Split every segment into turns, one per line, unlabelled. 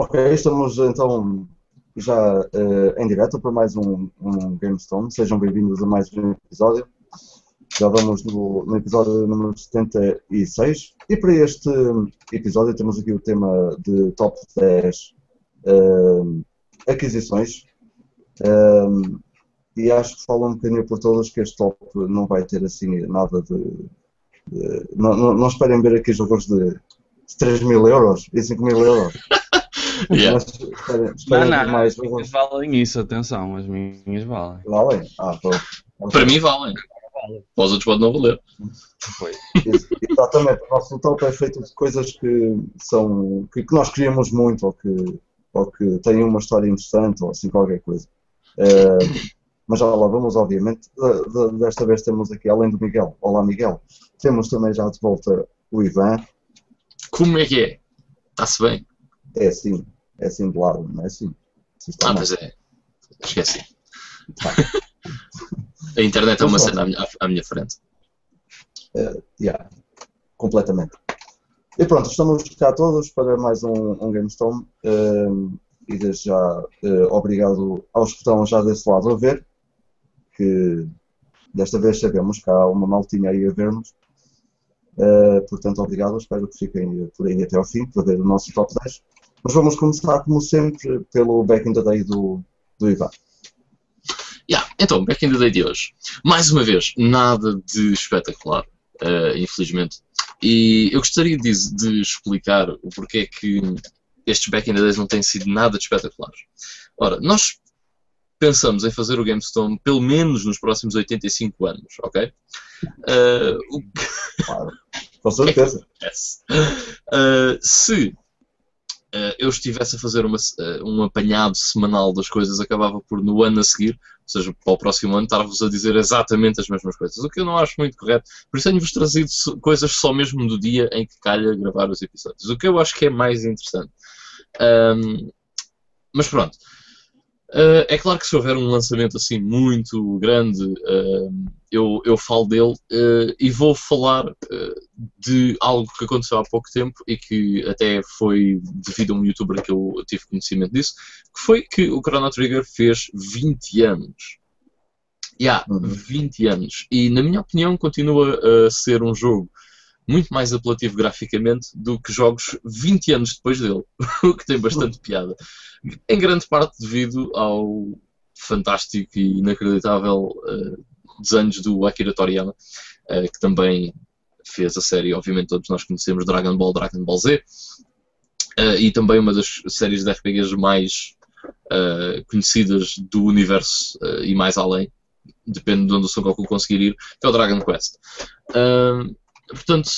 Ok, estamos então já uh, em direto para mais um, um GameStone. Sejam bem-vindos a mais um episódio. Já vamos no, no, episódio número 76. E para este episódio temos aqui o tema de top 10 uh, eh, aquisições. Uh, e acho que falo um bocadinho por todas que este top não vai ter assim nada de. de não, não, não esperem ver aqui de, de 3 mil euros e 5 mil euros.
Yeah. Mas, espera, espera não, não, mais, as valem isso, atenção, as minhas valem.
Valem? Ah, tô.
Para mim valem. Para os outros pode não valer.
Foi. Exatamente, o nosso top é feito de coisas que são que, que, nós queríamos muito ou que, ou que têm uma história interessante ou assim qualquer coisa. Uh, mas já lá vamos, obviamente. Desta vez temos aqui, além do Miguel, olá Miguel, temos também já de volta o Ivan.
Como é que é? Está-se bem?
É assim, é assim de lado, não é assim.
ah, mas é. Esqueci. Tá. A internet é uma cena à minha, à minha frente.
Uh, yeah, completamente. E pronto, estamos cá todos para mais um, um GameStone. Uh, e desde já, uh, obrigado aos que estão já desse lado a ver. Que desta vez sabemos que há uma maltinha aí a ver-nos. Uh, portanto, obrigado. Espero que fiquem por aí até ao fim para ver o nosso top 10. Mas vamos começar, como sempre, pelo Back in the Day do, do Ivan.
Yeah, então, Back in the Day de hoje. Mais uma vez, nada de espetacular, uh, infelizmente. E eu gostaria de, de, explicar o porquê que estes Back in the Days não têm sido nada de espetaculares. Ora, nós pensamos em fazer o GameStone pelo menos nos próximos 85 anos, ok? Uh,
o. Claro, com certeza.
uh, se uh, eu estivesse a fazer uma, uh, um apanhado semanal das coisas, acabava por no ano a seguir, ou seja, para o próximo ano, estar-vos a dizer exatamente as mesmas coisas, o que eu não acho muito correto. Por isso tenho-vos trazido coisas só mesmo do dia em que calha gravar os episódios, o que eu acho que é mais interessante. Um, mas pronto. Uh, é claro que se houver um lançamento assim muito grande, uh, eu, eu falo dele uh, e vou falar de algo que aconteceu há pouco tempo e que até foi devido a um youtuber que eu tive conhecimento disso, que foi que o Chrono Trigger fez 20 anos. Já, yeah, uhum. 20 anos. E na minha opinião continua a ser um jogo muito mais apelativo graficamente do que jogos 20 anos depois dele, o que tem bastante piada. Em grande parte devido ao fantástico e inacreditável uh, desenhos do Akira Toriyama, uh, que também fez a série, obviamente todos nós conhecemos Dragon Ball, Dragon Ball Z, uh, e também uma das séries de RPGs mais conhecidas do universo e mais além, depende de onde o Son Goku conseguir ir, que é o Dragon Quest. Uh, Portanto,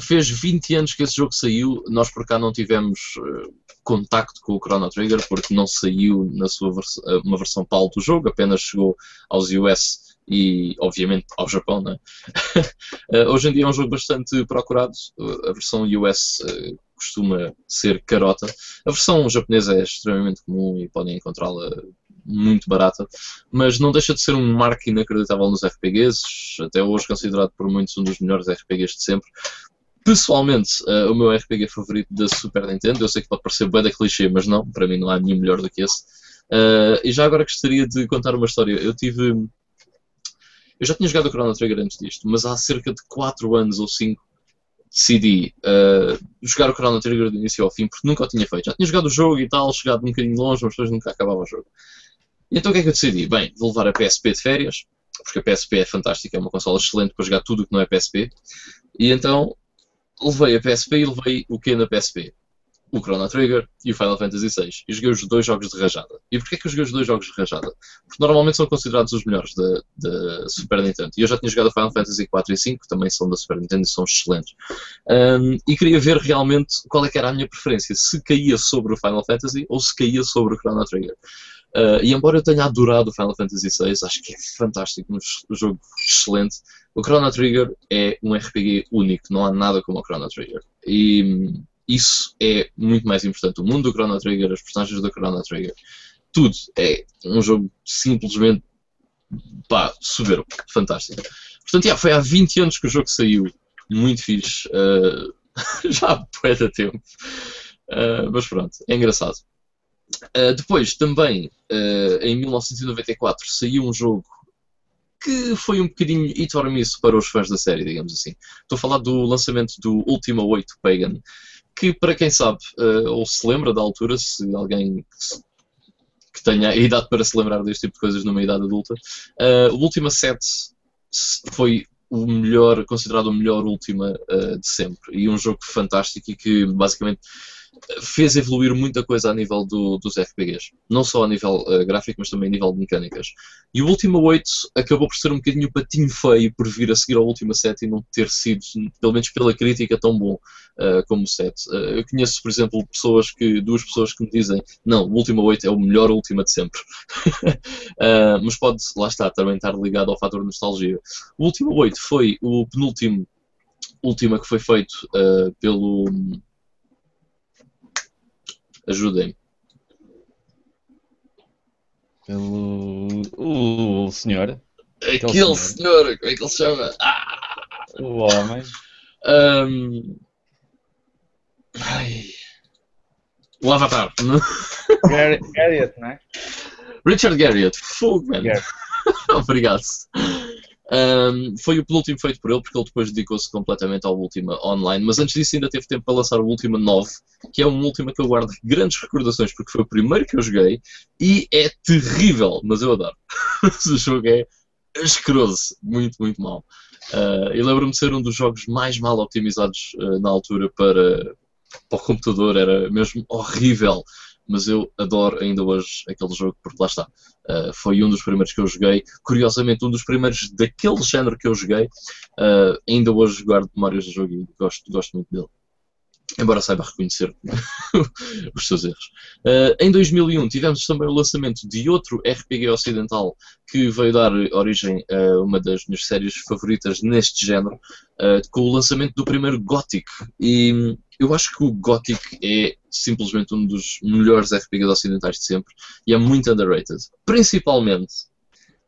fez 20 anos que esse jogo saiu, nós por cá não tivemos uh, contacto com o Chrono Trigger porque não saiu na sua vers eh, uma versão PAL do jogo, apenas chegou aos US e obviamente ao Japão. Né? uh, hoje em dia é um jogo bastante procurado, a versão US uh, costuma ser carota, a versão japonesa é extremamente comum e podem encontrá-la muito barata, mas não deixa de ser um marco inacreditável nos RPGs, até hoje considerado por muitos um dos melhores RPGs de sempre. Pessoalmente, uh, o meu RPG favorito da Super Nintendo, eu sei que pode parecer bem da clichê, mas não, para mim não há nenhum melhor do que esse. Uh, e já agora gostaria de contar uma história. Eu tive. Eu já tinha jogado o Chrono Trigger antes disto, mas há cerca de 4 anos ou 5 decidi uh, jogar o Chrono Trigger do início ao fim, porque nunca o tinha feito. Já tinha jogado o jogo e tal, chegado um bocadinho longe, mas depois nunca acabava o jogo. Então o que é que eu decidi? Bem, vou levar a PSP de férias, porque a PSP é fantástica, é uma consola excelente para jogar tudo o que não é PSP. E então levei a PSP e levei o que na PSP? O Chrono Trigger e o Final Fantasy VI. E joguei os dois jogos de rajada. E porquê é que eu joguei os dois jogos de rajada? Porque normalmente são considerados os melhores da, Super Nintendo. E eu já tinha jogado Final Fantasy 4 e 5, que também são da Super Nintendo e são excelentes. Um, e queria ver realmente qual é que era a minha preferência. Se caía sobre o Final Fantasy ou se caía sobre o Chrono Trigger. Uh, e embora eu tenha adorado Final Fantasy VI, acho que é fantástico, um jogo excelente. O Chrono Trigger é um RPG único, não há nada como o Chrono Trigger. E hum, isso é muito mais importante. O mundo do Chrono Trigger, as personagens do Chrono Trigger, tudo é um jogo simplesmente pá, soberbo, fantástico. Portanto, yeah, foi há 20 anos que o jogo saiu, muito fixe, uh, já há tempo. Uh, mas pronto, é engraçado. Uh, depois, também, uh, em 1994, saiu um jogo que foi um bocadinho hit or miss para os fãs da série, digamos assim. Estou a falar do lançamento do Ultima 8 Pagan, que para quem sabe, uh, ou se lembra da altura, se alguém que tenha a idade para se lembrar deste tipo de coisas numa idade adulta, o Ultima 7 foi o melhor, considerado o melhor Ultima de sempre. E um jogo fantástico e que basicamente fez evoluir muita coisa a nível do, dos RPGs. Não só a nível uh, gráfico, mas também a nível de mecânicas. E o Ultima 8 acabou por ser um bocadinho patinho feio por vir a seguir ao Ultima 7 e não ter sido, pelo menos pela crítica, tão bom uh, como o 7. Uh, eu conheço, por exemplo, pessoas que, duas pessoas que me dizem não, o Ultima 8 é o melhor Ultima de sempre. mas pode, lá está, também estar ligado ao fator nostalgia. O Ultima 8 foi o penúltimo Ultima que foi feito pelo Ajudem.
Pelo. O, o senhor.
Aquele, Aquele senhor. senhor. como é que ele se chama? Ah!
O homem.
Um... Ai. O Avatar.
Garriott, não é?
Richard Garriott. Fogo, man. Obrigado. Um, foi o penúltimo feito por ele, porque ele depois dedicou-se completamente ao Ultima Online. Mas antes disso, ainda teve tempo para lançar o Ultima 9, que é um Ultima que eu guardo grandes recordações, porque foi o primeiro que eu joguei e é terrível, mas eu adoro. o jogo é asqueroso, muito, muito mal. Uh, e lembro-me de ser um dos jogos mais mal optimizados uh, na altura para, para o computador, era mesmo horrível mas eu adoro ainda hoje aquele jogo porque lá está. Uh, foi um dos primeiros que eu joguei. Curiosamente, um dos primeiros daquele género que eu joguei. Uh, ainda hoje guardo memórias do jogo e gosto, gosto muito dele. Embora saiba reconhecer os seus erros. Uh, em 2001 tivemos também o lançamento de outro RPG ocidental que veio dar origem a uma das minhas séries favoritas neste género, com o lançamento do primeiro Gothic. E eu acho que o Gothic é simplesmente um dos melhores RPGs ocidentais de sempre e é muito underrated. Principalmente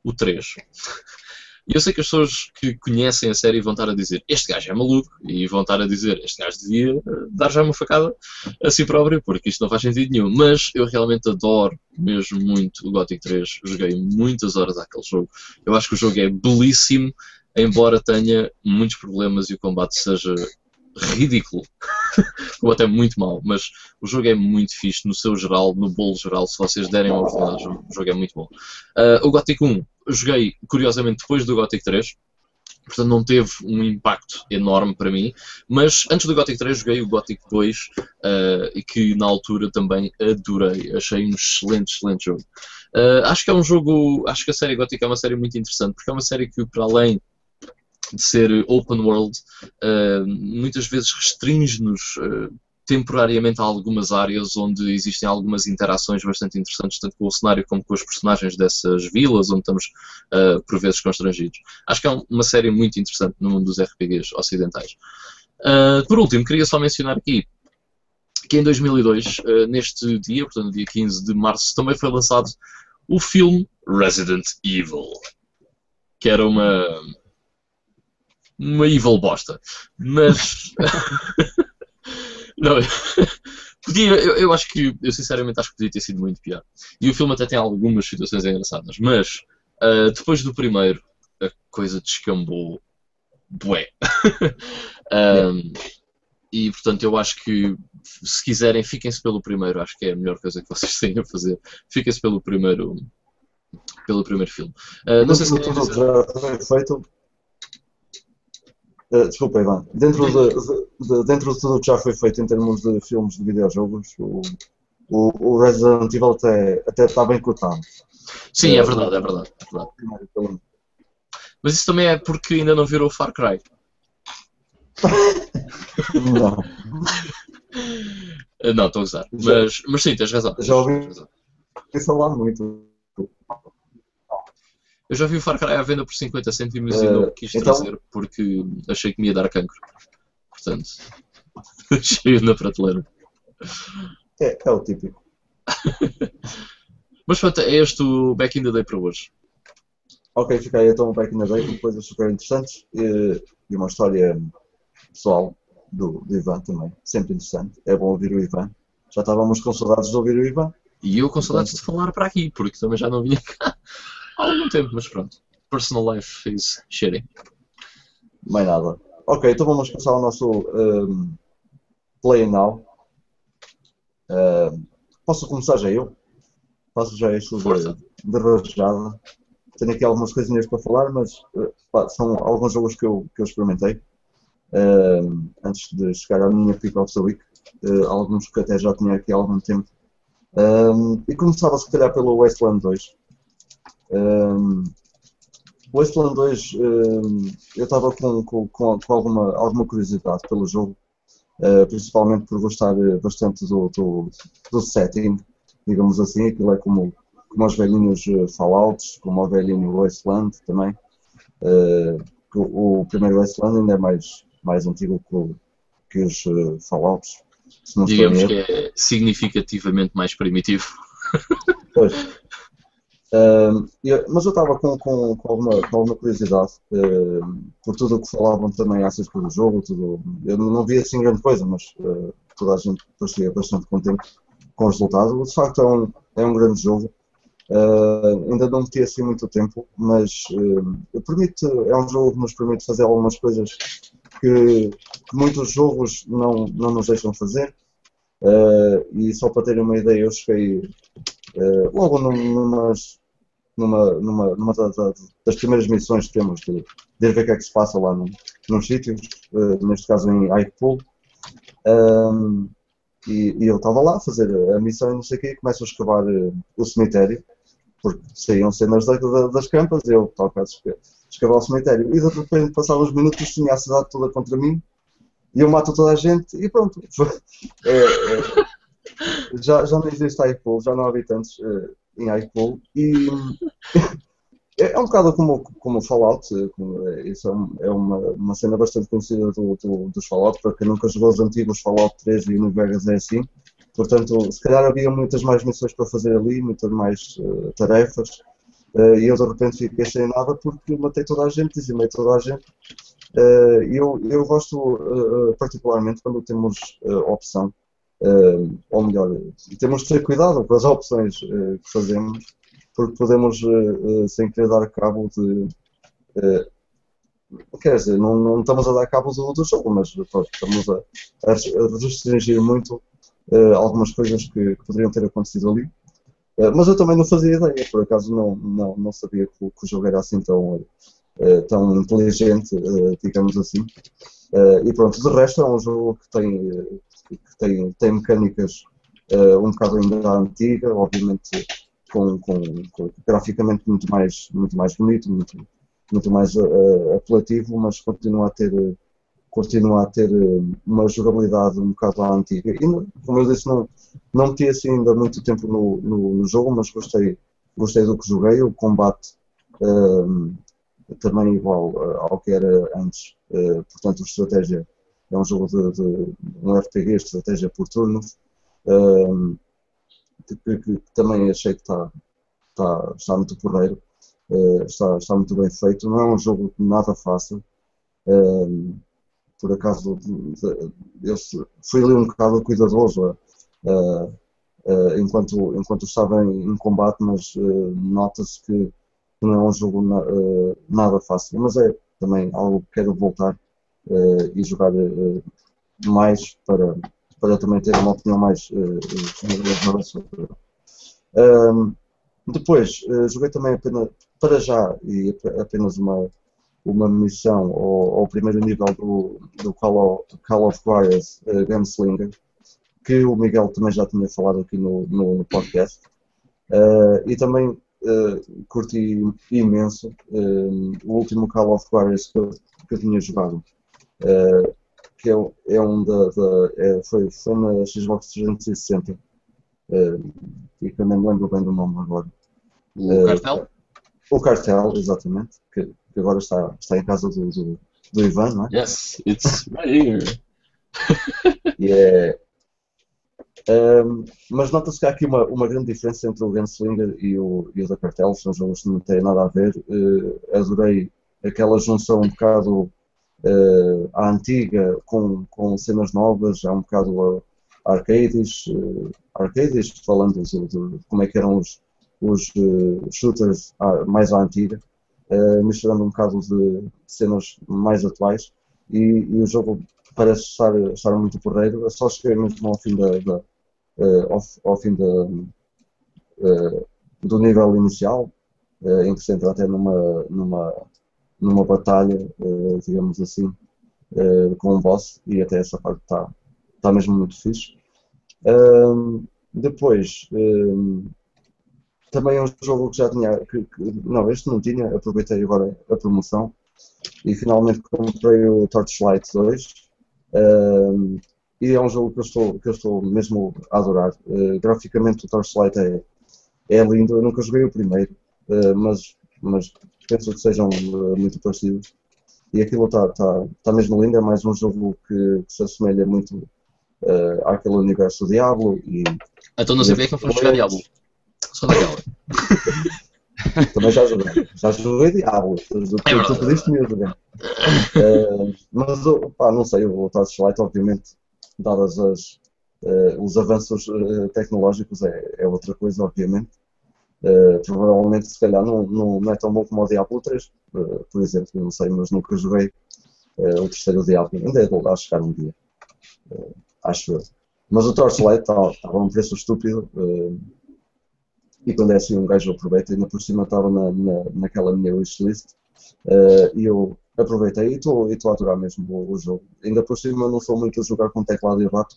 o 3. E eu sei que as pessoas que conhecem a série vão estar a dizer este gajo é maluco e vão estar a dizer este gajo devia dar já uma facada a si próprio porque isto não faz sentido nenhum. Mas eu realmente adoro mesmo muito o Gothic 3. Joguei muitas horas àquele jogo. Eu acho que o jogo é belíssimo, embora tenha muitos problemas e o combate seja ridículo, ou até muito mal, mas o jogo é muito fixe no seu geral, no bolo geral, se vocês derem uma oportunidade, o jogo é muito bom. Uh, o Gothic 1 joguei, curiosamente, depois do Gothic 3, portanto não teve um impacto enorme para mim, mas antes do Gothic 3 joguei o Gothic 2 uh, e que na altura também adorei, achei um excelente, excelente jogo. Uh, acho que é um jogo, acho que a série Gothic é uma série muito interessante, porque é uma série que para além de ser open world, uh, muitas vezes restringe-nos uh, temporariamente a algumas áreas onde existem algumas interações bastante interessantes, tanto com o cenário como com os personagens dessas vilas, onde estamos uh, por vezes constrangidos. Acho que é uma série muito interessante no mundo dos RPGs ocidentais. por último, queria só mencionar aqui que em 2002, neste dia, portanto, dia 15 de março, também foi lançado o filme Resident Evil, que era uma uma evil bosta. Mas. não, podia, eu, eu, acho que, eu sinceramente acho que podia ter sido muito pior. E o filme até tem algumas situações engraçadas, mas uh, depois do primeiro, a coisa descambou. Bué. um, e portanto, eu acho que se quiserem, fiquem-se pelo primeiro. Acho que é a melhor coisa que vocês têm a fazer. Fiquem-se pelo primeiro. Pelo primeiro filme. Uh, não sei se
tudo já foi feito Uh, desculpa, Ivan. Dentro de, de, dentro de tudo o que já foi feito em termos de filmes de videojogos, o, o, o Resident Evil até, até está bem cotado.
Sim, é verdade, é verdade. É verdade. Mas isso também é porque ainda não virou Far Cry.
não.
não, estou a usar. Mas, mas sim, tens razão.
Já ouvi falar muito.
Eu já vi o Far Cry à venda por 50 cêntimos uh, e não quis então... trazer porque achei que me ia dar cancro. Portanto, cheio na prateleira.
É, é o típico.
Mas pronto, é este o Back in the Day para hoje.
Ok, fica aí então o Back in the Day com coisas super interessantes e, e uma história pessoal do, do, Ivan também, sempre interessante. É bom ouvir o Ivan. já estávamos com saudades de ouvir o Ivan.
E eu com saudades de falar para aqui, porque também já não vinha cá há algum tempo, mas pronto. Personal life is shitty.
Mais nada. Ok, então vamos começar o nosso um, Play Now. Uh, posso começar já eu? Faço já isto de, de rajada. Tenho aqui algumas coisinhas para falar, mas uh, pá, são alguns jogos que eu, que eu experimentei uh, antes de chegar à minha Pick of the Week. Uh, alguns que até já tinha aqui há algum tempo. E começava se calhar pelo Wasteland 2. Um, Wasteland 2, um, eu estava com, com, com, alguma, alguma curiosidade pelo jogo, uh, principalmente por gostar bastante do, do, do, setting, digamos assim. Aquilo é como, como os velhinhos Fallouts, como o velhinho Wasteland também. Uh, o, o primeiro Wasteland ainda é mais, mais antigo que, que os uh, Fallouts.
Digamos que é significativamente mais primitivo.
Pois. Uh, eu, mas eu estava com, com, com, alguma, com alguma curiosidade uh, por tudo o que falavam também acerca do jogo. Tudo, eu não vi assim grande coisa, mas uh, toda a gente parecia bastante contente com o resultado. De facto, é um, é um grande jogo. Ainda não meti assim muito tempo, mas permite, é um jogo que nos permite fazer algumas coisas que, que muitos jogos não, não nos deixam fazer. Uh, e só para terem uma ideia, eu cheguei uh, logo numas, numa, numa, numa das primeiras missões que temos de, de ver o que é que se passa lá no, nos sítios, uh, neste caso em Ikepool. Um, e, e, eu estava lá a fazer a missão e não sei o quê, começo a escavar o cemitério, porque saíam cenas da, da, das campas, eu estava a escavar o cemitério. E de repente, passados uns minutos, tinha a cidade toda contra mim e eu mato toda a gente e pronto. É, é, já, já não existe iPool, já não há habitantes uh, em iPool e é, é um bocado como, como Fallout, eh, como, é, isso é, uma, uma cena bastante conhecida do, do, dos Fallout, para quem nunca jogou os antigos Fallout 3 e New Vegas é assim. Portanto, se calhar havia muitas mais missões para fazer ali, muitas mais uh, tarefas. Uh, e eu de repente fiquei sem nada porque matei toda a gente, dizimei toda a gente. Uh, eu, eu gosto particularmente quando temos opção, ou melhor, temos de ter cuidado com as opções que fazemos, porque podemos, sem querer dar cabo de. quer dizer, não, não, estamos a dar cabo do, do jogo, mas pronto, estamos a, a, restringir muito algumas coisas que, que poderiam ter acontecido ali. Eh, mas eu também não fazia ideia, por acaso não, não, não sabia que, que o jogo era assim tão, tão inteligente, digamos assim. e pronto, de resto é um jogo que tem, que tem, tem mecânicas um bocado ainda antiga, obviamente com, com, com, graficamente muito mais, muito mais bonito, muito, muito mais apelativo, mas continua a ter continua a ter eh, uma jogabilidade um bocado à antiga. E, como eu disse, não, não meti assim ainda muito tempo no, no, no jogo, mas gostei, gostei do que joguei. O combate eh, também igual uh, ao que era antes. Uh, portanto, a estratégia é um jogo de, de um RPG, estratégia por turnos. Um, que, que, que, também achei que está, está, está muito porreiro. Uh, está, está muito bem feito. Não é um jogo nada fácil. Um, por acaso eu fui ali um bocado cuidadoso uh, uh, enquanto, enquanto estava em, em combate, mas nota-se que não é um jogo na, nada fácil, mas é também algo que quero voltar e jogar mais para, para também ter uma opinião mais sobre depois, joguei também apenas, para já, e apenas uma, uma missão ao, ao primeiro nível do, do Call, of, Call of uh, Gunslinger, que o Miguel também já tinha falado aqui no, no, no podcast. Uh, e também uh, curti imenso uh, o último Call of Juarez que que eu tinha jogado. Que é, é um da. da é, foi, foi na Xbox 360. e que eu nem me lembro bem do nome agora.
O cartel?
O cartel, exatamente. Que, que agora está, está em casa do, do, do Ivan, não é?
Yes, it's right here.
yeah. Um, mas nota-se que há aqui uma, uma grande diferença entre o Gunslinger e o, e o da Cartel, são jogos que não têm nada a ver. Uh, adorei aquela junção um bocado uh, à antiga com, com cenas novas, há um bocado arcades, uh, arcades falando de, de, como é que eram os, os uh, shooters mais à antiga, uh, misturando um bocado de cenas mais atuais e, e, o jogo parece estar, estar muito porreiro. Eu só cheguei mesmo ao fim da, da ao, ao, fim da, do nível inicial, se entra até numa, numa, numa batalha, digamos assim, com um boss e até essa parte está está mesmo muito fixe. depois, também é um jogo que já tinha, que, que, não, este não tinha, aproveitei agora a promoção e finalmente comprei o Torchlight 2. e é um jogo que eu estou, que eu estou mesmo a adorar. Uh, graficamente o Torchlight é, é lindo, eu nunca joguei o primeiro, uh, mas, mas penso que sejam uh, muito parecidos. E aquilo está tá, tá mesmo lindo, é mais um jogo que, que se assemelha muito uh, àquele universo Diablo. E,
então não sabia que eu fosse jogar Diablo. Só daquela.
Também já joguei. Já joguei Diablo. Tu, é tu pediste-me a jogar. Uh, mas, pá, não sei, o Torchlight, obviamente, dadas as, uh, os avanços uh, tecnológicos, é, é, outra coisa, obviamente. Provavelmente, se calhar, não, não é tão bom como o Diablo 3, por exemplo, não sei, mas nunca joguei o terceiro Diablo. Ainda é de chegar um dia acho eu. Mas o Torchlight estava a um preço estúpido uh, e quando é assim um gajo aproveita, ainda por cima estava na, na, naquela minha wishlist uh, e eu aproveitei e estou a adorar mesmo o, o, jogo. Ainda por cima não sou muito a jogar com teclado e rato,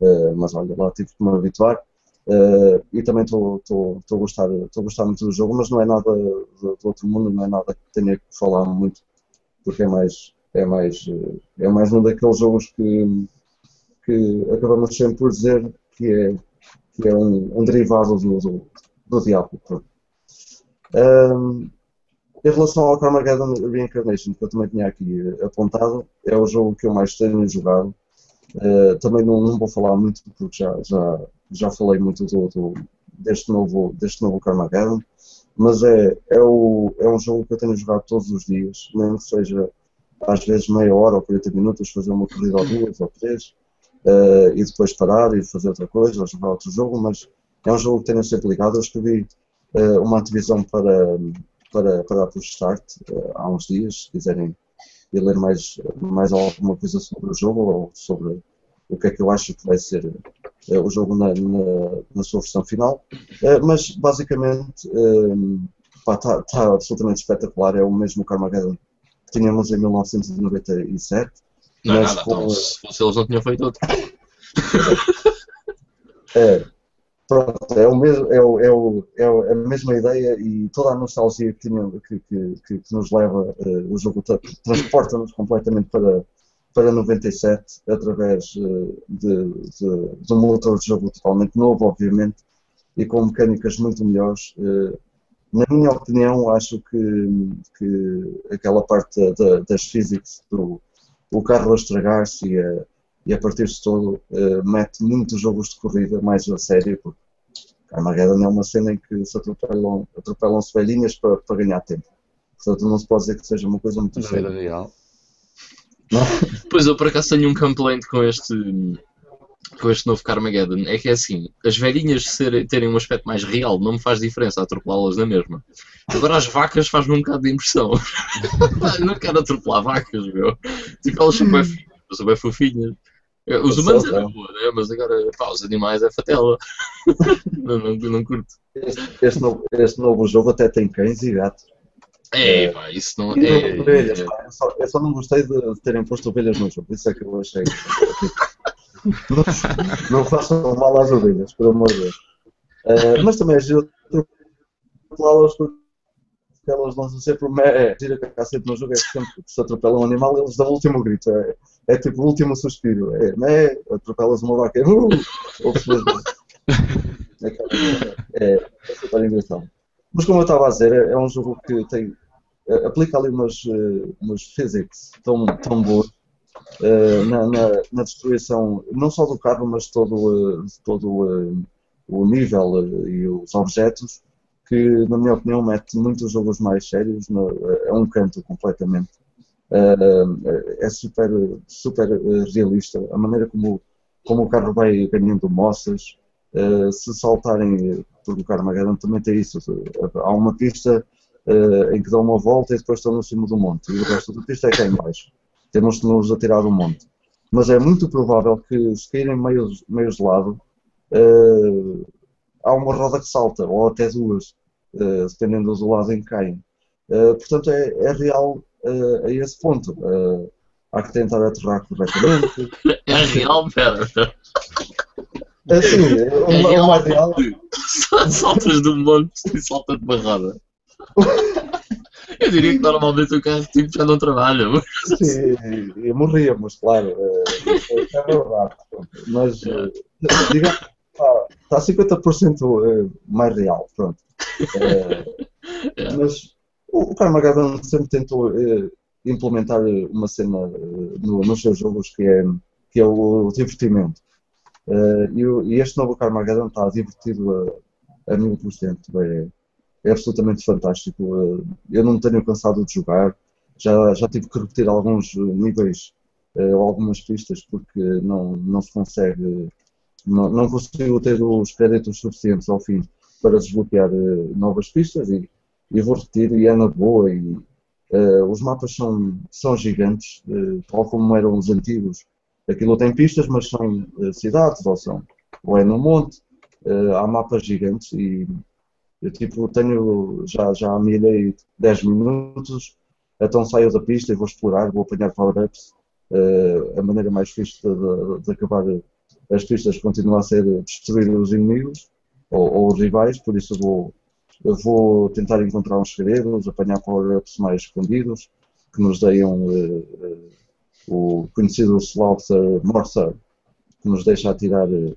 uh, mas olha lá, tive que me habituar. Uh, e também estou a gostar, a gostar muito do jogo, mas não é nada do, do, outro mundo, não é nada que tenha que falar muito, porque é mais, é mais, é mais um daqueles jogos que, que acabamos sempre por dizer que é, que é um, um derivado do, do, do Diablo. Um, em relação ao Carmageddon Reincarnation, que eu também tinha aqui apontado, é o jogo que eu mais tenho jogado. Uh, também não, não, vou falar muito porque já, já, já falei muito do, do, deste, novo, deste novo Carmageddon, mas é, é, o, é um jogo que eu tenho jogado todos os dias, mesmo que seja às vezes meia hora ou 40 minutos, fazer uma corrida ou duas ou três uh, e depois parar e fazer outra coisa, ou jogar outro jogo, mas é um jogo que tenho sempre ligado. Eu escrevi uh, uma antevisão para, para, para a Push Start uh, há uns dias, se quiserem ir ler mais, mais alguma coisa sobre o jogo ou sobre o que é que eu acho que vai ser o jogo na, na, na sua versão final. mas basicamente está tá absolutamente espetacular, é o mesmo Carmageddon que tínhamos em 1997
não é nada, com... então se fosse eles não tinham feito outro.
é, pronto, é, o mesmo, é, o, é, o, é a mesma ideia e toda a nostalgia que, tinha, que, que, que, que nos leva, uh, o jogo transporta-nos completamente para, para 97 através uh, de, de, de um motor de jogo totalmente novo, obviamente, e com mecânicas muito melhores. Uh, na minha opinião, acho que, que aquela parte da, das physics do, o carro a estragar-se e a, e a partir-se todo uh, mete muitos jogos de corrida mais a sério, porque Armageddon é uma cena em que se atropelam, atropelam-se velhinhas para, para ganhar tempo. Portanto, não se pode dizer que seja uma coisa muito séria.
Pois eu por acaso tenho um complaint com este com este novo Carmageddon é que é assim, as velhinhas ser, terem um aspecto mais real não me faz diferença atropelá-las na mesma. Agora as vacas faz-me um bocado de impressão. não quero atropelar vacas, meu. Tipo, elas são bem, são bem fofinhas. Os humanos é boa, né? mas agora pá, os animais é fatela. não, não, não curto.
Este, este, novo, este novo jogo até tem cães e gatos.
É, pá, isso não é.
Ovelhas, é... eu, só, eu, só, não gostei de terem posto ovelhas no jogo, isso é que eu achei. não, não façam mal às ovelhas, por amor de Deus. Uh, mas também é giro atropelá-las porque elas lançam sempre o é, gira que há sempre no jogo, é sempre que se atropela um animal, eles dão o último grito. É, é tipo o último suspiro. É, mé, atropelas uma vaca, é, uh. É, é, é super engraçado. Mas como eu estava a dizer, é, é um jogo que tem, é, aplica ali umas, uh, umas physics tão, tão boas uh, na, na, na, destruição, não só do carro, mas todo, todo o nível e os objetos, que, na minha opinião, mete muitos jogos mais sérios a um canto completamente. é super, super realista. A maneira como, como o carro vai ganhando moças, se saltarem, porque o Carmageddon também tem isso, há uma pista uh, em que dão uma volta e depois estão no cima do monte, e o resto da pista é cá em baixo. Temos que nos atirar do monte. Mas é muito provável que se caírem meio, meio de lado, uh, há uma roda que salta, ou até duas, dependendo do lado em que caem. portanto, é, é real a esse ponto há que tentar aterrar corretamente.
É real, pera.
Assim, é real, o mais real.
Saltas de um monte e saltas de barrada. Eu diria que normalmente o carro tipo já não trabalha.
Mas... Sim, morríamos, claro. É, é verdade. Mas, eh, diga, está 50% mais real, pronto. É, mas o Carmageddon sempre tentou implementar uma cena eh, no, nos seus jogos que é, que é o, divertimento. E, este novo Carmageddon está divertido a, a mil por cento. É, é absolutamente fantástico. Uh, eu não tenho cansado de jogar. Já, já tive que repetir alguns níveis uh, ou algumas pistas porque não, não se consegue, não, não consigo ter os créditos suficientes ao fim para desbloquear novas pistas e, e vou repetir e é na boa e, Uh, os mapas são, são gigantes, uh, tal como eram os antigos. Aquilo tem pistas, mas são uh, cidades, ou, são, ou é no monte. há mapas gigantes e eu tipo, tenho, já, já milhei 10 minutos, então saio da pista e vou explorar, vou apanhar power-ups. a maneira mais fixe de, de, de, acabar as pistas continua a ser destruir os inimigos ou, ou os rivais, por isso vou eu vou tentar encontrar uns segredos, apanhar power-ups mais escondidos, que nos deem uh, uh, o conhecido Slaughter Mortar, que nos deixa atirar uh,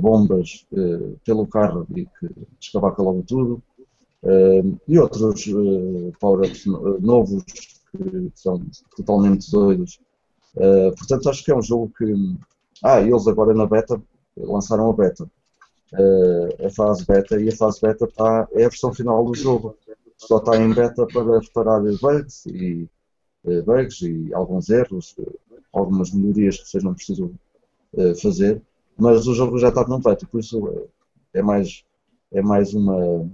bombas pelo carro e que escavaca logo tudo. e outros power-ups novos que são totalmente doidos. portanto, acho que é um jogo que. Ah, eles agora na beta lançaram a beta a fase beta e a fase beta tá, é a versão final do jogo. Só está em beta para reparar bugs e, bugs e alguns erros, algumas melhorias que sejam preciso fazer, mas o jogo já está completo, por isso é mais, é mais uma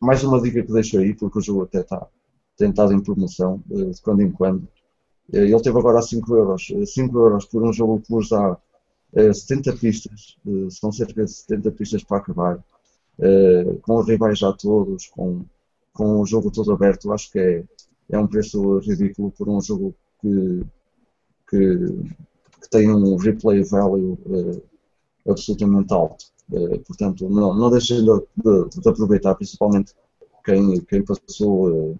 mais uma dica que deixo aí, porque o jogo até está tentado em promoção de quando em quando. Ele teve agora a 5 euros. 5 euros por um jogo que vos dá 70 pistas, são cerca de 70 pistas para acabar, com os rivais já todos, com, com o jogo todo aberto, acho que é, é um preço ridículo por um jogo que, que, que tem um replay value uh, absolutamente alto. portanto, não, não deixem de, de, de, aproveitar, principalmente quem, quem passou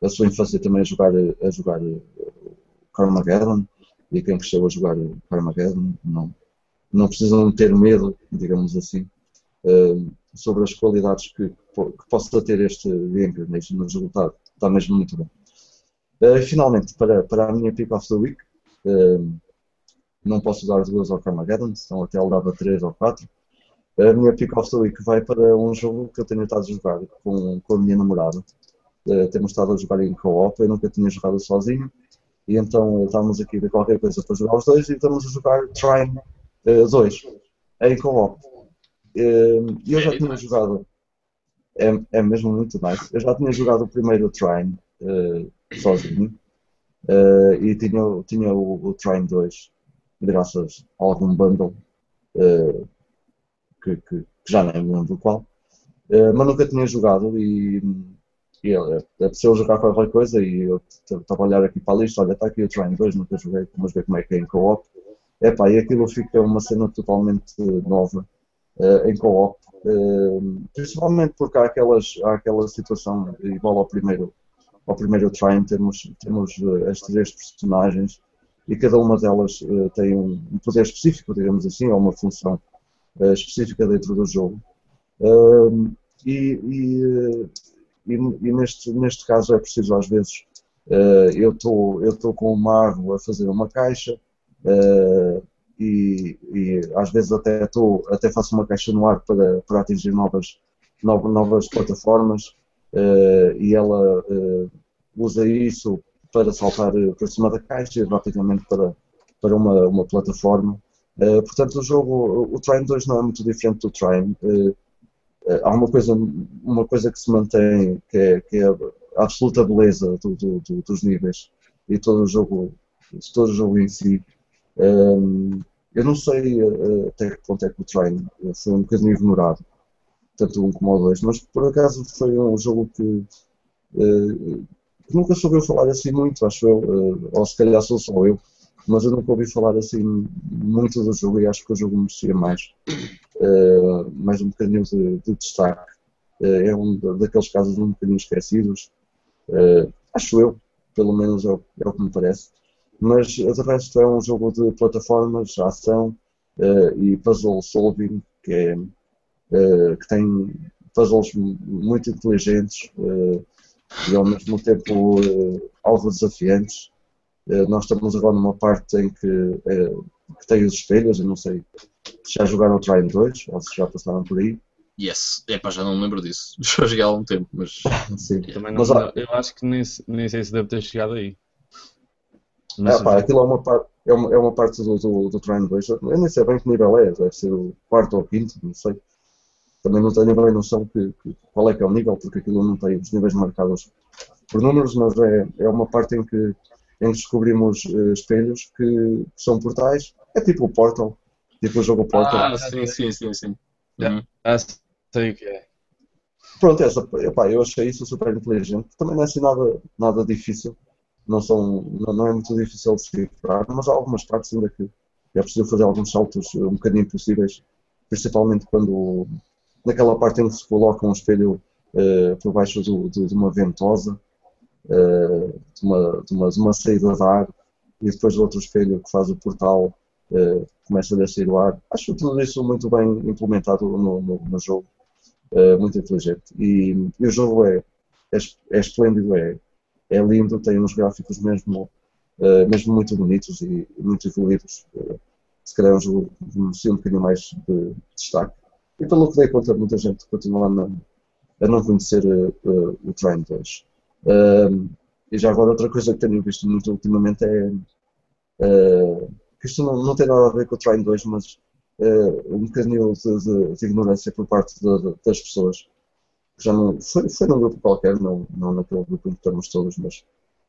a sua infância também a jogar, a jogar Carmageddon e quem cresceu a jogar Armageddon não, não precisam ter medo, digamos assim, sobre as qualidades que, que possa ter este Reincarnation no resultado. Está mesmo muito bom. Finalmente, para, para a minha Pick of the Week, uh, não posso dar duas ao Carmageddon, senão até ele dava três ou quatro. A minha Pick of the Week vai para um jogo que eu tenho estado a jogar com, com a minha namorada. Uh, temos estado a jogar em co-op, eu nunca tinha jogado sozinho e então estávamos aqui de qualquer coisa para jogar os dois e estamos a jogar Trine 2 uh, em co-op. Uh, eu já tinha jogado. É, é mesmo muito nice. Eu já tinha jogado o primeiro Trine sozinho uh, e tinha, tinha o, o Trine 2 graças a algum bundle uh, que, que, que, já nem me lembro qual. Uh, mas nunca tinha jogado e e apeteceu jogar qualquer coisa e eu estava a olhar aqui para a lista, olha, está aqui o Train 2, nunca joguei, vamos ver como é que é em co-op. E aquilo fica uma cena totalmente nova uh, em co-op, principalmente porque há, aquelas, há aquela situação igual ao primeiro, ao primeiro Train, temos, temos uh, as três personagens e cada uma delas tem um, poder específico, digamos assim, ou uma função específica dentro do jogo. e, e e, e neste, neste caso é preciso às vezes uh, eu estou com o mago a fazer uma caixa uh, e, às vezes até estou até faço uma caixa no ar para, para atingir novas novas, plataformas uh, e ela usa isso para saltar para cima da caixa rapidamente para para uma, uma plataforma. Uh, portanto, o jogo, o Trine 2 não é muito diferente do Trine. Uh, há uma coisa, uma coisa que se mantém, que é, que é a absoluta beleza do, do, do, dos níveis e todo o jogo, todo o jogo em si. Um, eu não sei até que ponto é que o Trine foi um bocadinho ignorado, tanto um como o dois, mas por acaso foi um jogo que, uh, que nunca soube falar assim muito, acho eu, uh, ou se calhar sou só eu, mas eu nunca ouvi falar assim muito do jogo e acho que o jogo merecia mais, uh, mais um bocadinho de, de destaque. é um daqueles casos um bocadinho esquecidos, acho eu, pelo menos é o, é o que me parece. Mas de resto é um jogo de plataformas, ação e puzzle solving que é que tem puzzles muito inteligentes uh, e ao mesmo tempo uh, algo desafiantes. nós estamos agora numa parte em que, que tem os espelhos, eu não sei se já jogaram o Trine 2 ou se já passaram por aí.
Yes, é pá, já não me lembro disso. Já joguei há algum tempo, mas.
Sim. Também não, mas, eu acho que nem, nem sei se deve ter chegado aí.
é, pá, aquilo é uma, par, é uma, é uma parte do, do, do Trine 2. Eu nem sei bem que nível é, deve ser o quarto ou quinto, não sei também não tenho bem noção que, que, qual é que é o nível, porque aquilo não tem os níveis marcados por números, mas é, é uma parte em que, em que descobrimos uh, espelhos que são portais. É tipo o Portal, tipo o jogo Portal.
Ah, sim, sim, sim, sim. Uhum.
Ah, sei o que é.
Pronto, essa, epá, eu achei isso super inteligente. Também não é assim nada, nada difícil. Não, são, não, não é muito difícil de cifrar, mas há algumas partes ainda que é preciso fazer alguns saltos um bocadinho impossíveis, principalmente quando naquela parte em que se coloca um espelho uh, por baixo do, de uma ventosa, uh, de, uma, de, uma, de uma saída de ar, e depois outro espelho que faz o portal uh, começa a sair o ar. Acho tudo isso muito bem implementado no, no, no jogo, muito inteligente. E, e, o jogo é, é, é esplêndido, é, é lindo, tem uns gráficos mesmo, mesmo muito bonitos e muito evoluídos. se calhar é um jogo que merecia um bocadinho mais de destaque. E pelo que dei conta, muita gente continua a não, conhecer uh, o Train 2. Uh, e já agora, outra coisa que tenho visto muito ultimamente é uh, que isto não, não tem nada a ver com o Train 2, mas uh, um bocadinho de, de, de, ignorância por parte de, das pessoas. Já não, foi, foi num grupo qualquer, não, não naquele grupo em que estamos todos, mas,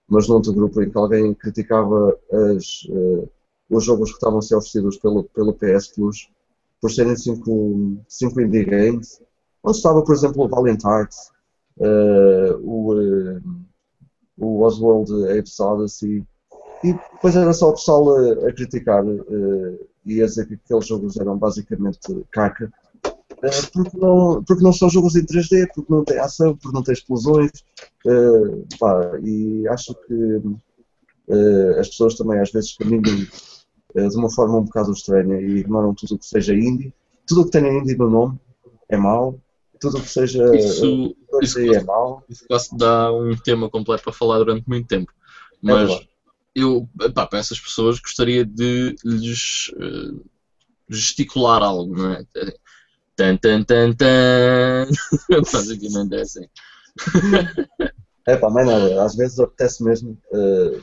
mas num outro grupo em que alguém criticava as, os jogos que estavam a ser oferecidos pelo, pelo PS Plus por serem cinco, cinco indie games, onde estava, por exemplo, o Valiant Hearts, uh, o, uh, o Oswald Apes Odyssey, e depois era só o pessoal a, a criticar uh, e a dizer que aqueles jogos eram basicamente caca, porque, não, porque não são jogos em 3D, porque não tem ação, porque não tem explosões, pá, e acho que as pessoas também às vezes caminham eh, de uma forma um bocado estranha e ignoram tudo o que seja indie. Tudo o que tenha indie no nome é mau. Tudo o que seja
isso, isso é mau. Isso quase dá um tema completo para falar durante muito tempo. É Mas é eu, pá, para essas pessoas, gostaria de lhes uh, gesticular algo, não é? Tan, tan, tan, tan. Basicamente é assim.
É pá, mas nada, às vezes apetece mesmo. Uh,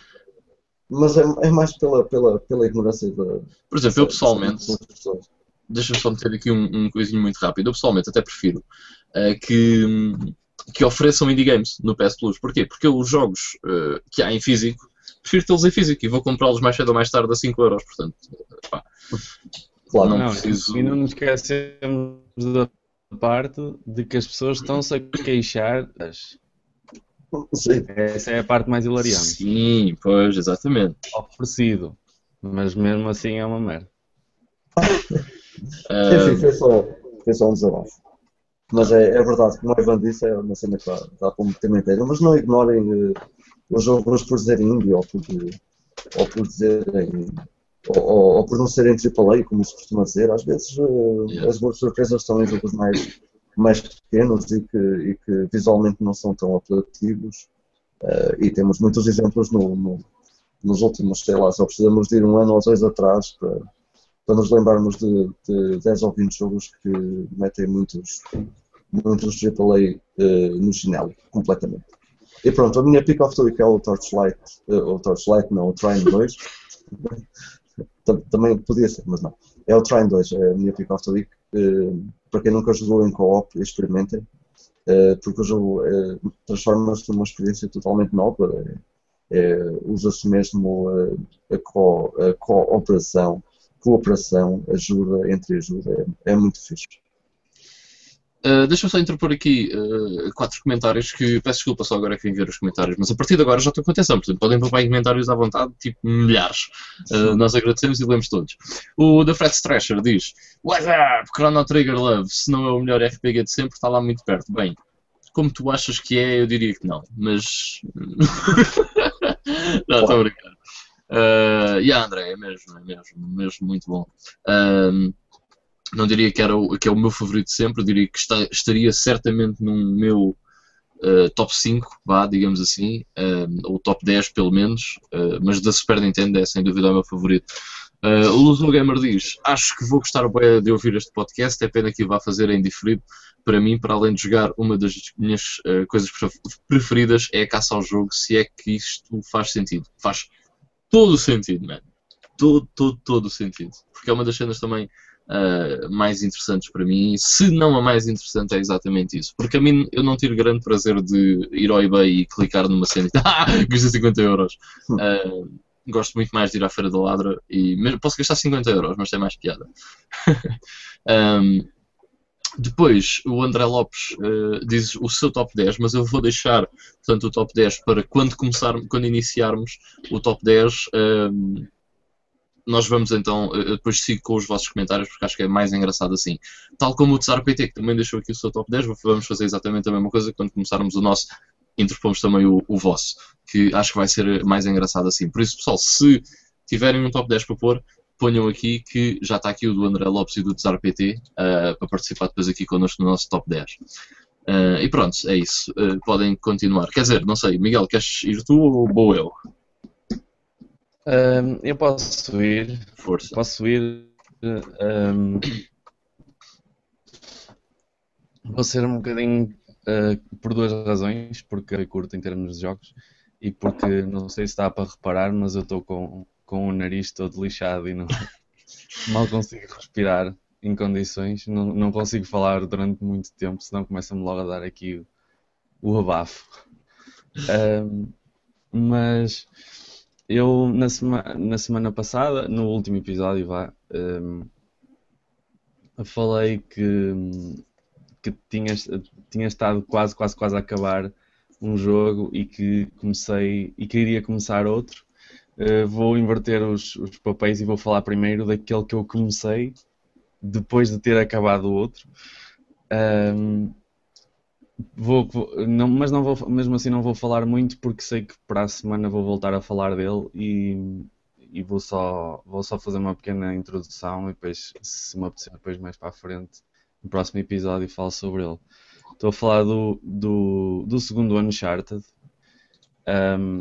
mas é, é, mais pela, pela, pela ignorância da.
Por exemplo, eu pessoalmente. Deixa-me só meter aqui um, um coisinho muito rápido. Eu pessoalmente até prefiro uh, que, que ofereçam indie games no PS Plus. Porquê? Porque os jogos uh, que há em físico, prefiro tê-los em físico e vou comprá-los mais cedo ou mais tarde a 5€. Euros, portanto, pá.
Claro, não, não preciso. E não nos esquecemos da parte de que as pessoas estão-se a queixar das. Essa é a parte mais hilariante.
Sim, pois, exatamente.
Oferecido. Mas mesmo assim é uma merda.
Enfim, foi só, foi só um desabafo. Mas é, é verdade, como o Ivan disse, é uma cena que dá, dá para meter na inteira. Mas não ignorem uh, os jogos por dizerem indie ou por, ou por dizerem. Ou, ou, ou por não serem AAA, como se costuma dizer. Às vezes uh, yeah. as boas surpresas estão em jogos mais mais pequenos e que, e que visualmente não são tão apelativos. Uh, e temos muitos exemplos no, no, nos últimos, sei lá, só precisamos de ir um ano ou dois atrás para, para nos lembrarmos de, de 10 ou 20 jogos que metem muitos, muitos AAA uh, eh, no chinelo, completamente. E pronto, a minha pick of the week é o Torchlight, uh, o Torchlight não, o Trine 2. também podia ser, mas não. É o Trine 2, é a minha pick of the week. Uh, para quem nunca jogou em co-op, experimentem, uh, porque o jogo uh, transforma-se numa experiência totalmente nova. Usa-se mesmo a, co, a cooperação, cooperação, ajuda entre ajuda, é, é muito fixe.
Uh, Deixa-me só interpor aqui uh, quatro comentários que peço desculpa só agora que vim ver os comentários, mas a partir de agora já estou com atenção, portanto podem poupar comentários à vontade, tipo milhares. Uh, nós agradecemos e lemos todos. O The Fred Thrasher diz: What's up, Chrono Trigger Love? Se não é o melhor RPG de sempre, está lá muito perto. Bem, como tu achas que é, eu diria que não, mas. não, estou a brincar. Uh, e yeah, André, é mesmo, é mesmo, mesmo muito bom. Não diria que, era o, que é o meu favorito sempre, diria que está, estaria certamente num meu uh, top 5, vá, digamos assim, uh, ou top 10 pelo menos, uh, mas da Super Nintendo é sem dúvida o meu favorito. o Luzo Gamer diz: Acho que vou gostar bem de ouvir este podcast, é pena que o vá fazer em diferido. Para mim, para além de jogar, uma das minhas coisas preferidas é a caça ao jogo, se é que isto faz sentido. Faz todo o sentido, mano. Todo, todo, todo o sentido. Porque é uma das cenas também uh, mais interessantes para mim. Se não a mais interessante, é exatamente isso. Porque a mim eu não tiro grande prazer de ir ao eBay e clicar numa cena e ah, gastei 50 euros. Uh, gosto muito mais de ir à Feira da Ladra e posso gastar 50 euros, mas tem mais piada. um, depois, o André Lopes uh, diz o seu top 10, mas eu vou deixar portanto, o top 10 para quando, começar, quando iniciarmos o top 10 nós vamos então, eu depois sigo com os vossos comentários porque acho que é mais engraçado assim. Tal como o Tsar PT, que também deixou aqui o seu top 10, vamos fazer exatamente a mesma coisa quando começarmos o nosso, interpomos também o, o vosso, que acho que vai ser mais engraçado assim. Por isso, pessoal, se tiverem um top 10 para pôr, ponham aqui que já está aqui o do André Lopes e do Tsar PT uh, eh, para participar depois aqui connosco no nosso top 10. Uh, eh, e pronto, é isso. Uh, podem continuar. Quer dizer, não sei, Miguel, queres ir tu ou vou eu?
Um, eu posso ir.
Força.
Posso ir. Um, vou ser um bocadinho. Uh, por duas razões. Porque eu curto em termos de jogos. E porque não sei se dá para reparar, mas eu estou com, com o nariz todo lixado e não, mal consigo respirar em condições. Não, não consigo falar durante muito tempo, senão começa-me logo a dar aqui o, o abafo. Um, mas eu, na, sema na semana passada, no último episódio, vá, um, falei que, que tinha, tinha estado quase, quase, quase a acabar um jogo e que comecei e queria começar outro. Uh, vou inverter os, os papéis e vou falar primeiro daquele que eu comecei depois de ter acabado o outro. Um, Vou, vou, não, mas não vou, mesmo assim não vou falar muito porque sei que para a semana vou voltar a falar dele e, e vou, só, vou só fazer uma pequena introdução e depois, se me apetecer depois mais para a frente, no próximo episódio falo sobre ele. Estou a falar do, do, do segundo Uncharted. Um,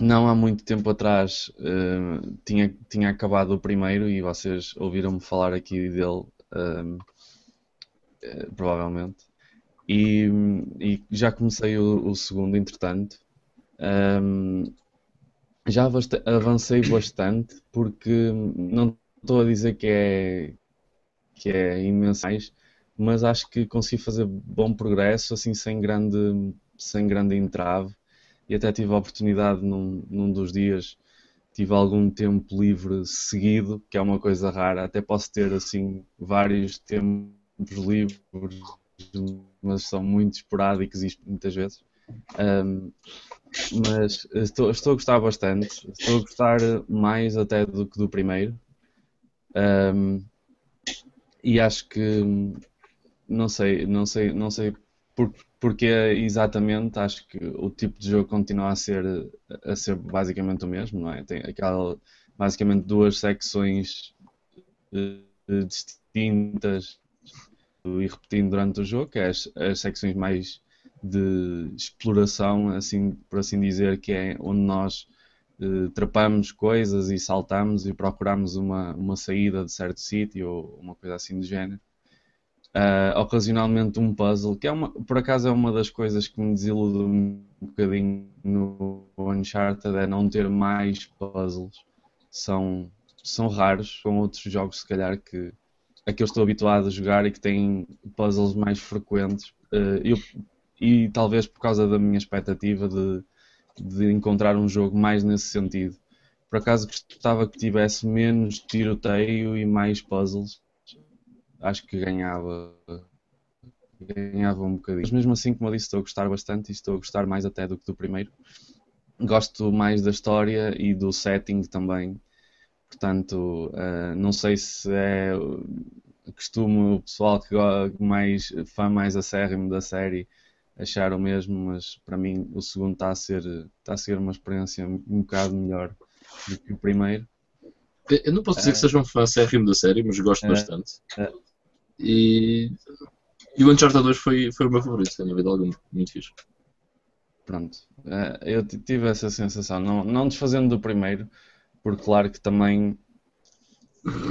não há muito tempo atrás uh, tinha, tinha acabado o primeiro e vocês ouviram-me falar aqui dele, um, eh, provavelmente. E, e já comecei o, o segundo, entretanto. Um, já avancei bastante porque não estou a dizer que é que é imenso mas acho que consegui fazer bom progresso assim sem grande sem grande entrave e até tive a oportunidade num, num dos dias tive algum tempo livre seguido que é uma coisa rara até posso ter assim vários tempos livres mas são muito esporádicos muitas vezes. Um, mas estou, estou a gostar bastante, estou a gostar mais até do que do primeiro. Um, e acho que não sei, não sei, não sei por, porque exatamente acho que o tipo de jogo continua a ser a ser basicamente o mesmo, não é? Tem aquela basicamente duas secções uh, distintas e repetindo durante o jogo, que é as, as secções mais de exploração, assim por assim dizer, que é onde nós uh, trapamos coisas e saltamos e procuramos uma, uma saída de certo sítio ou uma coisa assim do género. Uh, ocasionalmente um puzzle, que é uma, por acaso é uma das coisas que me desilude um bocadinho no Uncharted, é não ter mais puzzles. São, são raros, com outros jogos, se calhar, que a que eu estou habituado a jogar e que têm puzzles mais frequentes. Uh, eu, e talvez por causa da minha expectativa de, de encontrar um jogo mais nesse sentido. Por acaso gostava que tivesse menos tiroteio e mais puzzles. Acho que ganhava ganhava um bocadinho. Mas mesmo assim, como eu disse, estou a gostar bastante e estou a gostar mais até do que do primeiro. Gosto mais da história e do setting também. Portanto, uh, não sei se é costume o pessoal que mais fã mais acérrimo da série achar o mesmo, mas para mim o segundo está a ser está a ser uma experiência um bocado melhor do que o primeiro.
Eu não posso dizer que seja um fã acérrimo da série, mas gosto é, bastante. É. E, e o Uncharted 2 foi, foi o meu favorito, sem dúvida alguma. Muito fixe.
Pronto. Eu tive essa sensação, não, não desfazendo do primeiro, porque claro que também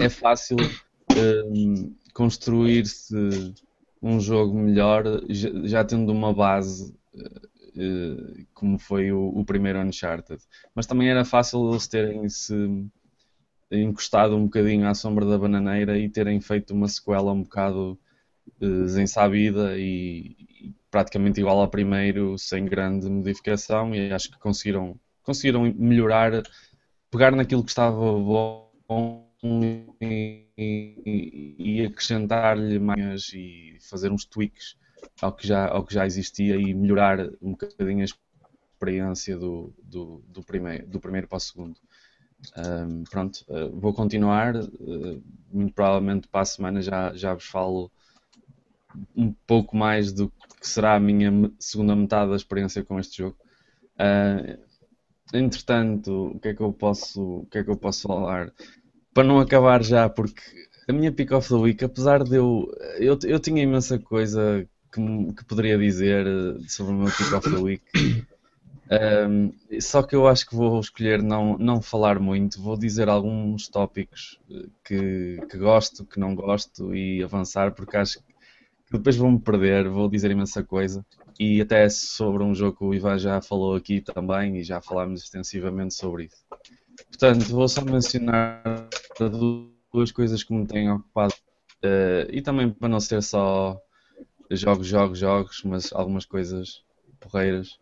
é fácil uh, construir-se um jogo melhor já, tendo uma base uh, como foi o, o, primeiro Uncharted. Mas também era fácil eles terem se encostado um bocadinho à sombra da bananeira e terem feito uma sequela um bocado uh, desensabida e, e praticamente igual ao primeiro, sem grande modificação, e acho que conseguiram, conseguiram melhorar pegar naquilo que estava bom e, e acrescentar-lhe mais e fazer uns tweaks ao que já, ao que já existia e melhorar um bocadinho a experiência do, do, do, primeiro, do primeiro para o segundo. Um, pronto, uh, vou continuar. Uh, muito provavelmente para a semana já, já vos falo um pouco mais do que será a minha segunda metade da experiência com este jogo. Uh, entretanto, o que é que eu posso, o que é que eu posso falar? Para não acabar já, porque a minha pick of the week, apesar de eu, eu, eu tinha imensa coisa que, que poderia dizer eh, sobre o meu pick of the week. Um, só que eu acho que vou escolher não, não falar muito, vou dizer alguns tópicos eh, que, que gosto, que não gosto e avançar, porque acho que depois vou-me perder, vou dizer imensa coisa e até sobre um jogo que o Ivan já falou aqui também e já falámos extensivamente sobre isso. Portanto, vou só mencionar duas coisas que me têm ocupado uh, e também para não ser só jogos, jogos, jogos, mas algumas coisas porreiras.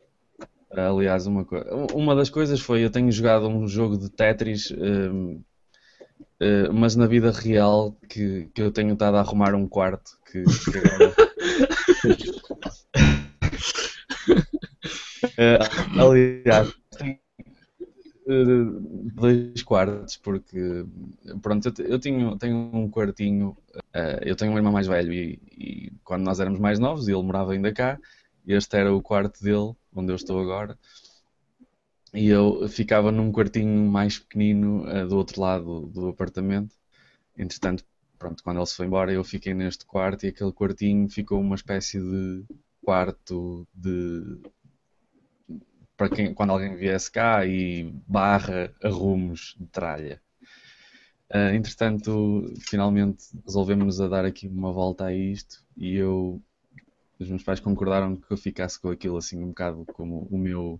Uh, aliás, uma, uma das coisas foi eu tenho jogado um jogo de Tetris. Uh, mas na vida real que, que eu tenho estado a arrumar um quarto que, que agora... uh, aliás uh, dois quartos porque pronto eu, eu tenho, tenho um quartinho eu tenho um irmão mais velho e, e, quando nós éramos mais novos ele morava ainda cá este era o quarto dele onde eu estou agora e eu ficava num quartinho mais pequenino uh, do outro lado do apartamento. Entretanto, pronto, quando ele se foi embora, eu fiquei neste quarto e aquele quartinho ficou uma espécie de quarto de para quem quando alguém viesse cá e barra arrumos de tralha. Uh, entretanto, finalmente resolvemos a dar aqui uma volta a isto e eu os meus pais concordaram que eu ficasse com aquilo assim um bocado como o meu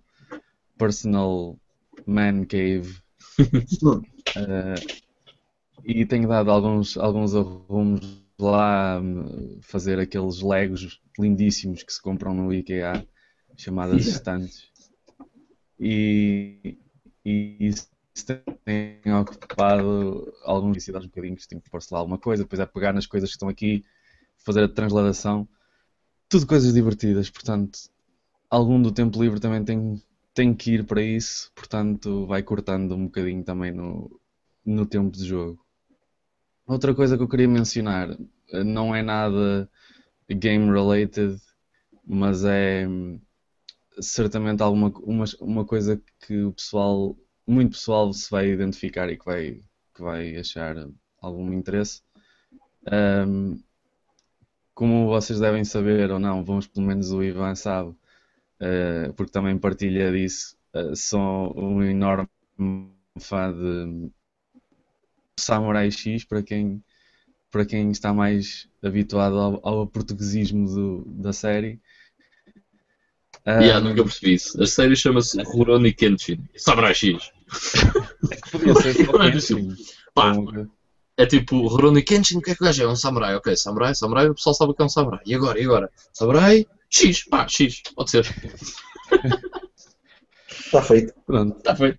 personal man cave. uh, e tenho dado alguns, alguns arrumos lá, fazer aqueles legos lindíssimos que se compram no IKEA, chamadas yeah. estantes. E, e isso tem ocupado alguns cidades um bocadinho que tenho que pôr-se lá alguma coisa, depois é pegar nas coisas que estão aqui, fazer a transladação, tudo coisas divertidas, portanto, algum do tempo livre também tenho tem que ir para isso, portanto vai cortando um bocadinho também no, no tempo de jogo. Outra coisa que eu queria mencionar, eh, não é nada game related, mas é certamente alguma uma, uma coisa que o pessoal, muito pessoal se vai identificar e que vai, que vai achar algum interesse. Um, como vocês devem saber ou não, vamos pelo menos o Ivan sabe, uh, porque também partilha disso. Uh, sou um enorme fã de Samurai X, para quem, para quem está mais habituado ao, ao portuguesismo do, da série.
Um, yeah, nunca percebi isso. A série chama-se Rurouni Kenshin. Samurai X.
Podia ser só Kenshin.
Pá.
Com-
É tipo, Rurouni Kenshin, o que é que o gajo é? É um samurai, ok, samurai, samurai, o pessoal sabe o que é um samurai. E agora, e agora? Samurai, X, pá, X, pode ser.
Está feito.
Pronto.
Está feito.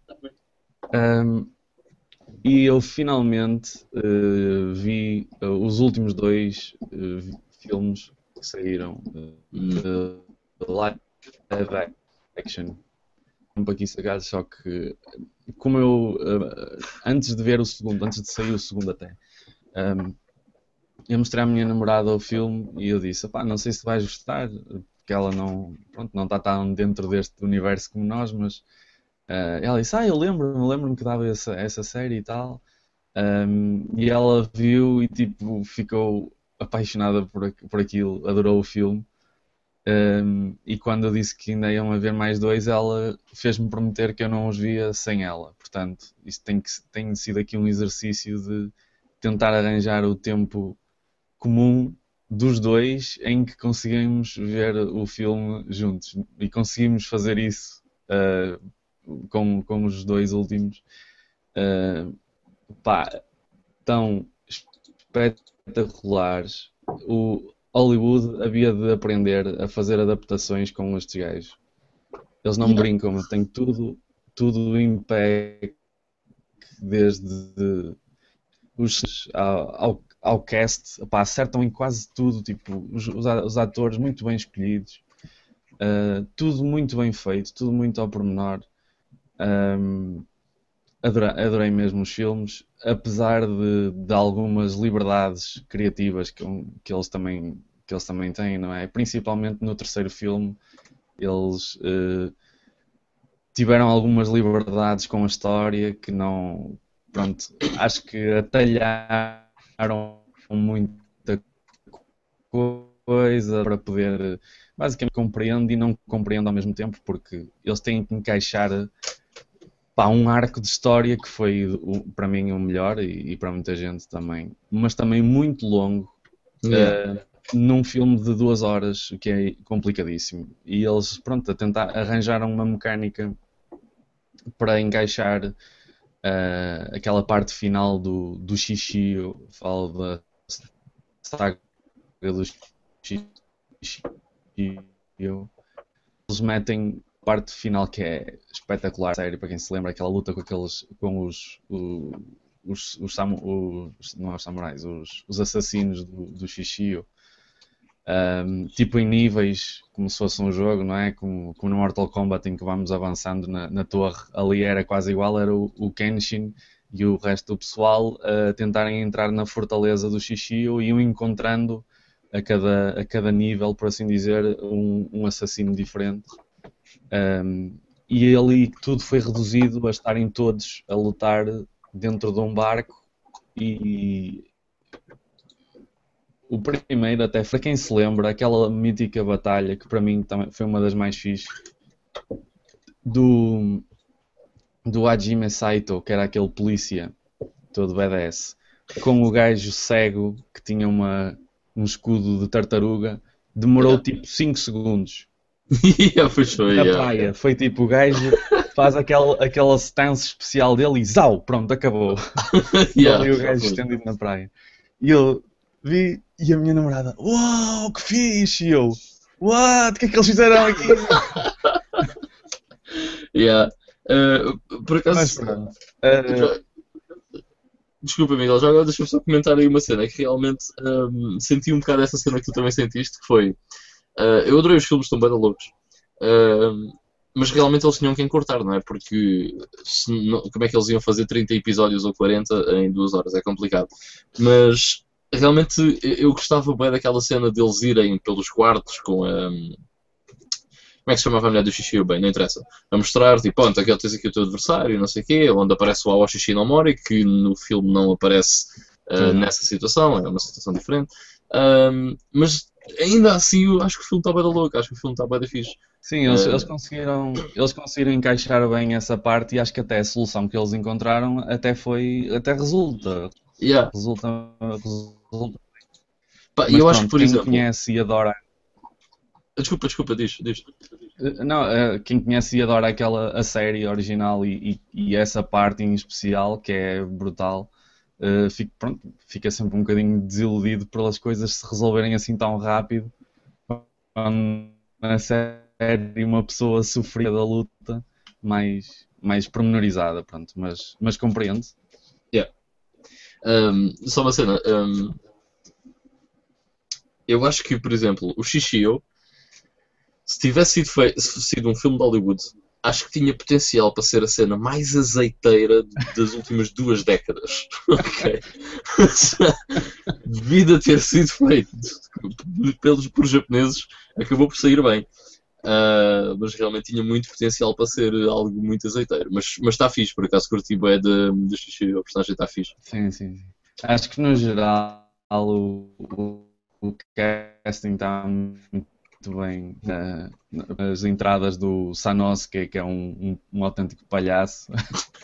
Um, e eu finalmente eh, vi eh, os últimos dois vi- filmes que saíram eh,
Hum.
de live action. Um pouquinho sagaz, só que como eu eh, antes de ver o segundo, antes de sair o segundo até, um, eu mostrei à minha namorada o filme e eu disse, não sei se vais gostar, porque ela não, pronto, não está tão dentro deste universo como nós, mas eh, ela disse, ah, eu lembro-me, lembro-me que dava essa, essa série e tal. Um, e ela viu e tipo ficou apaixonada por, por aquilo, adorou o filme. Um, e quando eu disse que ainda iam haver mais dois, ela fez-me prometer que eu não os via sem ela. Portanto, isto tem, que, tem sido aqui um exercício de tentar arranjar o tempo comum dos dois em que conseguimos ver o filme juntos. E conseguimos fazer isso uh, com, com os dois últimos. Uh, pá, tão espetaculares. O Hollywood havia de aprender a fazer adaptações com estes gajos. Eles não
Yeah.
brincam, tem tudo, tudo em pé, desde os, ao, ao, cast, pá, acertam em quase tudo, tipo, os, os atores muito bem escolhidos, uh, tudo muito bem feito, tudo muito ao pormenor. Um, adorei, adorei mesmo os filmes, apesar de, de algumas liberdades criativas que, que eles também, que eles também têm, não é? Principalmente no terceiro filme, eles eh, tiveram algumas liberdades com a história que não. Pronto, acho que atalharam muita coisa para poder. Basicamente compreendo e não compreendo ao mesmo tempo, porque eles têm que encaixar pá, um arco de história que foi o- para mim o melhor e, e para muita gente também, mas também muito longo
Yeah.
eh, num filme de duas horas, o que é complicadíssimo. E eles, pronto, a tentar arranjaram uma mecânica para encaixar eh, aquela parte final do, do xixi, eu falo da saga do xixi. Eles metem parte final que é espetacular, sério, para quem se lembra, aquela luta com aqueles, com os, os, os, os- não é os samurais, os, os assassinos do, do Shishio. Um, tipo em níveis, como se fosse um jogo, não é? Como, como no Mortal Kombat em que vamos avançando na, na torre, ali era quase igual, era o, o Kenshin e o resto do pessoal a tentarem entrar na fortaleza do Shishio e iam encontrando a cada, a cada nível, por assim dizer, um, um assassino diferente. Um, e ali tudo foi reduzido a estarem todos a lutar dentro de um barco e o primeiro até para quem se lembra aquela mítica batalha que para mim também foi uma das mais fixes do do Hajime Saito que era aquele polícia todo badass com o gajo cego que tinha uma um escudo de tartaruga demorou tipo 5 segundos
yeah, foi,
na
yeah.
praia. Foi tipo, o gajo faz aquela, aquela stance especial dele e zau, pronto, acabou.
Yeah,
Ali o gajo
foi.
estendido na praia. E eu vi, e a minha namorada, uau, que fixe! E eu, what? O que é que eles fizeram aqui?
Yeah. Uh, por acaso,
Mas pronto. Uh,
Já- Desculpa, Miguel, já agora deixa-me só comentar aí uma cena que realmente hum, senti um bocado essa cena que tu também sentiste, que foi uh, eu adorei os filmes, estão bem loucos, Hum, mas realmente eles tinham que encurtar, não é? Porque não- como é que eles iam fazer 30 episódios ou 40 em duas horas? É complicado. Mas realmente eu gostava bem daquela cena deles irem pelos quartos com a. Como é que se chamava a mulher do Shishio? Bem, não interessa. A mostrar, tipo, pronto, aqui tens aqui o teu adversário, não sei o quê, onde aparece o Aoshi Shinomori, que no filme não aparece uh, nessa situação, é uma situação diferente. Um, mas ainda assim, eu acho que o filme está bem da louco, acho que o filme está bem da fixe.
sim, eles,
uh,
eles, conseguiram, eles conseguiram encaixar bem essa parte e acho que até a solução que eles encontraram até foi, até resulta.
Yeah.
Resulta, resulta.
Pá,
Mas
eu acho
pronto,
que, por
quem
exemplo.
conhece e adora
Desculpa, desculpa, diz, diz.
Não, eh, quem conhece e adora aquela a série original e, e- e essa parte em especial que é brutal, uh, fico, pronto, fica sempre um bocadinho desiludido pelas coisas se resolverem assim tão rápido. Quando na série uma pessoa sofria da luta mais, mais pormenorizada, pronto, mas, mas compreendo.
Yeah. Um, só uma cena. Um, eu acho que, por exemplo, o Shishio, se tivesse sido, feito, sido um filme de Hollywood, acho que tinha potencial para ser a cena mais azeiteira das últimas duas décadas. Devido a ter sido feito pelos, por japoneses, acabou por sair bem. Uh, mas realmente tinha muito potencial para ser algo muito azeiteiro. Mas, está fixe, por acaso curti bem de, de xixi, o personagem está fixe.
Sim, sim, sim. Acho que no geral o, o, o casting está muito bem. Uh, as entradas do Sanosuke, que é um, um, um autêntico palhaço.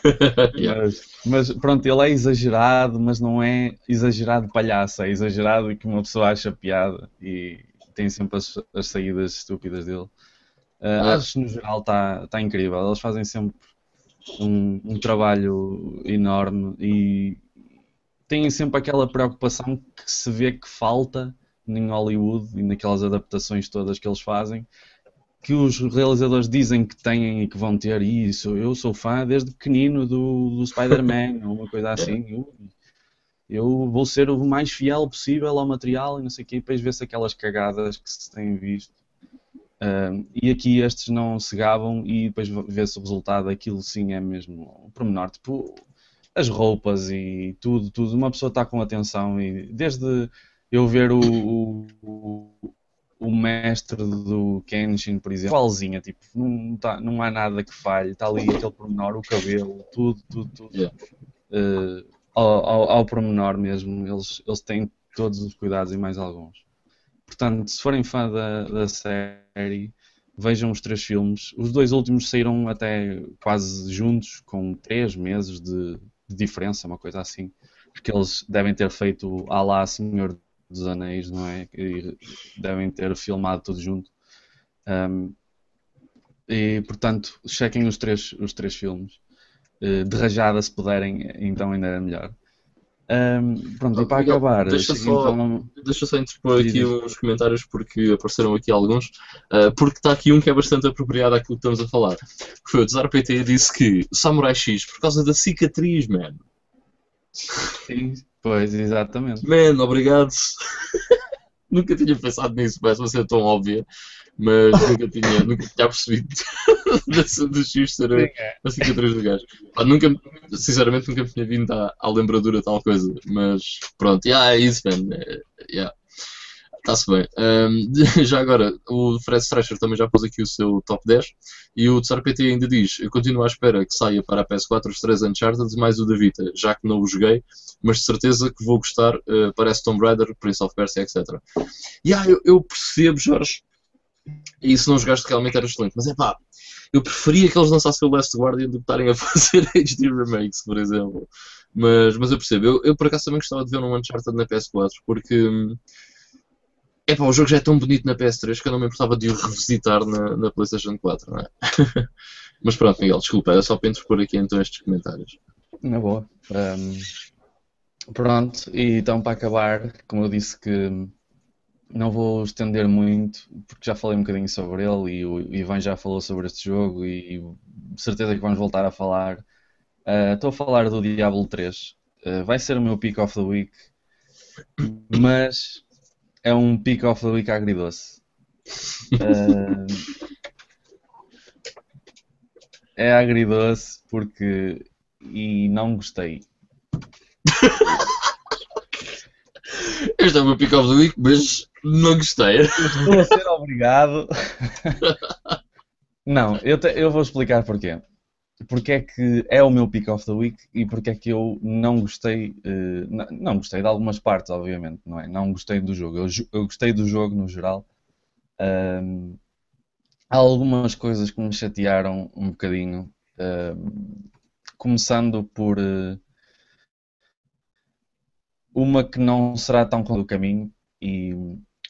yeah.
mas, mas, pronto, ele é exagerado, mas não é exagerado palhaço, é exagerado que uma pessoa acha piada e tem sempre as, as saídas estúpidas dele. Uh, acho que no geral está tá incrível. Eles fazem sempre um, um, trabalho enorme e têm sempre aquela preocupação que se vê que falta em Hollywood e naquelas adaptações todas que eles fazem que os realizadores dizem que têm e que vão ter isso. Eu sou fã desde pequenino do, do Spider-Man ou uma coisa assim. Eu, eu, vou ser o mais fiel possível ao material e não sei o quê. E depois vê-se aquelas cagadas que se têm visto. Uh, e aqui estes não se gabam e depois vê-se o resultado. Aquilo sim é mesmo um pormenor. Tipo, as roupas e tudo, tudo. Uma pessoa está com atenção e desde eu ver o, o, o mestre do Kenshin, por exemplo, igualzinha, tipo, não, tá, não há nada que falhe, está ali aquele pormenor, o cabelo, tudo, tudo, tudo.
Yeah.
Uh, ao, ao, ao pormenor mesmo, eles, eles têm todos os cuidados e mais alguns. Portanto, se forem fã da, da série, vejam os três filmes. Os dois últimos saíram até quase juntos, com três meses de, de diferença, uma coisa assim. Porque eles devem ter feito a lá Senhor dos Anéis, não é? E devem ter filmado tudo junto. Um, e portanto, chequem os três, os três filmes. Uh, de rajada, se puderem, então ainda era melhor. Um, pronto, e para
Miguel,
acabar,
deixa só,
então,
deixa só interpor aqui uns comentários porque apareceram aqui alguns, uh, porque está aqui um que é bastante apropriado àquilo que estamos a falar. Foi o Tsar PT disse que Samurai X, por causa da cicatriz, man.
Sim, pois, exatamente.
Man, obrigado. nunca tinha pensado nisso, parece uma ser tão óbvia, mas nunca tinha, nunca tinha percebido do X ser a, a cicatriz do gajo. Pá, nunca, sinceramente, nunca me tinha vindo à, à lembradura tal coisa, mas pronto, yeah, é isso, man. É, yeah. Está-se bem. Um, já agora, o Fred Strescher também já pôs aqui o seu top 10 e o Tsar PT ainda diz: Eu continuo à espera que saia para a PS4 os 3 Uncharted mais o da Vita, já que não o joguei, mas de certeza que vou gostar. Uh, parece Tomb Raider, Prince of Persia, etc. E yeah, eu, eu percebo, Jorge, e se não jogaste realmente era excelente, mas é pá, eu preferia que eles lançassem o Last Guardian do que estarem a fazer HD remakes, por exemplo. Mas, mas eu percebo, eu, eu por acaso também gostava de ver um Uncharted na PS4, porque. É pá, o jogo já é tão bonito na PS3 que eu não me importava de o revisitar na, na PlayStation 4, não é? Mas pronto, Miguel, desculpa, era só para interpor aqui então estes comentários.
Na boa. Um, pronto, e então para acabar, como eu disse que não vou estender muito, porque já falei um bocadinho sobre ele e o Ivan já falou sobre este jogo e, certeza que vamos voltar a falar. Uh, estou a falar do Diablo 3. Uh, vai ser o meu pick of the week, mas é um pick of the week agridoce. Uh, é agridoce porque. e não gostei.
Este é o meu pick of the week, mas não gostei.
Estou a ser obrigado. não, eu, te, eu vou explicar porquê porque é que é o meu pick of the week e porque é que eu não gostei, uh, não, não, gostei de algumas partes, obviamente, não é? Não gostei do jogo. Eu, eu gostei do jogo no geral. Uh, há algumas coisas que me chatearam um bocadinho, uh, começando por uh, uma que não será tão com o caminho e,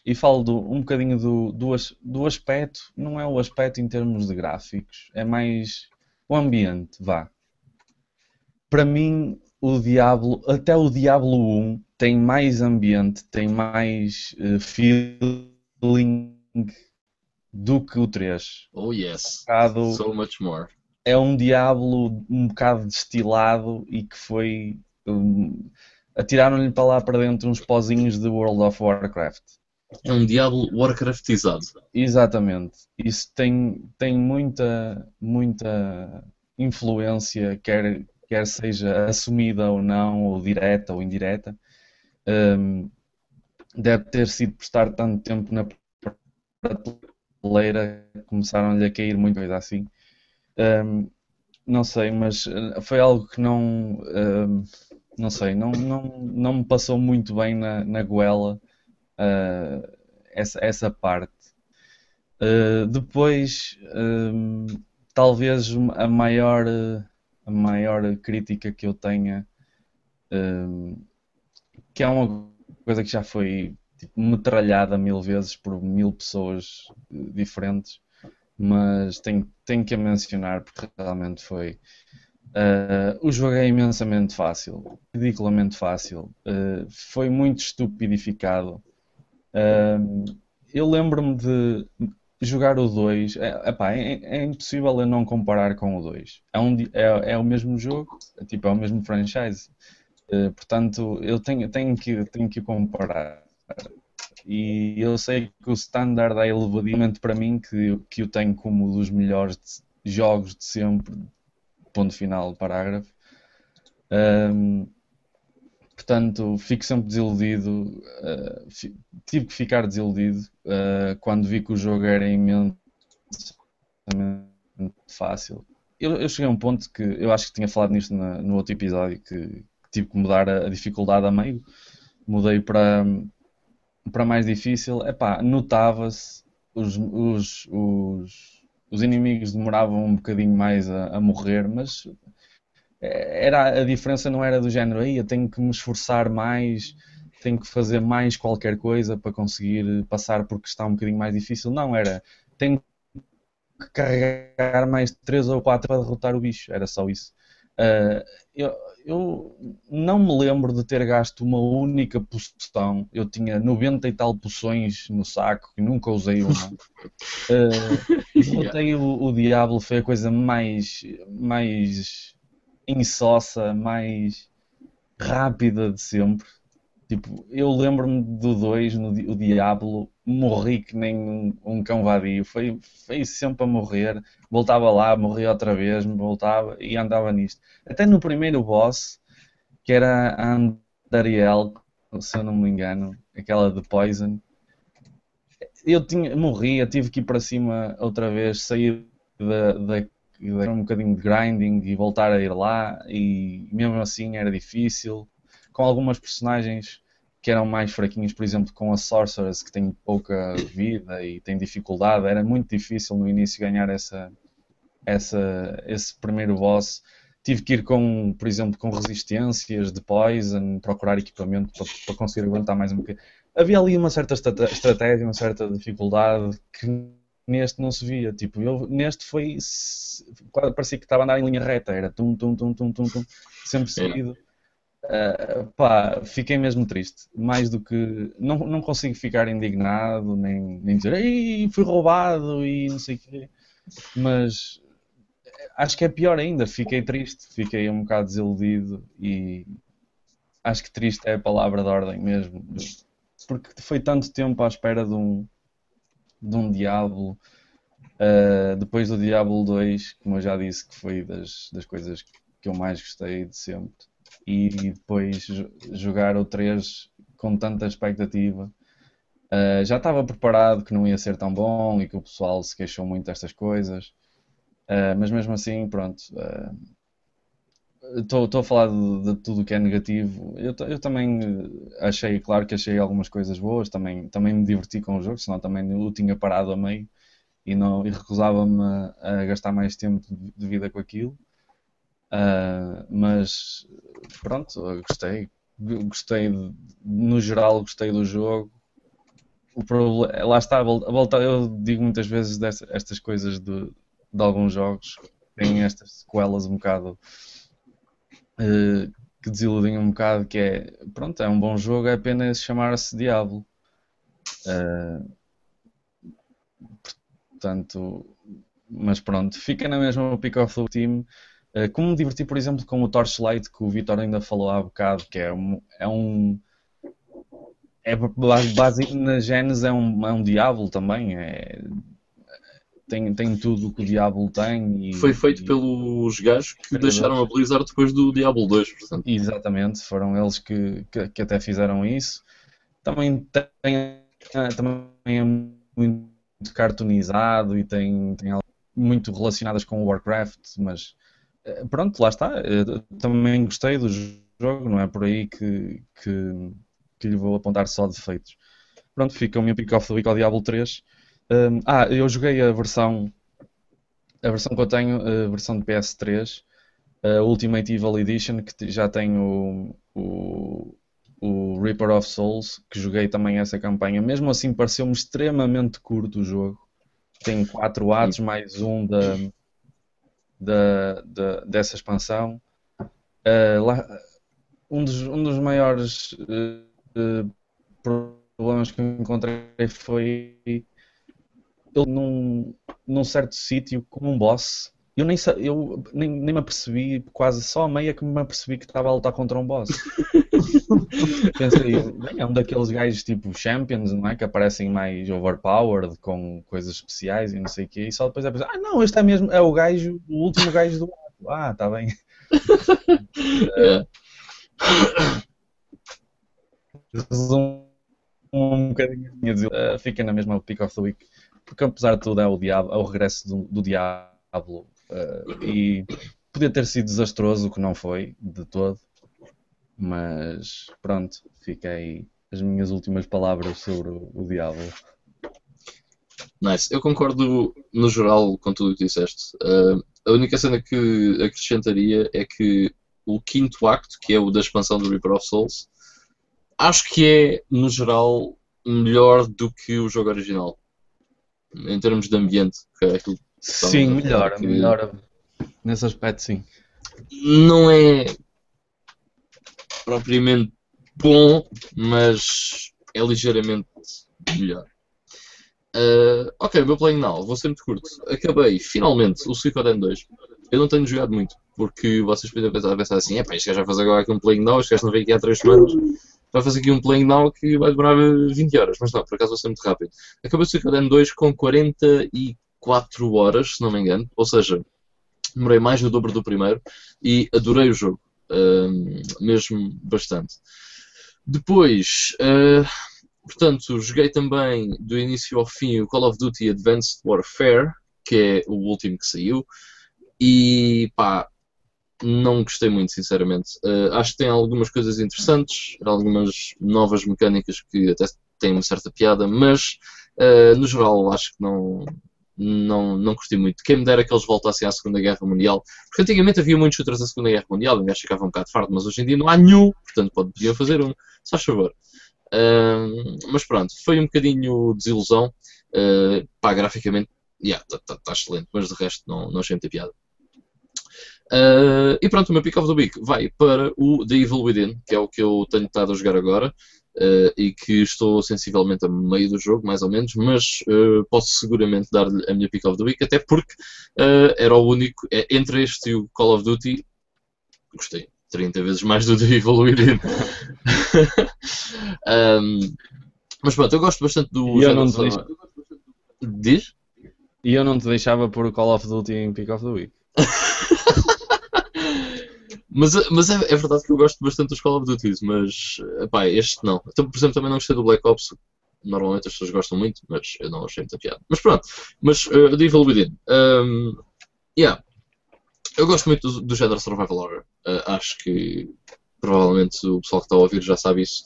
e falo do, um bocadinho do, do, do aspecto, não é o aspecto em termos de gráficos, é mais o ambiente, vá. Para mim, o Diablo, até o Diablo 1 tem mais ambiente, tem mais uh, feeling do que o 3.
Oh yes.
Um bocado-
So much more.
é um Diablo um bocado destilado e que foi. Um, atiraram-lhe para lá para dentro uns pozinhos de World of Warcraft.
É um Diablo Warcraftizado.
Exatamente. Isso tem, tem muita, muita influência, quer, quer seja assumida ou não, ou direta ou indireta. Hum, deve ter sido por estar tanto tempo na prateleira, começaram-lhe a cair muita coisa assim. Hum, não sei, mas eh, foi algo que não, hum, não sei, não, não, não me passou muito bem na, na goela uh, essa, essa parte. Uh, depois, hum, talvez a maior, a maior crítica que eu tenha, hum, que é uma coisa que já foi tipo, metralhada mil vezes por mil pessoas eh, diferentes, mas tenho, tenho que a mencionar porque realmente foi. Uh, o jogo é imensamente fácil, ridiculamente fácil, uh, foi muito estupidificado. Uh, eu lembro-me de jogar o 2, é, é, é impossível eu não comparar com o 2. É, um, é, é o mesmo jogo, é, tipo, é o mesmo franchise. Uh, portanto, eu tenho, tenho, que, tenho que comparar. E eu sei que o standard é elevadamente para mim, que, que eu tenho como um dos melhores de- jogos de sempre, ponto final, parágrafo. Um, portanto, fico sempre desiludido. uh, tive que ficar desiludido uh, quando vi que o jogo era imensamente fácil. Eu, eu cheguei a um ponto que eu acho que tinha falado nisto na- no outro episódio que, que tive que mudar a, a dificuldade a meio. Mudei para, para mais difícil. Epá, notava-se os, os, os, os inimigos demoravam um bocadinho mais a, a morrer, mas era a diferença não era do género aí eu tenho que me esforçar mais tenho que fazer mais qualquer coisa para conseguir passar porque está um bocadinho mais difícil. Não era tenho que carregar mais 3 ou 4 para derrotar o bicho. Era só isso. Ah, eu, eu não me lembro de ter gasto uma única poção. Eu tinha 90 e tal poções no saco e nunca usei uma. Ah, derrotei o, o Diablo foi a coisa mais mais insossa, mais rápida de sempre. Tipo, eu lembro-me do 2, no o Diablo, morri que nem um, um cão vadio. Foi, foi sempre a morrer. Voltava lá, morria outra vez, voltava e andava nisto. Até no primeiro boss, que era a Andariel, se eu não me engano, aquela de Poison, eu tinha, morria, tive que ir para cima outra vez, sair da, da e dar um bocadinho de grinding e voltar a ir lá e mesmo assim era difícil com algumas personagens que eram mais fraquinhos, por exemplo com a Sorceress que tem pouca vida e tem dificuldade, era muito difícil no início ganhar essa, essa esse primeiro boss tive que ir com, por exemplo, com resistências de poison, procurar equipamento para, para conseguir aguentar mais um bocadinho. Havia ali uma certa estratégia, uma certa dificuldade que neste não se via. Tipo, eu, neste foi. se- quase Parecia que estava a andar em linha reta, era tum, tum, tum, tum, tum, tum, sempre seguido. Ah, pá, fiquei mesmo triste. Mais do que. Não, não consigo ficar indignado, nem, nem dizer Ei, fui roubado e não sei o quê. Mas acho que é pior ainda. Fiquei triste, fiquei um bocado desiludido e acho que triste é a palavra de ordem mesmo. Porque foi tanto tempo à espera de um, de um Diablo. Uh, depois do Diablo 2, como eu já disse, que foi das, das coisas que eu mais gostei de sempre. E depois jo- jogar o 3 com tanta expectativa. Uh, já estava preparado que não ia ser tão bom e que o pessoal se queixou muito destas coisas. Uh, mas mesmo assim, pronto. Estou a falar de, de tudo o que é negativo. Eu, eu também eh, achei, claro que achei algumas coisas boas, também, também me diverti com o jogo, senão também o tinha parado a meio e, não, e recusava-me a, a gastar mais tempo de, de vida com aquilo. Ah, mas pronto, gostei. Gostei, de- no geral, gostei do jogo. O problema, lá está, volta, eu digo muitas vezes desta- estas coisas de, de alguns jogos, têm estas sequelas um bocado eh, que desiludem um bocado, que é, pronto, é um bom jogo, é apenas chamar-se Diablo. Uh, portanto, mas pronto, fica na mesma o pick of the team. Uh, como me diverti, por exemplo, com o Torchlight, que o Vitor ainda falou há bocado, que é um. É um é base, na Genesis é um, é um Diablo também. É, tem, tem tudo o que o Diablo tem. E,
Foi feito
e,
pelos gajos que deixaram a Blizzard depois do Diablo 2, portanto.
Exatamente, foram eles que, que, que até fizeram isso. Também tem, também é muito cartoonizado e tem, tem muito relacionadas com o Warcraft, mas eh, pronto, lá está. Eu também gostei do jogo, não é por aí que, que, que lhe vou apontar só defeitos. Pronto, fica o meu pick of the week ao Diablo 3. Um, ah, eu joguei a versão a versão que eu tenho, a versão de PS3, a Ultimate Evil Edition, que já tem o, o, o Reaper of Souls, que joguei também essa campanha. Mesmo assim, pareceu-me extremamente curto o jogo. Tem 4 atos mais um da, da, da dessa expansão. Uh, lá, um, dos, um dos maiores uh, uh, problemas que encontrei foi ele num, num certo sítio como um boss. Eu nem, eu nem, nem me apercebi, quase só a meia que me apercebi que estava a lutar contra um boss. Pensei, bem, é um daqueles gajos tipo Champions, não é? Que aparecem mais overpowered, com coisas especiais e não sei o quê, e só depois é pensar, ah não, este é mesmo, é o gajo, o último gajo do ato. Ah, está bem. Resumo um bocadinho a minha uh, fica na mesma pick of the week porque apesar de tudo é o, diabo, é o regresso do, do Diablo uh, e podia ter sido desastroso, o que não foi de todo, mas pronto, fiquei as minhas últimas palavras sobre o, o Diablo.
Nice, eu concordo no geral com tudo o que disseste. Uh, a única cena que acrescentaria é que o quinto acto, que é o da expansão do Reaper of Souls, acho que é, no geral, melhor do que o jogo original em termos de ambiente. Que é aquilo
sim, melhora, que... melhora. Nesse aspecto, sim.
Não é propriamente bom, mas é ligeiramente melhor. Uh, ok, meu playing now, vou ser muito curto. Acabei finalmente o Suicoden 2. Eu não tenho jogado muito, porque vocês podem pensar, pensar assim: é pá, gajo vai fazer agora aqui um playing now, este gajo não veio aqui há 3 semanas vai fazer aqui um playing now que vai demorar 20 horas, mas não, por acaso vai ser muito rápido. Acabou o Suicoden 2 com 44 horas, se não me engano, ou seja, demorei mais do dobro do primeiro e adorei o jogo, uh, mesmo bastante. Depois, uh, portanto, joguei também do início ao fim o Call of Duty Advanced Warfare, que é o último que saiu, e pá, não gostei muito, sinceramente. Uh, acho que tem algumas coisas interessantes, algumas novas mecânicas que até têm uma certa piada, mas uh, no geral acho que não, não, não curti muito. Quem me dera que eles voltassem à Segunda Guerra Mundial, porque antigamente havia muitos shooters da Segunda Guerra Mundial, e ficava um bocado farto, mas hoje em dia não há nenhum, portanto podiam fazer um, só favor. Uh, mas pronto, foi um bocadinho desilusão. Uh, pá, graficamente, está yeah, tá, tá, tá excelente, mas de resto não, não achei muita piada. Uh, e pronto, o meu pick of the week vai para o The Evil Within, que é o que eu tenho estado a jogar agora. Uh, e que estou sensivelmente a meio do jogo, mais ou menos, mas uh, posso seguramente dar-lhe a minha pick of the week, até porque era o único, é, entre este e o Call of Duty, gostei 30 vezes mais do The Evil Within. um, mas pronto, eu gosto bastante do.
E eu não te deixo...
Diz?
E eu não te deixava pôr o Call of Duty em pick of the week.
mas mas é, é, verdade que eu gosto bastante dos Call of Duty, mas epá, este não. Então, por exemplo, também não gostei do Black Ops. Normalmente as pessoas gostam muito, mas eu não achei muita piada. Mas pronto, mas uh, The Evil Within. Um, yeah. Eu gosto muito do, do género Survival Horror. Uh, acho que provavelmente o pessoal que está a ouvir já sabe isso.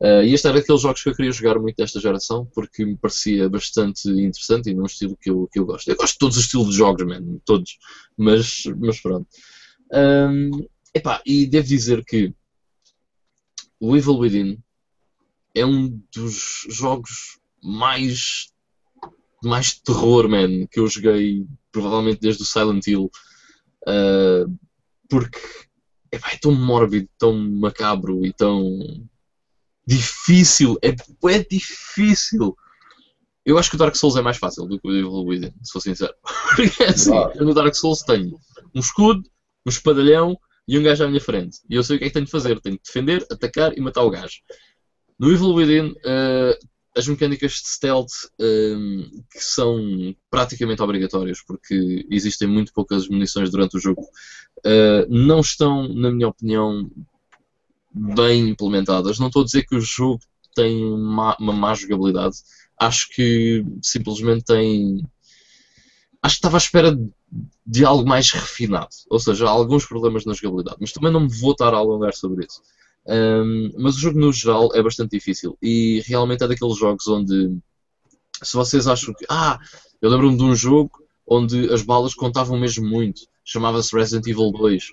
Uh, e este era aqueles jogos que eu queria jogar muito desta geração porque me parecia bastante interessante e num estilo que eu, que eu gosto. Eu gosto de todos os estilos de jogos, man, todos. Mas, mas pronto. Um, epá, e devo dizer que o Evil Within é um dos jogos mais mais terror, man, que eu joguei provavelmente desde o Silent Hill. Uh, porque epá, é tão mórbido, tão macabro e tão difícil. É, é difícil. Eu acho que o Dark Souls é mais fácil do que o Evil Within, se for sincero. Porque é assim,
Claro.
eu no Dark Souls tenho um escudo, um espadalhão e um gajo à minha frente. E eu sei o que é que tenho de fazer. Tenho de defender, atacar e matar o gajo. No Evil Within, eh, as mecânicas de stealth eh, que são praticamente obrigatórias, porque existem muito poucas munições durante o jogo, eh, não estão, na minha opinião, bem implementadas. Não estou a dizer que o jogo tem uma, uma má jogabilidade. Acho que simplesmente tem. Acho que estava à espera de- de algo mais refinado. Ou seja, há alguns problemas na jogabilidade. Mas também não me vou estar a alongar sobre isso. Um, mas o jogo no geral é bastante difícil. E realmente é daqueles jogos onde. Se vocês acham que. Ah, eu lembro-me de um jogo onde as balas contavam mesmo muito. Chamava-se Resident Evil 2.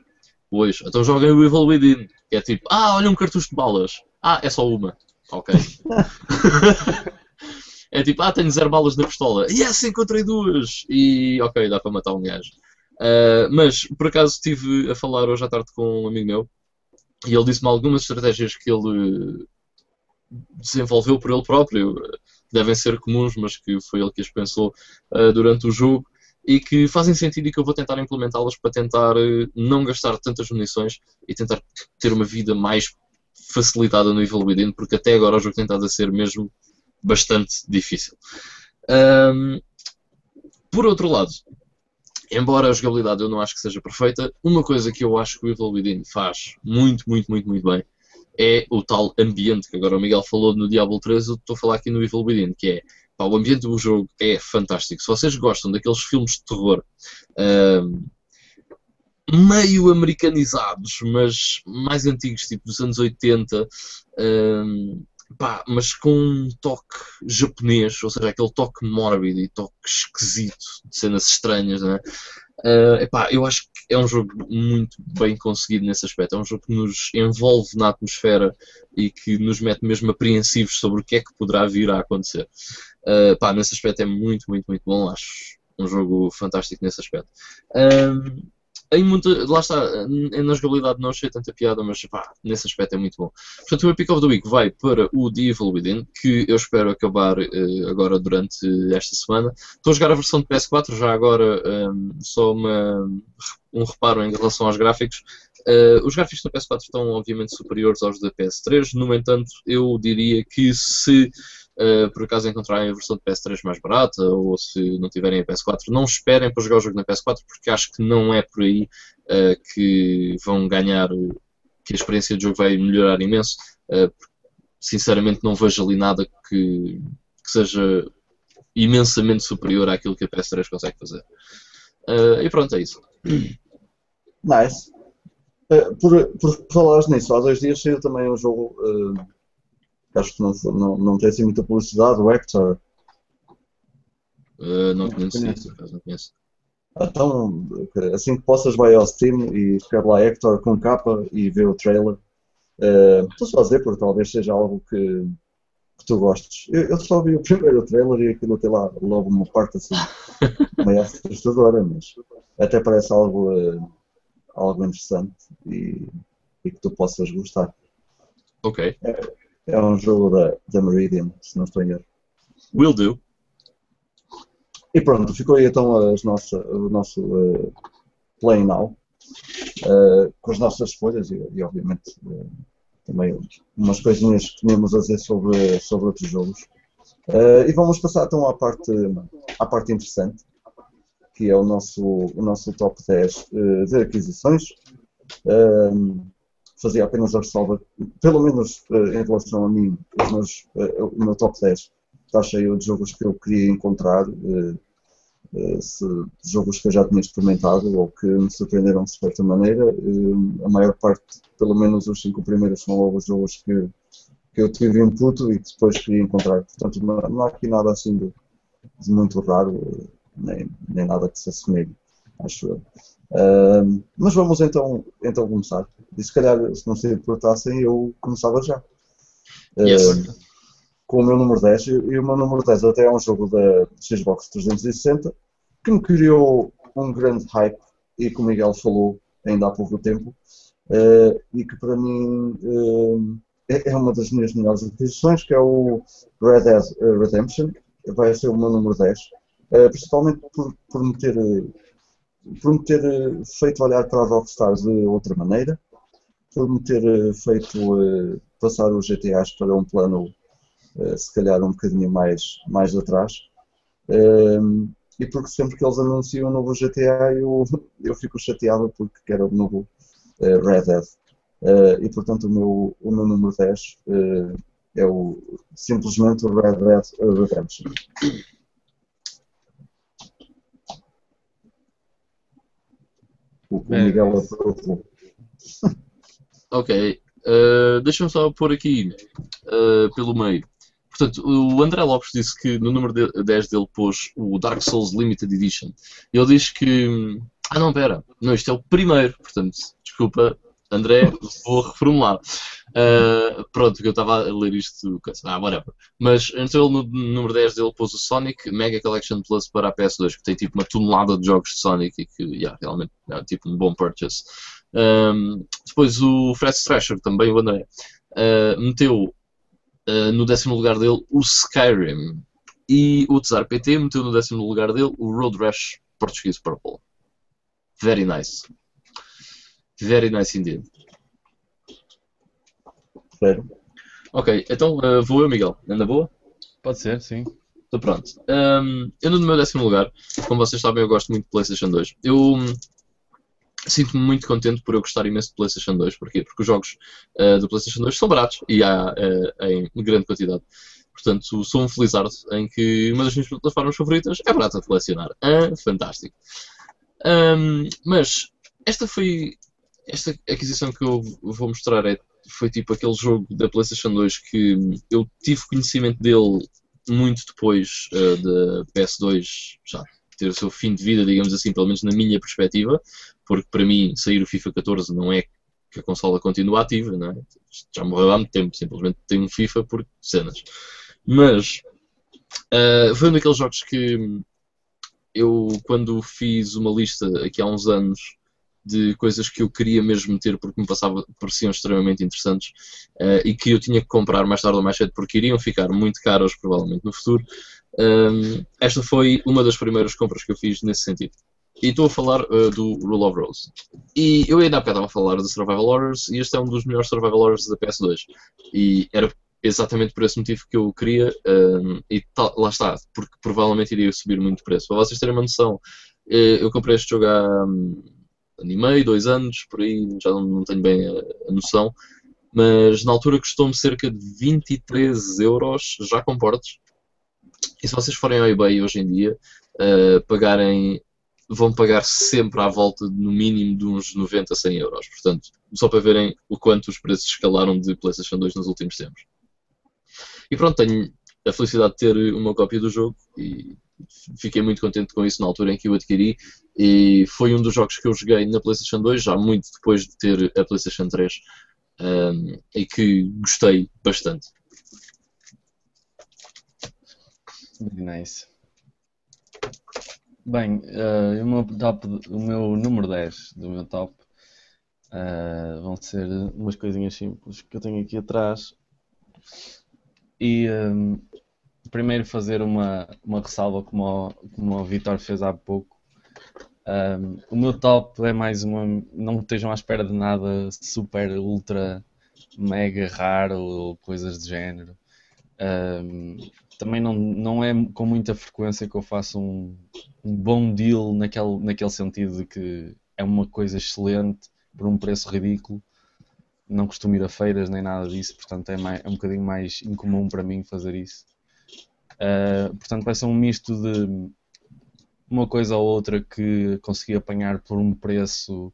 Pois, então joguem o Evil Within. Que é tipo, ah, olha um cartucho de balas. Ah, é só uma. Ok. é tipo, ah, tenho zero balas na pistola. Yes, encontrei duas. E ok, dá para matar um gajo. Ah, mas por acaso estive a falar hoje à tarde com um amigo meu e ele disse-me algumas estratégias que ele desenvolveu por ele próprio. Devem ser comuns, mas que foi ele que as pensou ah, durante o jogo e que fazem sentido e que eu vou tentar implementá-las para tentar eh, não gastar tantas munições e tentar ter uma vida mais facilitada no Evil Within, porque até agora o jogo tem estado a ser mesmo bastante difícil. Ahm, por outro lado, embora a jogabilidade eu não acho que seja perfeita, uma coisa que eu acho que o Evil Within faz muito, muito, muito, muito bem é o tal ambiente que agora o Miguel falou no Diablo 3, eu estou a falar aqui no Evil Within, que é pá, o ambiente do jogo é fantástico. Se vocês gostam daqueles filmes de terror ahm, meio americanizados, mas mais antigos, tipo dos anos 80, ahm, pá, mas com um toque japonês, ou seja, aquele toque mórbido e toque esquisito de cenas estranhas, né? Ah, epá, eu acho que é um jogo muito bem conseguido nesse aspecto. É um jogo que nos envolve na atmosfera e que nos mete mesmo apreensivos sobre o que é que poderá vir a acontecer. Pá, nesse aspecto é muito, muito, muito bom. Acho um jogo fantástico nesse aspecto. Ahm, em muita, lá está, na jogabilidade não achei tanta piada, mas pá, nesse aspecto é muito bom. Portanto, o meu Pick of the Week vai para o The Evil Within, que eu espero acabar eh, agora durante esta semana. Estou a jogar a versão de PS4, já agora ehm, só uma, um reparo em relação aos gráficos. Eh, os gráficos da PS4 estão obviamente superiores aos da PS3, no entanto, eu diria que se eh, por acaso encontrarem a versão de PS3 mais barata ou se não tiverem a PS4, não esperem para jogar o jogo na PS4 porque acho que não é por aí eh, que vão ganhar, que a experiência de jogo vai melhorar imenso. Eh, sinceramente, não vejo ali nada que, que seja imensamente superior àquilo que a PS3 consegue fazer. E pronto, é isso.
Nice. Eh, por, por falares nisso, há dois dias saiu também um jogo acho que não, não, não tem assim muita publicidade, o Hector.
Eh, não conheço
Conheço.
isso, por acaso não conheço.
Então, assim que possas, vai ao Steam e escreve lá Hector com capa e vê o trailer. Eh, Estou só a dizer porque talvez seja algo que, que tu gostes. Eu, eu só vi o primeiro trailer e aquilo tem lá logo uma parte assim meio assustadora, mas até parece algo, eh, algo interessante e, e que tu possas gostar.
Ok,
É um jogo da, da Meridian, se não estou em erro.
will do.
E pronto, ficou aí então as nossa, o nosso eh, Play Now, eh, com as nossas escolhas e, e, obviamente eh, também umas coisinhas que tínhamos a dizer sobre, sobre outros jogos. E vamos passar então à parte, à parte interessante, que é o nosso, o nosso top 10 eh, de aquisições. Fazia apenas a ressalva, pelo menos eh, em relação a mim, meus, eh, o meu top 10 está cheio de jogos que eu queria encontrar, eh, se, jogos que eu já tinha experimentado ou que me surpreenderam de certa maneira. A maior parte, pelo menos os cinco primeiros, são logo os jogos que, que eu tive input e que depois queria encontrar. Portanto, não, há aqui nada assim de, de muito raro, nem, nem nada que se assemelhe, acho eu. Mas vamos então, então começar. E se calhar, se não se importassem, eu começava já.
Yes.
Ahm, com o meu número 10, e o meu número 10 até é um jogo da Xbox 360 que me criou um grande hype e, como o Miguel falou ainda há pouco tempo, uh, e que para mim uh, é, uma das minhas melhores aquisições, que é o Red Dead Redemption, vai ser o meu número 10, uh, principalmente por, por, me ter, por me ter feito olhar para a Rockstar de outra maneira, por me ter feito passar os GTAs para um plano se calhar um bocadinho mais, mais atrás. e porque sempre que eles anunciam o novo GTA eu, eu fico chateado porque quero o novo Red Dead. e portanto o meu, o meu número 10 é o, simplesmente o Red Dead Redemption. O, o Miguel aprovou.
Ok. Uh, Deixa-me só pôr aqui uh, pelo meio. Portanto, o André Lopes disse que no número 10 dele pôs o Dark Souls Limited Edition. Ele diz que. Ah, não, pera. Não, isto é o primeiro. Portanto, desculpa, André, vou reformular. Uh, pronto, que eu estava a ler isto. Ah, whatever. Mas então ele no número 10 dele pôs o Sonic Mega Collection Plus para a PS2, que tem tipo uma tonelada de jogos de Sonic e que yeah, realmente é tipo um bom purchase. Um, depois o Fred Thrasher, também o André, uh, meteu uh, no décimo lugar dele o Skyrim. E o Tsar PT meteu no décimo lugar dele o Road Rash português Purple. Very nice. Very nice indeed.
Sério?
Ok, então uh, vou eu, Miguel. Anda boa?
Pode ser, sim.
Então pronto. Um, eu no meu décimo lugar, como vocês sabem, eu gosto muito de PlayStation 2. Eu sinto-me muito contente por eu gostar imenso de PlayStation 2. Porquê? Porque os jogos uh, do PlayStation 2 são baratos e há uh, em grande quantidade. Portanto, sou um felizardo em que uma das minhas plataformas favoritas é barata de colecionar. Ah, fantástico. Um, mas esta foi. Esta aquisição que eu vou mostrar é, foi tipo aquele jogo da PlayStation 2 que eu tive conhecimento dele muito depois uh, da PS2 já ter o seu fim de vida, digamos assim, pelo menos na minha perspectiva, porque para mim sair o FIFA 14 não é que a consola continua ativa, não é? já morreu há muito tempo, simplesmente tem um FIFA por cenas. Mas uh, foi um daqueles jogos que eu, quando fiz uma lista aqui há uns anos de coisas que eu queria mesmo ter porque me passava, pareciam extremamente interessantes uh, e que eu tinha que comprar mais tarde ou mais cedo porque iriam ficar muito caros provavelmente no futuro. Um, esta foi uma das primeiras compras que eu fiz nesse sentido. E estou a falar uh, do Rule of Rose. E eu ainda há bocado estava a falar de Survival Horrors e este é um dos melhores Survival Horrors da PS2. E era exatamente por esse motivo que eu queria um, e tá, lá está, porque provavelmente iria subir muito o preço. Para vocês terem uma noção, uh, eu comprei este jogo há um, ano e meio, dois anos, por aí, já não, não tenho bem a, a, noção, mas na altura custou-me cerca de 23 euros, já com portes. E se vocês forem ao eBay hoje em dia, uh, pagarem vão pagar sempre à volta no mínimo de uns 90 a 100 euros. Portanto, só para verem o quanto os preços escalaram de PlayStation 2 nos últimos tempos. E pronto, tenho a felicidade de ter uma cópia do jogo e fiquei muito contente com isso na altura em que o adquiri e foi um dos jogos que eu joguei na PlayStation 2, já muito depois de ter a PlayStation 3 um, e que gostei bastante.
Nice. Bem, uh, o, meu top, o meu número 10 do meu top uh, vão ser umas coisinhas simples que eu tenho aqui atrás. E ehm, primeiro fazer uma, uma ressalva como o, como o Vitor fez há pouco. Um, o meu top é mais uma. Não estejam à espera de nada super, ultra, mega raro ou coisas de género. Um, também não, não é com muita frequência que eu faço um, um bom deal naquele, naquele sentido de que é uma coisa excelente por um preço ridículo. Não costumo ir a feiras nem nada disso, portanto é, mais, é um bocadinho mais incomum para mim fazer isso. Uh, portanto, vai ser um misto de uma coisa ou outra que consegui apanhar por um preço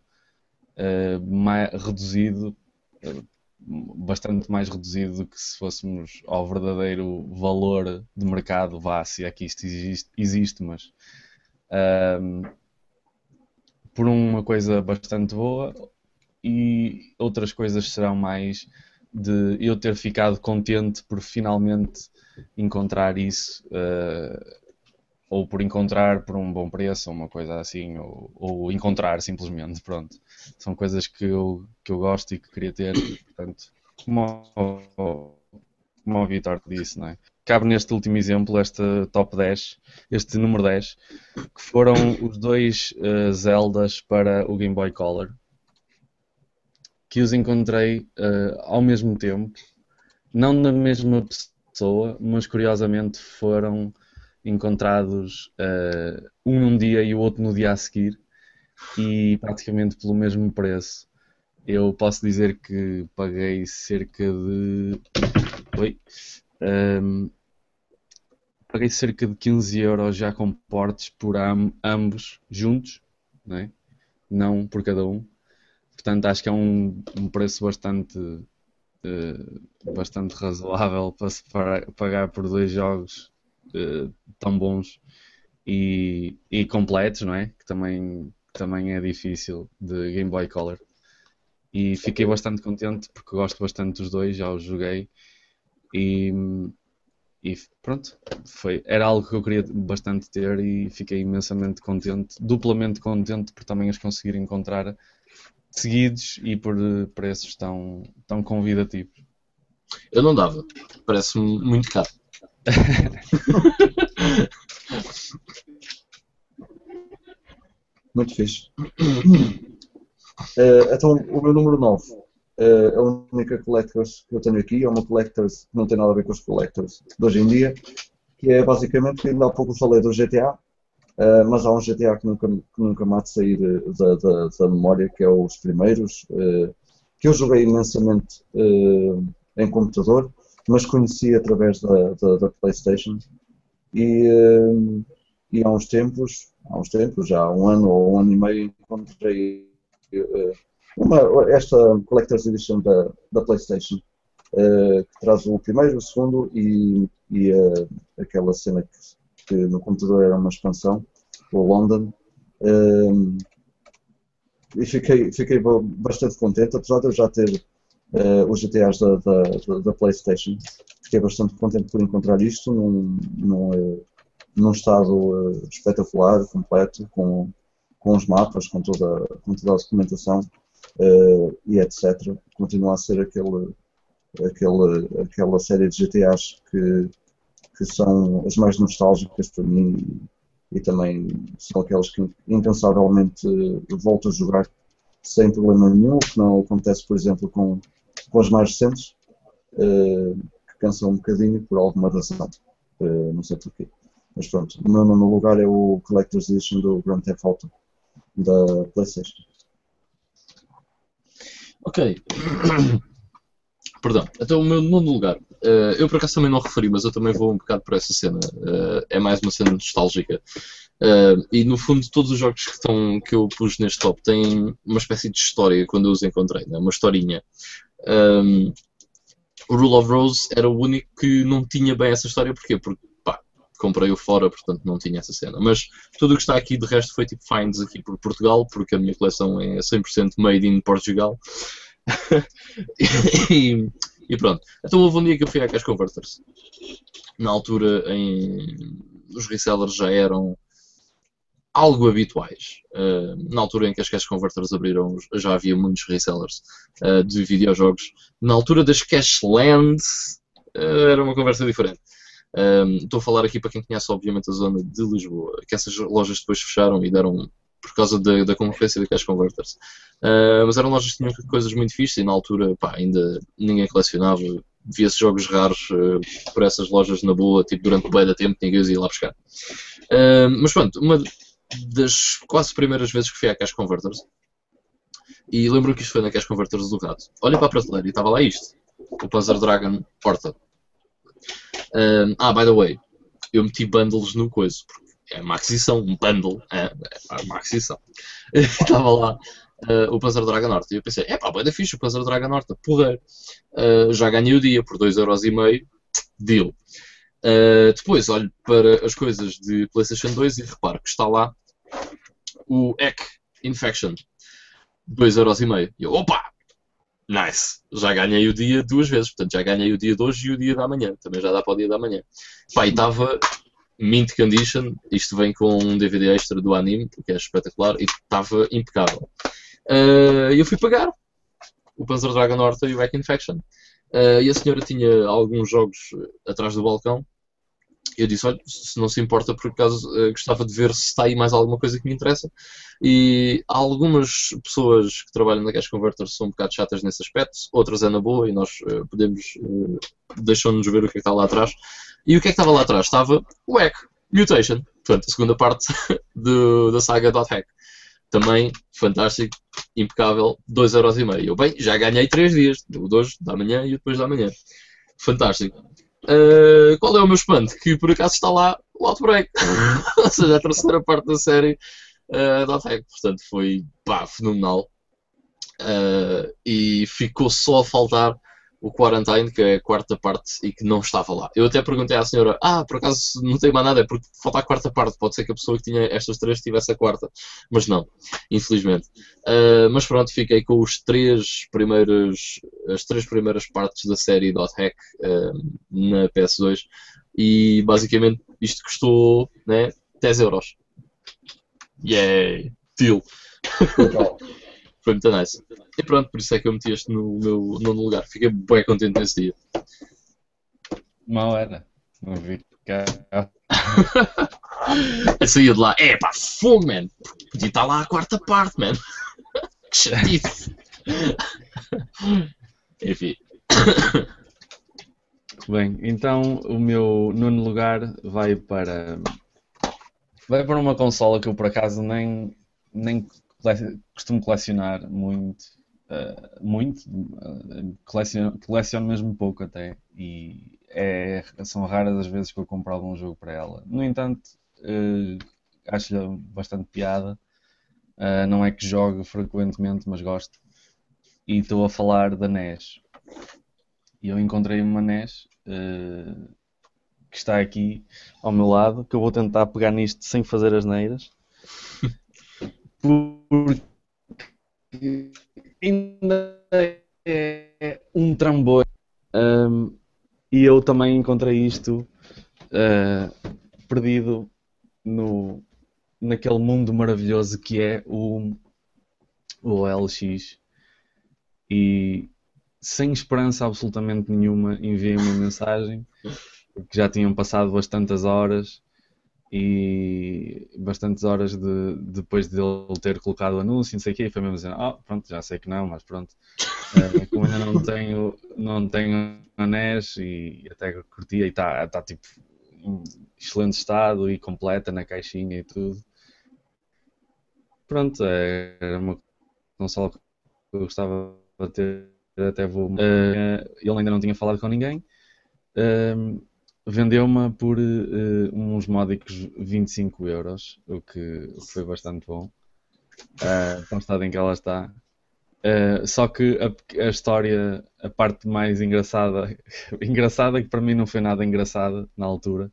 uh, mais reduzido, uh, bastante mais reduzido do que se fôssemos ao verdadeiro valor de mercado, vá, se é que isto existe, existe mas por uma coisa bastante boa e outras coisas serão mais de eu ter ficado contente por finalmente encontrar isso uh, ou por encontrar por um bom preço, ou uma coisa assim, ou, ou encontrar simplesmente, pronto. São coisas que eu, que eu gosto e que queria ter, portanto, como, o- como o Vitor disse, não é? Cabe neste último exemplo, este top 10, este número 10, que foram os dois eh, Zeldas para o Game Boy Color, que os encontrei eh, ao mesmo tempo, não na mesma pessoa, mas curiosamente foram encontrados eh, um num dia e o outro no dia a seguir e praticamente pelo mesmo preço. Eu posso dizer que paguei cerca de. Oi. Ahm, paguei cerca de 15 euros já com portes por am- ambos juntos, não, é? não por cada um. Portanto, acho que é um, um preço bastante, bastante razoável para se pagar por dois jogos eh, tão bons e, e completos, não é? Que também, também é difícil de Game Boy Color. E fiquei bastante contente porque gosto bastante dos dois, já os joguei. E, e pronto, foi, era algo que eu queria bastante ter e fiquei imensamente contente, duplamente contente por também os conseguir encontrar seguidos e por eh, preços tão, tão convidativos.
Eu não dava. Parece-me muito caro.
Muito fixe. Eh, então, o meu número 9 é a única Collectors que eu tenho aqui. É uma Collectors que não tem nada a ver com os Collectors de hoje em dia. Que é basicamente, ainda há pouco falei do GTA, eh, mas há um GTA que nunca, que nunca de sair eh, da, da, da memória, que é os primeiros. eh, que eu joguei imensamente eh, em computador, mas conheci através da, da, da PlayStation. E, e há uns tempos, há uns tempos, já há um ano ou um ano e meio, encontrei uma, esta Collector's Edition da, da PlayStation, que traz o primeiro, o segundo e, e aquela cena que, que no computador era uma expansão, o London. Eh, e fiquei, fiquei ba- bastante contente, apesar de eu já ter eh, os GTAs da, da, da- PlayStation. Fiquei bastante contente por encontrar isto num, num, eh, num estado eh, espetacular, completo, com, com os mapas, com toda, com toda a documentação eh, e etc. Continua a ser aquele, aquele, aquela série de GTAs que, que são as mais nostálgicas para mim e, também são aquelas que incansavelmente volto a jogar sem problema nenhum, que não acontece, por exemplo, com, com as mais recentes, eh, que cansam um bocadinho por alguma razão. Eh, não sei porquê. Mas pronto, o meu nono lugar é o Collector's Edition do Grand Theft Auto da PlayStation.
Ok. Perdão. Então, o meu nono lugar. eh, eu por acaso também não referi, mas eu também vou um bocado por essa cena. Eh, é mais uma cena nostálgica. Eh, e no fundo, todos os jogos que, estão, que eu pus neste top têm uma espécie de história quando eu os encontrei, né? uma historinha. Um, o Rule of Rose era o único que não tinha bem essa história. Porquê? Porque pá, comprei-o fora, portanto não tinha essa cena. Mas tudo o que está aqui de resto foi tipo finds aqui por Portugal, porque a minha coleção é 100% made in Portugal. e, e pronto. Então houve um dia que eu fui à Cash Converters. Na altura, em... os resellers já eram algo habituais. Uh, na altura em que as Cash Converters abriram, já havia muitos resellers uh, de videojogos. Na altura das Cashlands, uh, era uma conversa diferente. Estou a falar aqui para quem conhece, obviamente, a zona de Lisboa, que essas lojas depois fecharam e deram por causa da, da concorrência da Cash Converters. Uh, mas eram lojas que tinham coisas muito fixas e na altura pá, ainda ninguém colecionava. Via-se jogos raros uh, por essas lojas na boa, tipo durante bem da tempo, ninguém os ia lá buscar. Uh, mas pronto, uma das quase primeiras vezes que fui à Cash Converters, e lembro que isto foi na Cash Converters do Rato. Olha para a prateleira e estava lá isto: o Panzer Dragon Porta. Ah, by the way, eu meti bundles no coisa, porque é uma aquisição, um bundle, é, é uma aquisição. Estava lá uh, o Panzer Dragon Norte e eu pensei, é pá, bem da fixe o Panzer Dragon Norte, porra, uh, já ganhei o dia por 2,5€, deal. Uh, depois olho para as coisas de PlayStation 2 e reparo que está lá o Eck Infection, 2,5€. E eu, opa! Nice! Já ganhei o dia duas vezes, portanto já ganhei o dia de hoje e o dia da manhã. Também já dá para o dia da manhã. Pá, e estava mint condition. Isto vem com um DVD extra do anime, que é espetacular, e estava impecável. Uh, eu fui pagar o Panzer Dragon Horta e o Back Infection. Uh, e a senhora tinha alguns jogos atrás do balcão. Eu disse: Olha, se não se importa, por acaso uh, gostava de ver se está aí mais alguma coisa que me interessa. E algumas pessoas que trabalham na Cash Converter são um bocado chatas nesse aspecto, outras é na boa e nós uh, podemos. Uh, deixam-nos ver o que é que está lá atrás. E o que é que estava lá atrás? Estava o Hack, Mutation, portanto, a segunda parte do, da saga Hack. Também fantástico, impecável, 2,5€. Eu, bem, já ganhei 3 dias, o de hoje, da manhã e depois da manhã. Fantástico. Uh, qual é o meu espanto? Que por acaso está lá o Outbreak, ou seja, a terceira parte da série uh, da Attack. Portanto, foi pá, fenomenal. Uh, e ficou só a faltar o Quarantine, que é a quarta parte e que não estava lá. Eu até perguntei à senhora: Ah, por acaso não tem mais nada, é porque falta a quarta parte. Pode ser que a pessoa que tinha estas três tivesse a quarta, mas não, infelizmente. Uh, mas pronto, fiquei com os três primeiros, as três primeiras partes da série Dot Hack uh, na PS2 e basicamente isto custou né, 10 euros. Yay! Deal! Foi muito nice. E pronto, por isso é que eu meti este no meu nono lugar. Fiquei bem contente nesse dia.
Mal era. Não vi cá.
eu saía de lá, é pá, fogo, man! Podia estar lá a quarta parte, man! que chatice! Enfim.
Bem, então o meu nono lugar vai para. Vai para uma consola que eu por acaso nem, nem costumo colecionar muito, uh, muito, uh, coleciono, coleciono mesmo pouco até, e é, são raras as vezes que eu compro algum jogo para ela. No entanto, uh, acho-lhe bastante piada, uh, não é que jogue frequentemente, mas gosto, e estou a falar da NES. E eu encontrei uma NES que está aqui ao meu lado, que eu vou tentar pegar nisto sem fazer as neiras porque ainda é um trambolho. Um, e eu também encontrei isto uh, perdido no, naquele mundo maravilhoso que é o, o LX. E sem esperança absolutamente nenhuma enviei uma mensagem, porque já tinham passado bastantes horas e bastantes horas de, depois de ele ter colocado o anúncio, não sei o quê, e foi mesmo dizendo, oh, pronto, já sei que não, mas pronto. Uh, como ainda não tenho, não tenho anéis e até curtia e está tá, tipo em excelente estado e completa na caixinha e tudo. Pronto, é, era uma consola que eu gostava de ter, até vou. Uh, ele ainda não tinha falado com ninguém. Uh, vendeu-me por uh, uns módicos 25 euros, o que, foi bastante bom. Uh, para o estado em que ela está. Uh, só que a, a, história, a parte mais engraçada, engraçada que para mim não foi nada engraçada na altura,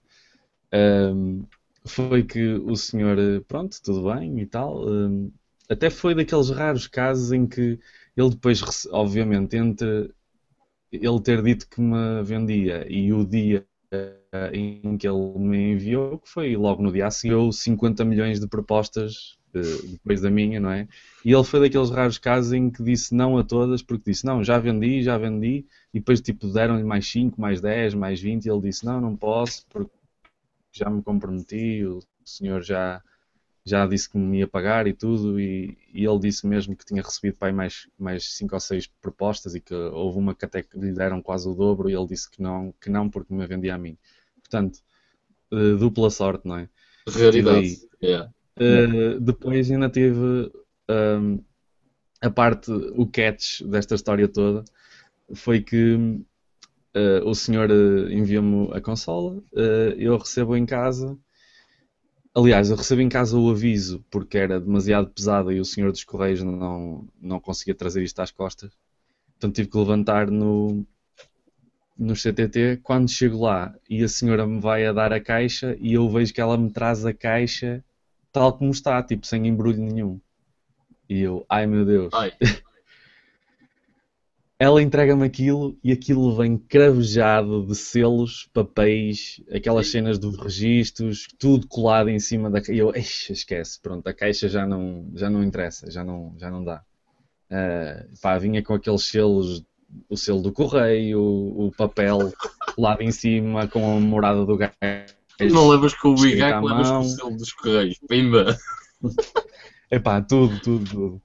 um, foi que o senhor, pronto, tudo bem e tal, um, até foi daqueles raros casos em que ele depois, obviamente, entre ele ter dito que me vendia e o dia em que ele me enviou, que foi logo no dia a seguir, 50 milhões de propostas depois da minha, não é? E ele foi daqueles raros casos em que disse não a todas, porque disse não, já vendi, já vendi, e depois tipo deram-lhe mais 5, mais 10, mais 20, e ele disse não, não posso, porque já me comprometi, o senhor já, já disse que me ia pagar e tudo, e, e ele disse mesmo que tinha recebido pai, mais, mais 5 ou 6 propostas e que houve uma que até lhe deram quase o dobro, e ele disse que não, que não porque me vendia a mim. Portanto, uh, dupla sorte, não é?
Realidade. Yeah.
Uh, depois ainda tive um, ehm, a parte, o catch desta história toda foi que uh, o senhor enviou-me a consola, eu recebo em casa. Aliás, eu recebo em casa o aviso porque era demasiado pesada e o senhor dos Correios não, não conseguia trazer isto às costas. Então tive que levantar no, no CTT, quando chego lá e a senhora me vai a dar a caixa e eu vejo que ela me traz a caixa tal como está, tipo, sem embrulho nenhum. E eu, ai meu Deus.
Ai.
ela entrega-me aquilo e aquilo vem cravejado de selos, papéis, aquelas cenas dos registros, tudo colado em cima da caixa. E eu, "Eixe, esquece, pronto, a caixa já não, já não interessa, já não, já não dá. Ah, pá, vinha com aqueles selos, o selo do correio, o, o papel colado em cima com a morada do gajo.
Não levas com o
Escrito
Big
à
Hack, levas com o selo dos Correios. Pimba!
Epá, tudo, tudo, tudo.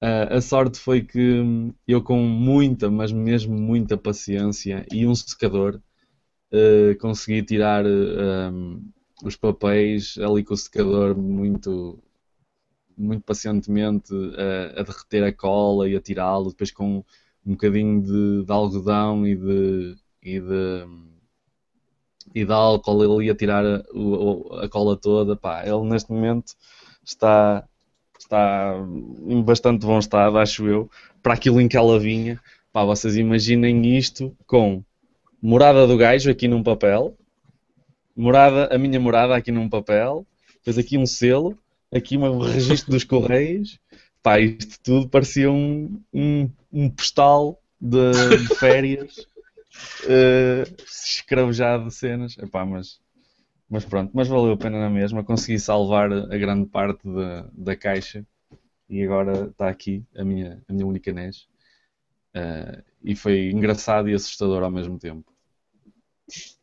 Ah, a sorte foi que hum, eu, com muita, mas mesmo muita paciência e um secador, ah, consegui tirar hum, os papéis ali com o secador muito, muito pacientemente ah, a derreter a cola e a tirá-lo, depois com um bocadinho de, de algodão e de, e de, e de álcool ali a tirar a, a cola toda. Pá, ele neste momento está, está em bastante bom estado, acho eu, para aquilo em que ela vinha. Pá, vocês imaginem isto com morada do gajo aqui num papel, morada, a minha morada aqui num papel, depois aqui um selo, aqui um registro dos correios. Pá, isto tudo parecia um, um, um postal de, de férias eh, escravejado de cenas. Epá, mas mas pronto, mas valeu a pena na mesma. Consegui salvar a grande parte da, da caixa e agora está aqui a minha, a minha única NES. Eh, e foi engraçado e assustador ao mesmo tempo.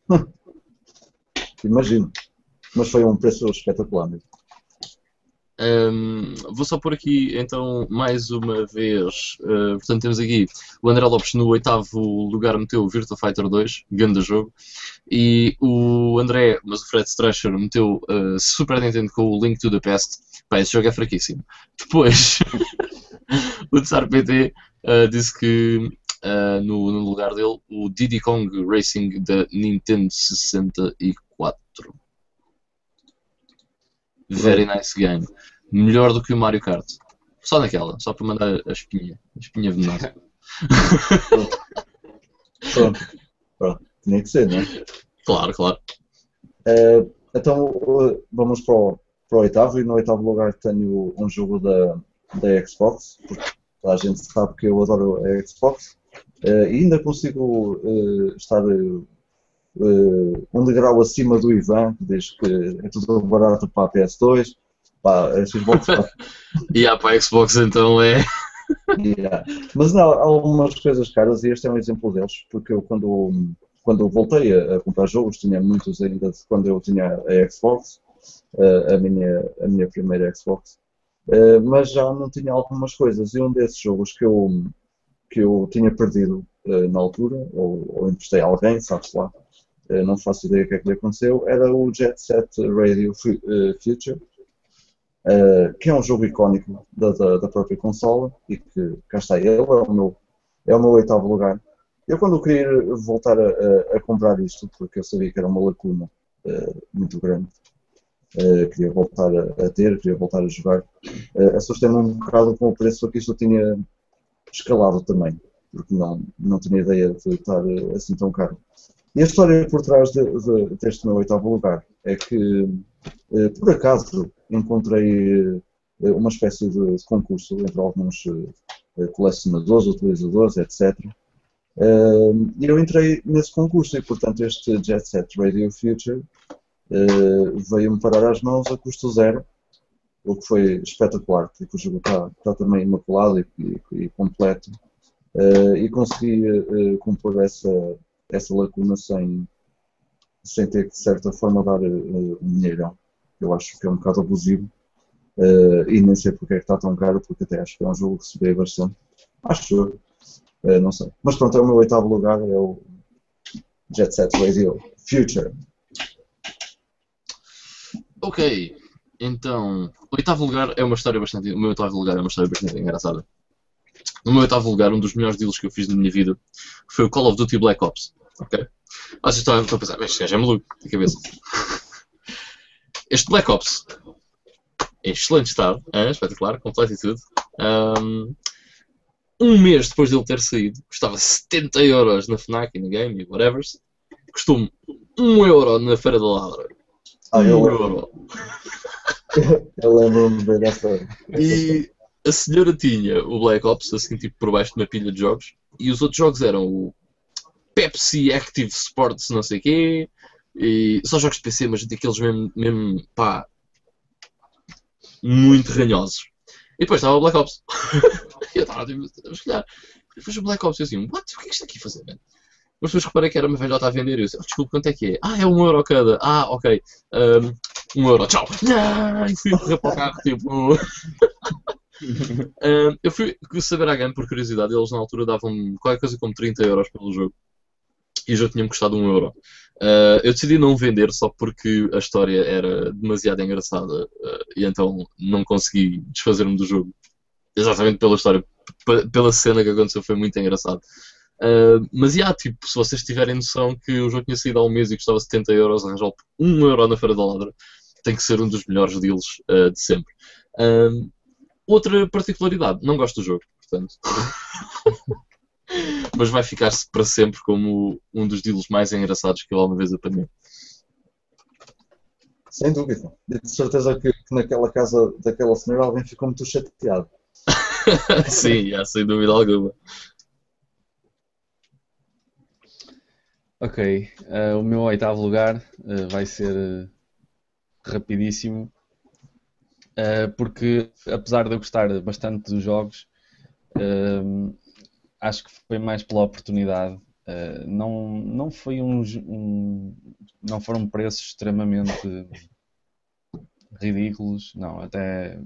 Imagino. Mas foi um preço espetacular mesmo.
Hum, vou só pôr aqui então mais uma vez. uh, portanto, temos aqui o André Lopes no oitavo lugar meteu o Virtua Fighter 2, grande jogo. E o André, mas o Fred Strasher meteu uh, Super Nintendo com o Link to the Past. Pá, esse jogo é fraquíssimo. Depois, o Tsar PT uh, disse que uh, no, no lugar dele o Diddy Kong Racing da Nintendo 64. Very nice game. Melhor do que o Mario Kart. Só naquela, só para mandar a espinha. A espinha venenosa.
Pronto. Pronto. Tinha que ser, não é?
Claro, claro.
Eh, então eh, vamos para o, para o oitavo e no oitavo lugar tenho um jogo da, da Xbox, porque a gente sabe que eu adoro a Xbox Eh, e ainda consigo estar um degrau acima do Ivan, que diz que é tudo barato para a PS2, para a Xbox
E há para a Xbox então é.
Yeah. Mas não, há algumas coisas caras e este é um exemplo deles, porque eu quando, quando voltei a, a comprar jogos, tinha muitos ainda de quando eu tinha a Xbox, eh, a, minha, a minha primeira Xbox, eh, mas já não tinha algumas coisas e um desses jogos que eu, que eu tinha perdido eh, na altura, ou, ou emprestei a alguém, sabes lá, eh, não faço ideia o que é que lhe aconteceu, era o Jet Set Radio Fu- Future. Que é um jogo icónico da, da, da própria consola e que cá está ele, é o meu, é o meu oitavo lugar. Eu quando queria voltar a, a- comprar isto, porque eu sabia que era uma lacuna uh, muito grande, uh, queria voltar a, a ter, queria voltar a jogar, uh, assustei-me um bocado com o preço que isto tinha escalado também, porque não, não tinha ideia de estar assim tão caro. E a história por trás de- de- deste meu oitavo lugar é que por acaso encontrei uma espécie de de concurso entre alguns colecionadores, utilizadores, etc. E eu entrei nesse concurso e, portanto, este Jet Set Radio Future eh, veio-me parar às mãos a custo zero, o que foi espetacular, porque o jogo está, está também imaculado e, e- e completo. Eh, e consegui eh, compor essa, essa lacuna sem, sem ter que, de certa forma, dar eh, um dinheirão. Eu acho que é um bocado abusivo. E nem sei porque é que está tão caro, porque até acho que é um jogo que se vê bastante. Acho Eh, não sei. Mas pronto, é o meu oitavo lugar, é o Jet Set Radio Future.
Ok. Então, oitavo lugar é uma história bastante. O meu oitavo lugar é uma história bastante engraçada. No meu oitavo lugar, um dos melhores deals que eu fiz na minha vida foi o Call of Duty Black Ops. Ok? Vocês estão a pensar, "Mas este gajo é maluco, de cabeça. Este Black Ops, em excelente estado, é, espetacular, completo e tudo. Ahm, um mês depois dele ter saído, custava 70 euros na Fnac e na Game e whatever. Custou-me 1 euro na Feira da Ladra.
Ah,
1
eu,
euro.
eu lembro-me bem dessa.
E a senhora tinha o Black Ops assim tipo por baixo de uma pilha de jogos e os outros jogos eram o Pepsi Active Sports, não sei o quê, e só jogos de PC, mas daqueles mesmo, mesmo pá, muito ranhosos. E depois estava o Black Ops. e eu estava tipo, a escolher. Depois o Black Ops e assim, what? O que é que está aqui a fazer, man? Mas depois reparei que era uma velhota a vender e eu disse, oh, desculpe, quanto é que é? Ah, é um euro cada. Ah, ok. Um, um euro, tchau. E fui correr para o carro, tipo. um, eu fui saber a game por curiosidade, eles na altura davam qualquer coisa como 30 euros pelo jogo. E jogo tinha-me custado um euro. Uh, eu decidi não vender só porque a história era demasiado engraçada uh, e então não consegui desfazer-me do jogo. Exatamente pela história, pela cena que aconteceu, foi muito engraçado. Uh, mas, yeah, tipo, se vocês tiverem noção que o jogo tinha saído há um mês e custava 70 euros, arranjar 1 euro na Feira da Ladra, tem que ser um dos melhores deals de sempre. Outra particularidade, não gosto do jogo, portanto. mas vai ficar para sempre como um dos deals mais engraçados que eu alguma vez apanhei.
Sem dúvida. E de certeza que, que, naquela casa daquela senhora alguém ficou muito chateado.
Sim, yeah, sem dúvida alguma.
Ok, uh, o meu oitavo lugar uh, vai ser uh, rapidíssimo, porque apesar de eu gostar bastante dos jogos, acho que foi mais pela oportunidade. não, não foi um, um, não foram preços extremamente ridículos, não, até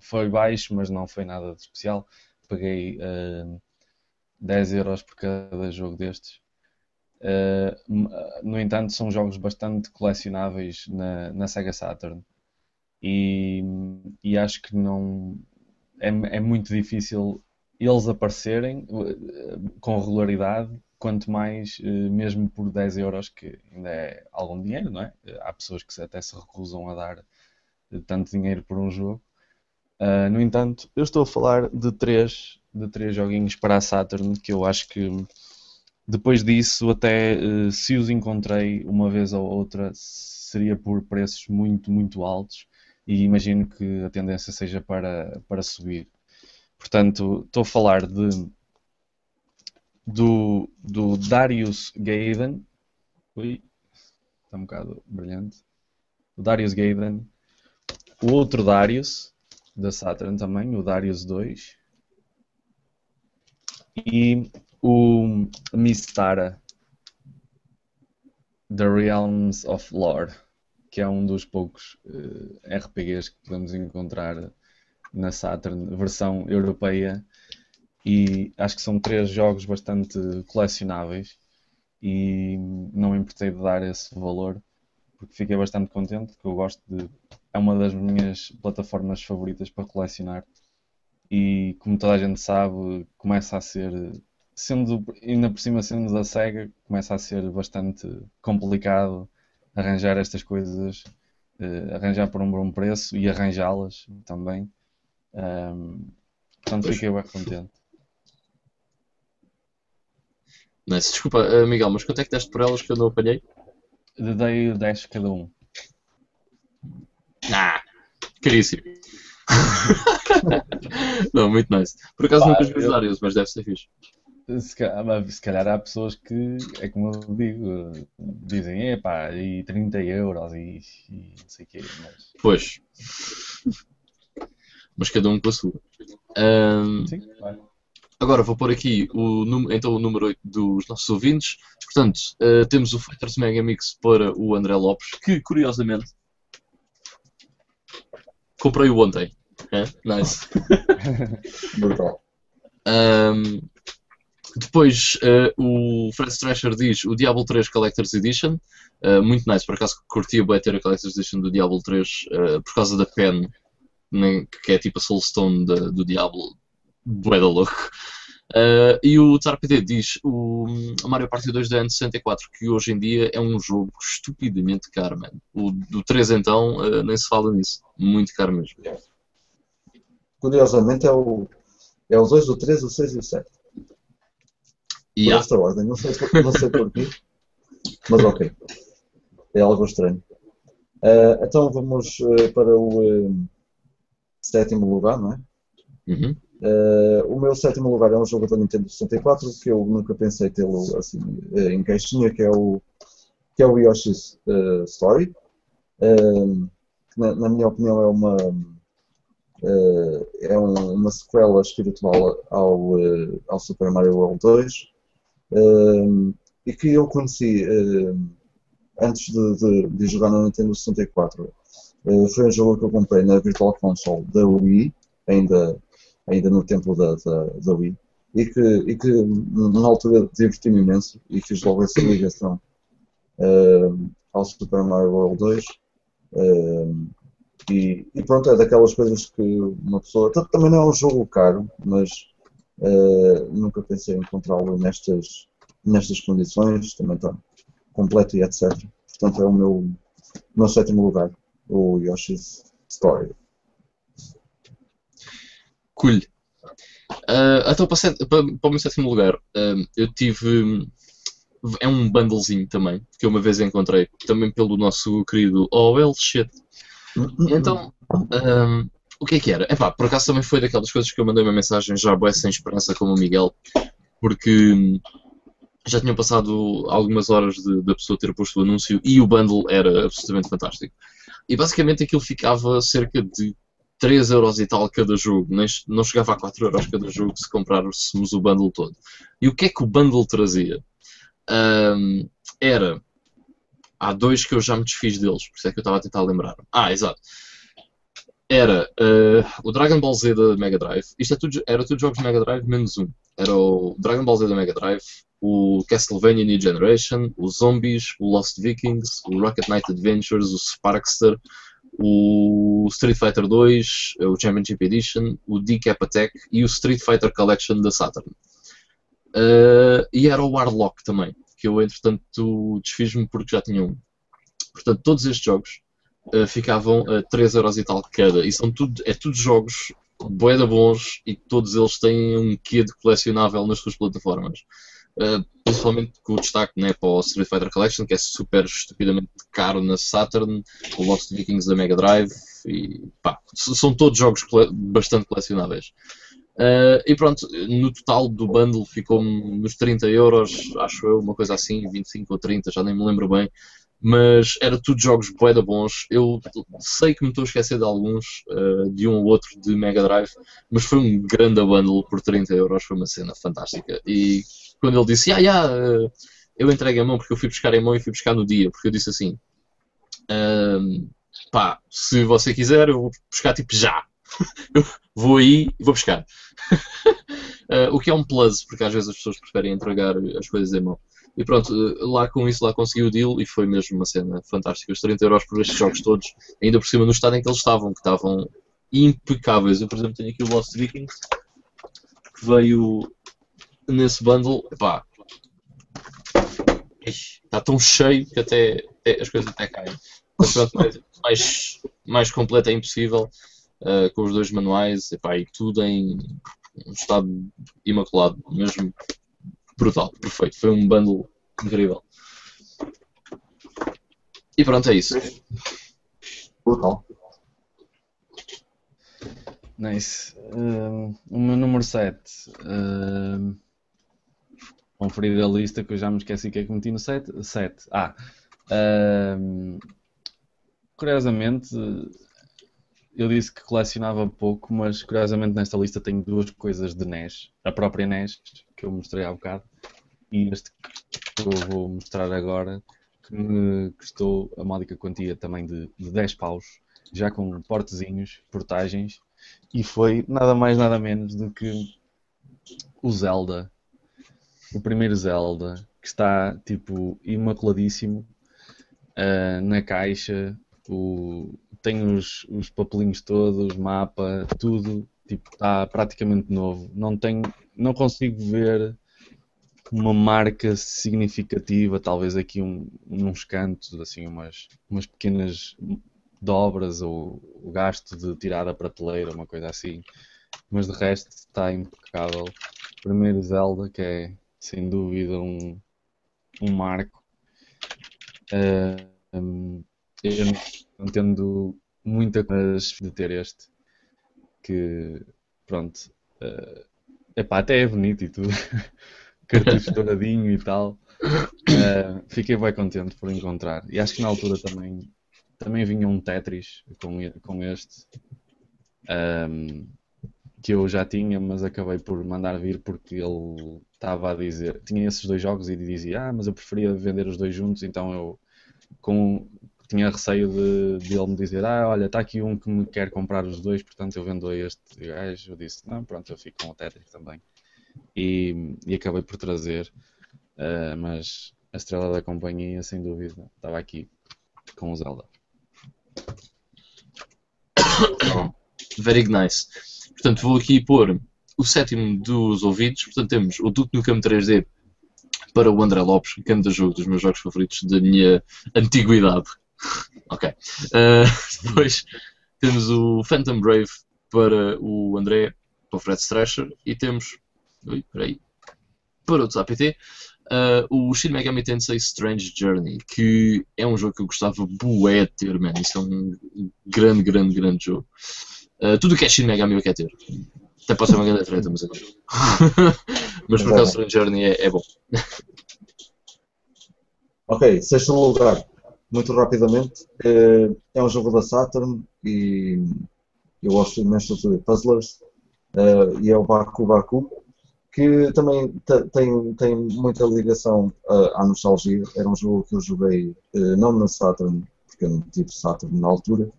foi baixo, mas não foi nada de especial. Paguei 10 euros por cada jogo destes Uh, no entanto, são jogos bastante colecionáveis na, na Sega Saturn e, e acho que não é, é, muito difícil eles aparecerem uh, com regularidade, quanto mais uh, mesmo por 10 euros, que ainda é algum dinheiro, não é? Há pessoas que até se recusam a dar tanto dinheiro por um jogo. no entanto, eu estou a falar de três, de três joguinhos para a Saturn que eu acho que depois disso, até uh, se os encontrei uma vez ou outra, seria por preços muito, muito altos e imagino que a tendência seja para, para subir. Portanto, estou a falar de do, do Darius Gaiden. Ui, está um bocado brilhante. O Darius Gaiden. O outro Darius, da Saturn também, o Darius 2. E o Mistara The Realms of Lore, que é um dos poucos uh, eh, RPGs que podemos encontrar na Saturn, versão europeia, e acho que são três jogos bastante colecionáveis e não me importei de dar esse valor porque fiquei bastante contente, porque eu gosto de. É uma das minhas plataformas favoritas para colecionar e como toda a gente sabe, começa a ser sendo, ainda por cima sendo da SEGA, começa a ser bastante complicado arranjar estas coisas, uh, arranjar por um bom preço e arranjá-las também. Um, portanto, pois. fiquei bem contente.
Nice. Desculpa, uh, Miguel, mas quanto é que deste por elas que eu não apanhei?
Dei 10 cada um.
Ah, caríssimo. não, muito nice. Por acaso Pá, nunca joguei eu... Darius, mas deve ser fixe.
Se calhar, se calhar, há pessoas que, é como eu digo, dizem, epá, e 30 euros e, e não sei o quê. Mas...
Pois. Mas cada um com a sua. Um,
Sim, vai.
Agora vou pôr aqui o, então, o número 8 dos nossos ouvintes. Portanto, uh, temos o Fighters Mega Mix para o André Lopes, que curiosamente comprei-o ontem. É? Nice.
Brutal.
Um, depois uh, o Fred Thrasher diz o Diablo 3 Collector's Edition. Uh, muito nice, por acaso curtia bem ter a Collector's Edition do Diablo 3 uh, eh, por causa da pen, que é tipo a Soulstone de, do Diablo. Bué da louco. Uh, e o TarPD diz o Mario Party 2 da N64, que hoje em dia é um jogo estupidamente caro, man. O do 3 então, uh, nem se fala nisso. Muito caro mesmo.
Curiosamente é o, é os 2, o 3, o 6 e o 7
yeah.
por esta ordem. Não sei, não sei porquê, mas ok. É algo estranho. Uh, então vamos para o sétimo lugar, não é?
Uhum.
Uh, o meu sétimo lugar é um jogo da Nintendo 64 que eu nunca pensei tê-lo assim uh, em caixinha, que é o, que é o Yoshi's uh, Story. que na, na, minha opinião é uma é um, uma sequela espiritual ao, ao Super Mario World 2 e que eu conheci antes de, de, de, jogar na Nintendo 64. Foi um jogo que eu comprei na Virtual Console da Wii, ainda ainda no tempo da, da, da Wii, e que, e que na altura diverti-me imenso e fiz logo essa ligação uh, ao Super Mario World 2. Uh, e, e, pronto, é daquelas coisas que uma pessoa. Também não é um jogo caro, mas uh, nunca pensei em encontrá-lo nestas, nestas condições, também está completo e etc. Portanto, é o meu, meu sétimo lugar, o Yoshi's Story.
Cool. Uh, então, para, para, para o meu sétimo lugar, uh, eu tive. É um bundlezinho também, que eu uma vez encontrei, também pelo nosso querido Well Shit. Então, um, o que é que era? Epá, por acaso também foi daquelas coisas que eu mandei uma mensagem já boa sem esperança como o Miguel, porque já tinham passado algumas horas da pessoa ter posto o anúncio e o bundle era absolutamente fantástico. E basicamente aquilo ficava cerca de 3 euros e tal cada jogo, não chegava a 4 euros cada jogo se comprássemos o bundle todo. E o que é que o bundle trazia? Um, era. Há dois que eu já me desfiz deles, por isso é que eu estava a tentar lembrar. Ah, exato. Era uh, o Dragon Ball Z da Mega Drive. Isto é tudo, era tudo jogos de Mega Drive menos um. Era o Dragon Ball Z da Mega Drive, o Castlevania New Generation, o Zombies, o Lost Vikings, o Rocket Knight Adventures, o Sparkster, o Street Fighter 2, o Championship Edition, o Decap Attack e o Street Fighter Collection da Saturn. Uh, e era o Warlock também, que eu entretanto desfiz-me porque já tinha um. Portanto, todos estes jogos uh, ficavam a 3 euros e tal cada. E são tudo, é tudo jogos boeda bons e todos eles têm um quê de colecionável nas suas plataformas. Uh, principalmente com o destaque né, para o Street Fighter Collection, que é super estupidamente caro na Saturn, o Lost Vikings da Mega Drive, e pá, são todos jogos cole bastante colecionáveis. Uh, e pronto, no total do bundle ficou nos 30 euros, acho eu, uma coisa assim, 25 ou 30, já nem me lembro bem. Mas era tudo jogos boeda bons. Eu sei que me estou a esquecer de alguns, uh, de um ou outro de Mega Drive, mas foi um grande bundle por 30 euros, foi uma cena fantástica. E quando ele disse, ah, yeah, eu entreguei a mão porque eu fui buscar em mão e fui buscar no dia, porque eu disse assim, pá, se você quiser, eu vou buscar tipo já. vou aí e vou buscar. uh, o que é um plus, porque às vezes as pessoas preferem entregar as coisas em mão. E pronto, lá com isso lá consegui o deal e foi mesmo uma cena fantástica. Os 30 euros por estes jogos todos, ainda por cima no estado em que eles estavam, que estavam impecáveis. Eu, por exemplo, tenho aqui o Lost Vikings, que veio nesse bundle, pá, está tão cheio que até, até, as coisas até caem. Mas pronto, mais, mais, mais completo é impossível, uh, com os dois manuais epá, e tudo em um estado imaculado, mesmo brutal, perfeito. Foi um bundle incrível. E pronto, é isso.
Brutal.
Nice. Um, o meu número 7. Um, conferir a lista que eu já me esqueci que é que meti no 7. 7. Ah. Um, curiosamente, eu disse que colecionava pouco, mas curiosamente nesta lista tenho duas coisas de NES. A própria NES, que eu mostrei há bocado, e este que eu vou mostrar agora, que me custou a módica quantia também de, de 10 paus, já com portezinhos, portagens, e foi nada mais nada menos do que o Zelda. O primeiro Zelda, que está tipo imaculadíssimo uh, na caixa, o, tem os, os papelinhos todos, mapa, tudo, tipo, está praticamente novo. Não tenho, não consigo ver uma marca significativa, talvez aqui um, uns cantos, assim, umas, umas pequenas dobras ou o gasto de tirar da prateleira, uma coisa assim. Mas de resto está impecável. Primeiro Zelda, que é sem dúvida um, um marco. Uh, um, eu não entendo muita coisa de ter este, que pronto, Uh, epá, até é bonito e tudo. Cartucho douradinho e tal. Uh, fiquei bem contente por encontrar. E acho que na altura também, também vinha um Tetris com, com este. Um, que eu já tinha, mas acabei por mandar vir porque ele estava a dizer. Tinha esses dois jogos e dizia: Ah, mas eu preferia vender os dois juntos, então eu com, tinha receio de, de ele me dizer: Ah, olha, está aqui um que me quer comprar os dois, portanto eu vendo este gajo. Eu disse: Não, pronto, eu fico com o Tetris também. E, e acabei por trazer, uh, mas a estrela da companhia, sem dúvida, estava aqui com o Zelda.
Very nice. Portanto, vou aqui pôr o sétimo dos ouvidos. Portanto, temos o Duke Nukem 3D para o André Lopes, grande jogo dos meus jogos favoritos da minha antiguidade. Ok. Uh, depois temos o Phantom Brave para o André, para o Fred Stresher, e temos. Ui, peraí. Para o TSAPT, uh, o Shin Megami Tensei Strange Journey, que é um jogo que eu gostava bué de ter, man. Isso é um grande, grande, grande jogo. Uh, tudo o que é Shin Megami eu quero ter. Até pode ser uma grande treta, mas eu não. mas por acaso Strange Journey é, é bom.
ok, sexto lugar, muito rapidamente, é, é um jogo da Saturn e eu gosto imenso de puzzlers uh, e é o Baku Baku que também tem, tem muita ligação uh, à nostalgia. Era um jogo que eu joguei não na Saturn, porque eu não tive Saturn na altura,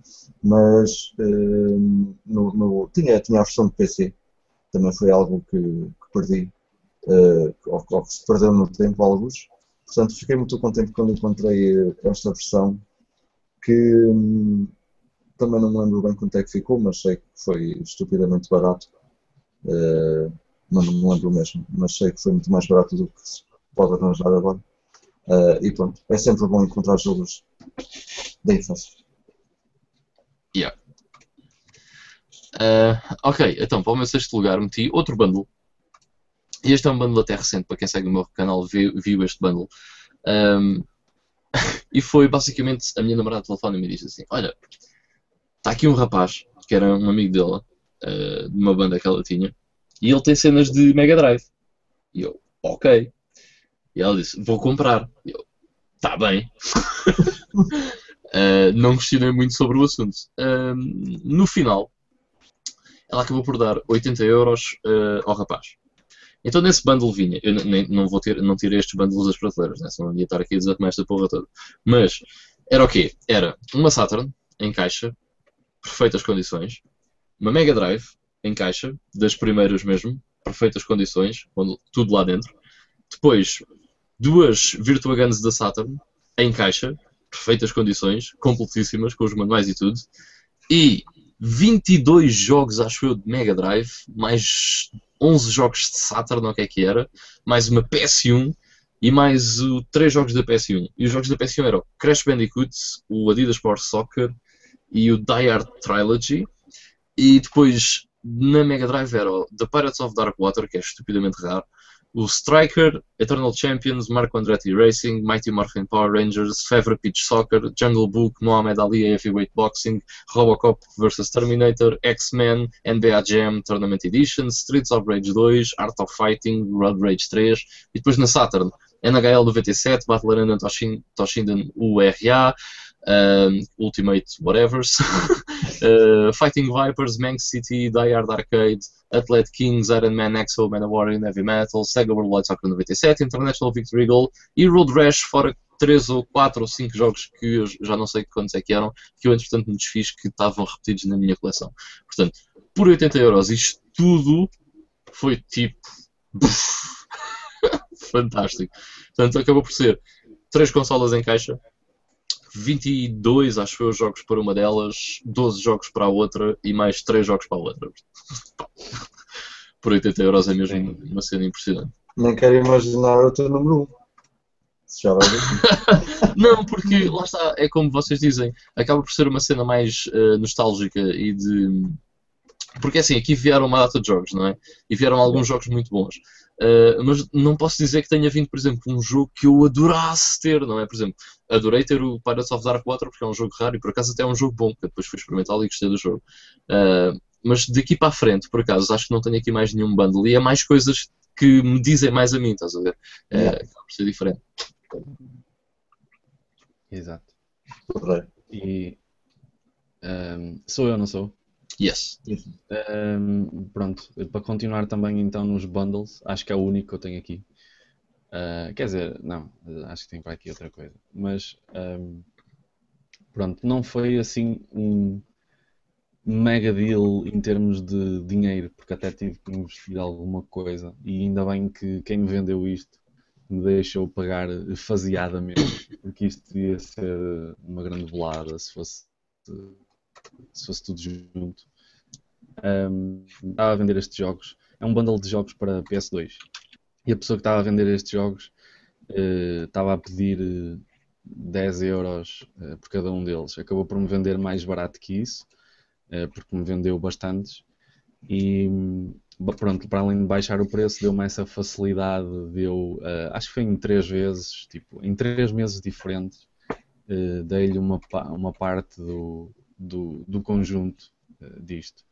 mas no, no, tinha, tinha a versão de PC. Também foi algo que, que perdi, ou, que se perdeu no tempo, alguns. Portanto, fiquei muito contente quando encontrei esta versão, que um, também não me lembro bem quanto é que ficou, mas sei que foi estupidamente barato. Uh, não me lembro mesmo, mas sei que foi muito mais barato do que se pode arranjar agora. Uh, e pronto, é sempre bom encontrar jogos da infância.
Yeah. Uh, ok, então para o meu sexto lugar meti outro bundle. Este é um bundle até recente, para quem segue o meu canal viu, viu este bundle. Um, e foi basicamente a minha namorada telefone e me disse assim: Olha, está aqui um rapaz que era um amigo dela, uh, de uma banda que ela tinha, e ele tem cenas de Mega Drive. E eu, ok. E ela disse: Vou comprar. E eu, tá bem. uh, não questionei muito sobre o assunto. Uh, no final, ela acabou por dar 80 euros uh, ao rapaz. Então nesse bundle vinha, eu nem, não vou ter, não tirei estes bundles das prateleiras, né? senão ia estar aqui a desarrumar esta porra toda. Mas era o quê? Era uma Saturn em caixa, perfeitas condições, uma Mega Drive em caixa, das primeiras mesmo, perfeitas condições, tudo lá dentro. Depois, duas Virtua Guns da Saturn em caixa, perfeitas condições, completíssimas, com os manuais e tudo. E 22 jogos, acho eu, de Mega Drive, mais 11 jogos de Saturn, o que é que era, mais uma PS1 e mais uh, 3 jogos da PS1. E os jogos da PS1 eram Crash Bandicoot, o Adidas Sport Soccer e o Die Hard Trilogy. E depois na Mega Drive era o The Pirates of Dark Water, que é estupidamente raro, o Striker, Eternal Champions, Marco Andretti Racing, Mighty Morphin Power Rangers, Fever Pitch Soccer, Jungle Book, Mohamed Ali Heavyweight Boxing, Robocop vs Terminator, X-Men, NBA Jam Tournament Edition, Streets of Rage 2, Art of Fighting, Road Rage 3, e depois na Saturn, NHL 97, Battle Arena Toshinden URA, um, Ultimate Whatevers, uh, Fighting Vipers, Manx City, Die Hard Arcade, Athlete Kings, Iron Man, Exo, Manowar in Heavy Metal, Sega World Wide Soccer 97, International Victory Goal e Road Rash, fora 3 ou 4 ou 5 jogos que eu já não sei quantos é que eram, que eu entretanto me desfiz que estavam repetidos na minha coleção. Portanto, por 80 euros, isto tudo foi tipo. fantástico. Portanto, acabou por ser 3 consolas em caixa, 22, acho eu, jogos para uma delas, 12 jogos para a outra e mais 3 jogos para a outra. Por 80 euros é mesmo uma cena impressionante.
Nem quero imaginar o teu número 1. Já vai ver.
não, porque lá está, é como vocês dizem, acaba por ser uma cena mais uh, nostálgica e de. Porque assim, aqui vieram uma data de jogos, não é? E vieram alguns jogos muito bons. Uh, mas não posso dizer que tenha vindo, por exemplo, um jogo que eu adorasse ter, não é? Por exemplo, adorei ter o Pirates of Dark Water porque é um jogo raro e por acaso até é um jogo bom, que depois fui experimentá-lo e gostei do jogo. Uh, mas daqui para a frente, por acaso, acho que não tenho aqui mais nenhum bundle. E é mais coisas que me dizem mais a mim, estás a ver? É,
Yeah.
acaba por ser diferente.
Exato. E ehm, sou eu, não sou?
Yes.
Ehm, pronto, para continuar também então nos bundles, acho que é o único que eu tenho aqui. Ah, quer dizer, não, acho que tem para aqui outra coisa. Mas ehm, pronto, não foi assim um mega deal em termos de dinheiro, porque até tive que investir alguma coisa. E ainda bem que quem me vendeu isto me deixou pagar faseadamente, porque isto ia ser uma grande bolada se fosse, se fosse tudo junto. Um, estava a vender estes jogos. É um bundle de jogos para PS2. E a pessoa que estava a vender estes jogos eh, estava a pedir eh, 10 euros eh, por cada um deles. Acabou por me vender mais barato que isso, eh, porque me vendeu bastantes. E ba- pronto, para além de baixar o preço, deu-me essa facilidade. Deu, eh, acho que foi em três vezes, tipo, em três meses diferentes, eh, dei-lhe uma, uma parte do, do, do conjunto eh, disto.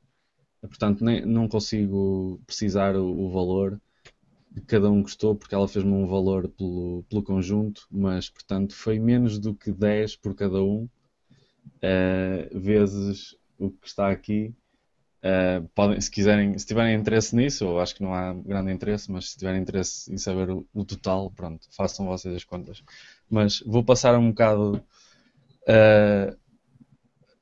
Portanto, nem, não consigo precisar o, o valor que cada um custou, porque ela fez-me um valor pelo, pelo conjunto, mas, portanto, foi menos do que 10 por cada um, eh, vezes o que está aqui. Eh, podem, se quiserem, se tiverem interesse nisso, eu acho que não há grande interesse, mas se tiverem interesse em saber o, o total, pronto, façam vocês as contas. Mas vou passar um bocado eh,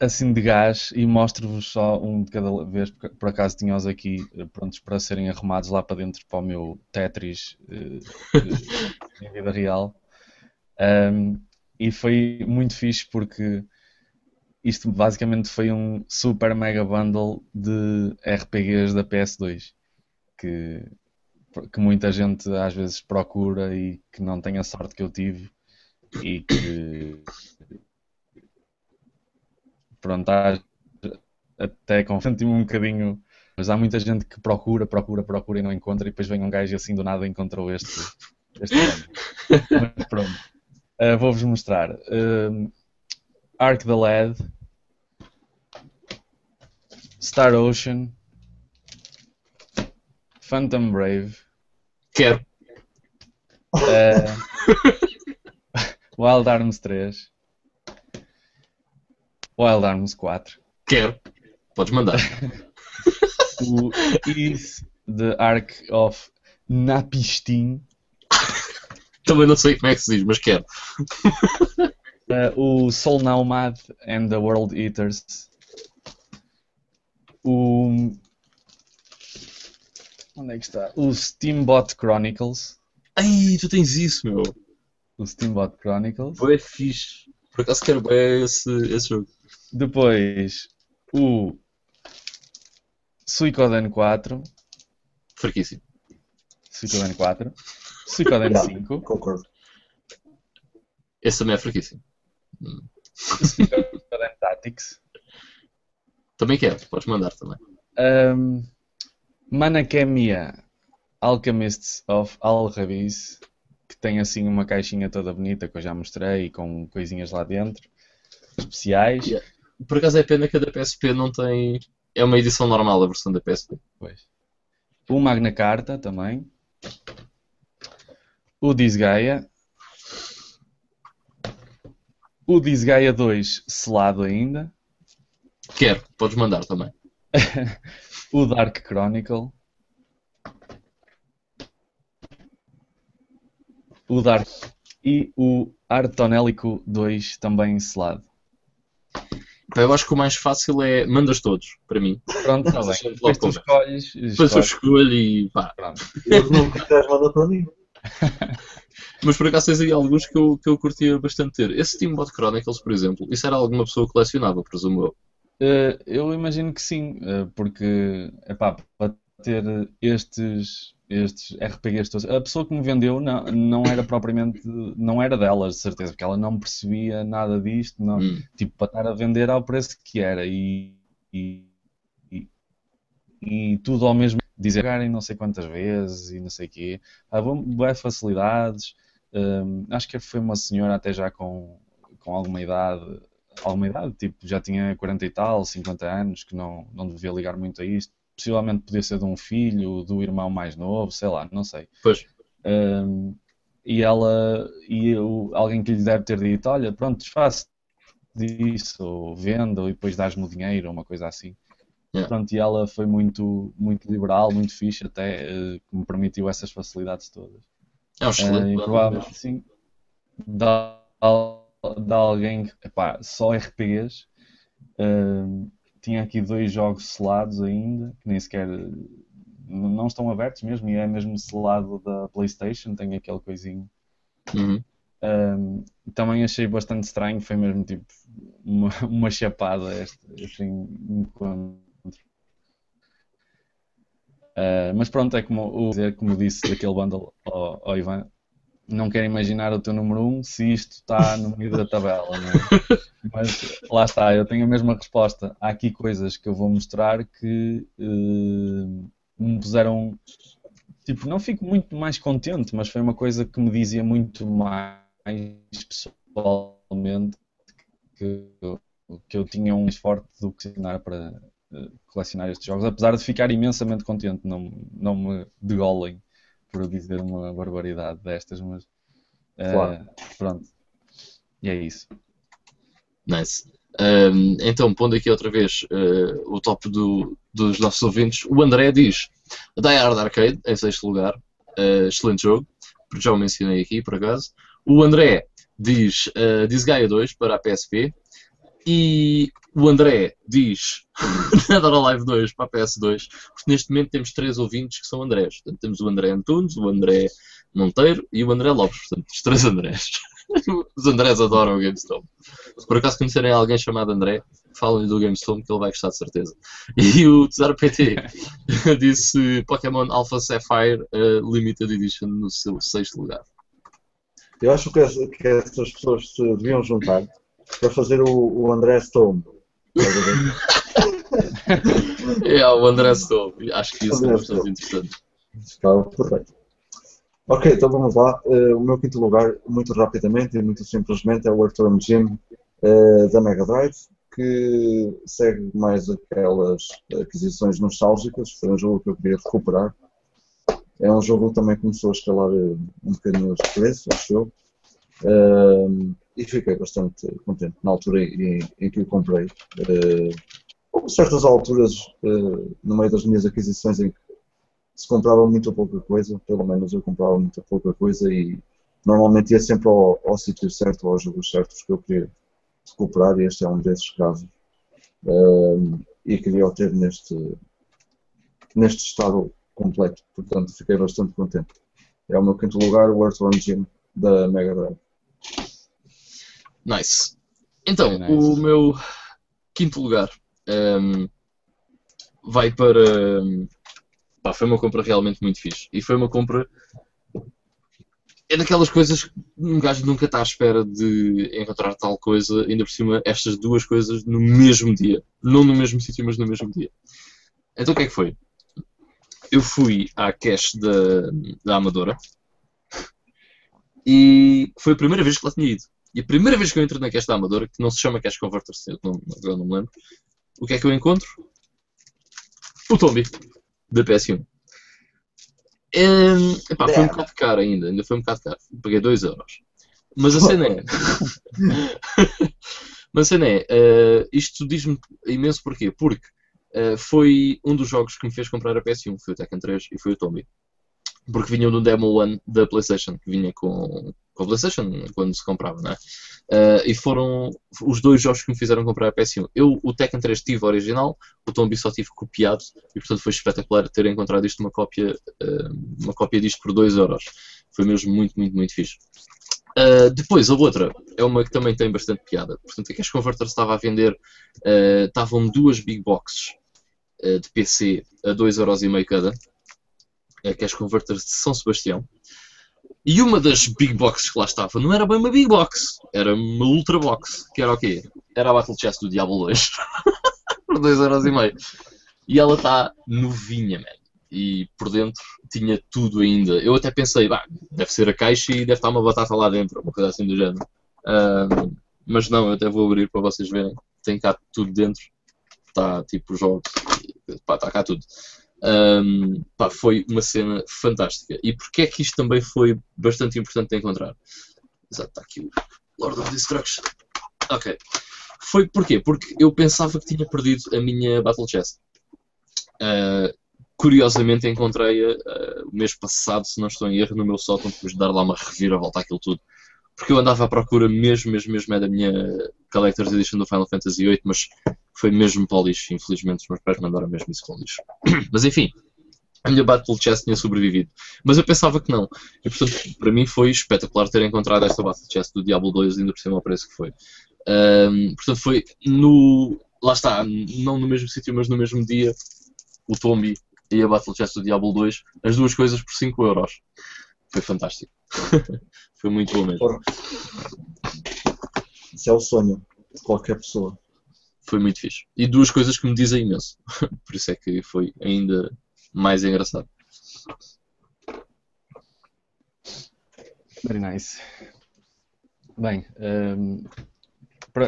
assim de gás e mostro-vos só um de cada vez, porque por acaso tinha-os aqui eh, prontos para serem arrumados lá para dentro para o meu Tetris eh, eh, em vida real. Um, e foi muito fixe porque isto basicamente foi um super mega bundle de RPGs da PS2 que, que muita gente às vezes procura e que não tem a sorte que eu tive e que pronto, há- até confronto-me um bocadinho, mas há muita gente que procura, procura, procura e não encontra, e depois vem um gajo assim do nada e encontrou este, este. Mas pronto, Ah, vou-vos mostrar. Um, Ark the Lad, Star Ocean, Phantom Brave,
Quero.
ah, Wild Arms 3, Wild Arms 4.
Quero. Podes mandar.
o Is the Ark of Napistin,
Também não sei como é que se diz, mas quero.
uh, o Soul Nomad and the World Eaters, o. Onde é que está? O Steambot Chronicles.
Ai, tu tens isso, meu.
O Steambot Chronicles.
Foi fixe. Por acaso quero bem esse, esse jogo.
Depois o Suicoden 4.
Fraquíssimo.
Suicoden 4. Suicoden
Yeah.
5.
Concordo.
Esse também é fraquíssimo.
Suicoden Tactics.
Também quero. Podes mandar também.
Um, Manakemia Alchemists of Al-Rabiz, que tem assim uma caixinha toda bonita que eu já mostrei com coisinhas lá dentro, especiais.
Yeah. Por acaso é pena que a da PSP não tem. É uma edição normal a versão da PSP.
Pois. O Magna Carta também. O Disgaea. O Disgaea 2 selado ainda.
Quero. Podes mandar também.
o Dark Chronicle. O Dark e o Artonélico 2 também selado.
Eu acho que o mais fácil é. Mandas todos, para mim.
Pronto, está bem. Depois tu escolhes.
Depois eu escolho e pá.
Pronto.
Eu não quiseres mandar para mim.
Mas por acaso tens aí alguns que eu, que eu curtia bastante ter. Esse Steambot Chronicles, por exemplo, isso era alguma pessoa que colecionava, presumo eu.
Eh, eu imagino que sim, eh, porque epá, para ter estes, estes RPGs todos, a pessoa que me vendeu não, não era propriamente, não era delas, de certeza, porque ela não percebia nada disto, não,
Hum.
tipo, para estar a vender ao preço que era e, e, e, e tudo ao mesmo dizer jogarem não sei quantas vezes e não sei o quê, há boas facilidades, hum, acho que foi uma senhora até já com, com alguma idade alguma idade, tipo, já tinha 40 e tal, 50 anos, que não, não devia ligar muito a isto. Possivelmente podia ser de um filho, do irmão mais novo, sei lá, não sei.
Pois.
Um, e ela, e eu, alguém que lhe deve ter dito: Olha, pronto, desfaço disso, ou venda, e depois dás-me o dinheiro, ou uma coisa assim.
Yeah.
Pronto, e ela foi muito, muito liberal, muito fixe, até uh, que me permitiu essas facilidades todas.
É um excelente
Uh, provavelmente, sim, dá, dá alguém que, epá, só RPGs. Uh, tinha aqui dois jogos selados ainda, que nem sequer não estão abertos mesmo, e é mesmo selado da PlayStation, tem aquele coisinho.
Uhum.
Um, também achei bastante estranho, foi mesmo tipo uma, uma chapada este, este encontro. Uh, mas pronto, é como, o, dizer, como disse daquele bundle ao, ao Ivan, não quero imaginar o teu número 1 um se isto está no meio da tabela, é? Mas lá está, eu tenho a mesma resposta. Há aqui coisas que eu vou mostrar que uh, me puseram. Tipo, não fico muito mais contente, mas foi uma coisa que me dizia muito mais pessoalmente que, eu- que eu tinha um mais forte do que colecionar para eh, colecionar estes jogos, apesar de ficar imensamente contente, não, não me degolem por dizer uma barbaridade destas, mas eh,
Claro.
pronto. E é isso.
Nice. Um, então, pondo aqui outra vez uh, o top do- dos nossos ouvintes, o André diz Die Hard Arcade, em sexto lugar, uh, excelente jogo, porque já o mencionei aqui por acaso. O André diz uh, Disgaea 2 para a PSP e o André diz Dead or Alive 2 para a PS2, porque neste momento temos três ouvintes que são Andrés. Portanto, temos o André Antunes, o André Monteiro e o André Lopes. Portanto, os três Andrés. Os Andrés adoram o GameStop. Se por acaso conhecerem alguém chamado André, falem-lhe do GameStop que ele vai gostar de certeza. E o Tesaro PT disse Pokémon Alpha Sapphire uh, Limited Edition no seu sexto lugar.
Eu acho que essas pessoas se deviam juntar para fazer o, o André Stone.
É, o André Stone. Acho que isso é bastante interessante.
Está perfeito. Ok, então vamos lá. Eh, o meu quinto lugar, muito rapidamente e muito simplesmente, é o Earthworm Jim eh, da Mega Drive, que segue mais aquelas aquisições nostálgicas. Foi um jogo que eu queria recuperar. É um jogo que também começou a escalar eh, um bocadinho os preços, acho eu. Eh, e fiquei bastante contente na altura em, em que o comprei. Eh, houve certas alturas eh, no meio das minhas aquisições em que se comprava muito pouca coisa, pelo menos eu comprava muito pouca coisa e normalmente ia sempre ao, ao sítio certo, aos jogos certos que eu queria recuperar e este é um desses casos. Ahm, e queria o ter neste, neste estado completo, portanto fiquei bastante contente. É o meu quinto lugar, o Earthworm Jim da Mega Drive.
Nice. Então,
nice.
o meu quinto lugar ehm, vai para. ehm, pá, foi uma compra realmente muito fixe. E foi uma compra. É daquelas coisas que um gajo nunca está à espera de encontrar tal coisa, ainda por cima, estas duas coisas no mesmo dia. Não no mesmo sítio, mas no mesmo dia. Então o que é que foi? Eu fui à cache da, da Amadora e foi a primeira vez que lá tinha ido. E a primeira vez que eu entro na cache da Amadora, que não se chama Cache Converter, eu não, agora não me lembro, o que é que eu encontro? O Tombi, da PS1. Hum, epá, foi um bocado caro ainda, ainda foi um bocado caro. Paguei 2 euros. Mas a cena é. Mas a cena é, eh, isto diz-me imenso porquê? Porque eh, foi um dos jogos que me fez comprar a PS1, foi o Tekken 3 e foi o Tombi. Porque vinham do Demo One da PlayStation, que vinha com, com a PlayStation quando se comprava, não é? Eh, e foram os dois jogos que me fizeram comprar a PS1. Eu, o Tekken 3 tive original, o Tombi só tive copiado, e portanto foi espetacular ter encontrado isto uma cópia, eh, uma cópia disto por 2 euros. Foi mesmo muito, muito, muito fixe. Uh, depois, a outra é uma que também tem bastante piada. Portanto, a Cash Converter estava a vender, uh, estavam duas big boxes uh, de PC a 2,5€ cada. A Cash Converter de São Sebastião. E uma das big boxes que lá estava não era bem uma big box, era uma ultra box. Que era o quê? Era a Battle Chest do Diablo 2. por 2,5€. E ela está novinha, man. E por dentro tinha tudo ainda. Eu até pensei, bah, deve ser a caixa e deve estar uma batata lá dentro, uma coisa assim do género. Mas não, eu até vou abrir para vocês verem. Tem cá tudo dentro. Está tipo jogos. Está cá tudo. Um, pá, foi uma cena fantástica. E porquê é que isto também foi bastante importante de encontrar? Exato, está aqui o Lord of Destruction. Ok. Foi porquê? Porque eu pensava que tinha perdido a minha Battle Chest. Uh, curiosamente encontrei-a uh, o mês passado, se não estou em erro, no meu sótão, depois de dar lá uma reviravolta àquilo tudo. Porque eu andava à procura mesmo, mesmo, mesmo, é da minha Collector's Edition do Final Fantasy VIII, mas foi mesmo para o lixo. Infelizmente os meus pais mandaram mesmo isso para o lixo. mas enfim, a minha Battle Chest tinha sobrevivido. Mas eu pensava que não. E portanto, para mim foi espetacular ter encontrado esta Battle Chest do Diablo 2, ainda por cima ao preço que foi. Um, portanto, foi no. Lá está, não no mesmo sítio, mas no mesmo dia, o Tombi e a Battle Chest do Diablo 2, as duas coisas por 5 euros. Foi fantástico. foi muito bom mesmo.
Isso é o sonho de qualquer pessoa.
Foi muito fixe. E duas coisas que me dizem imenso. por isso é que foi ainda mais engraçado.
Very nice. Bem, um,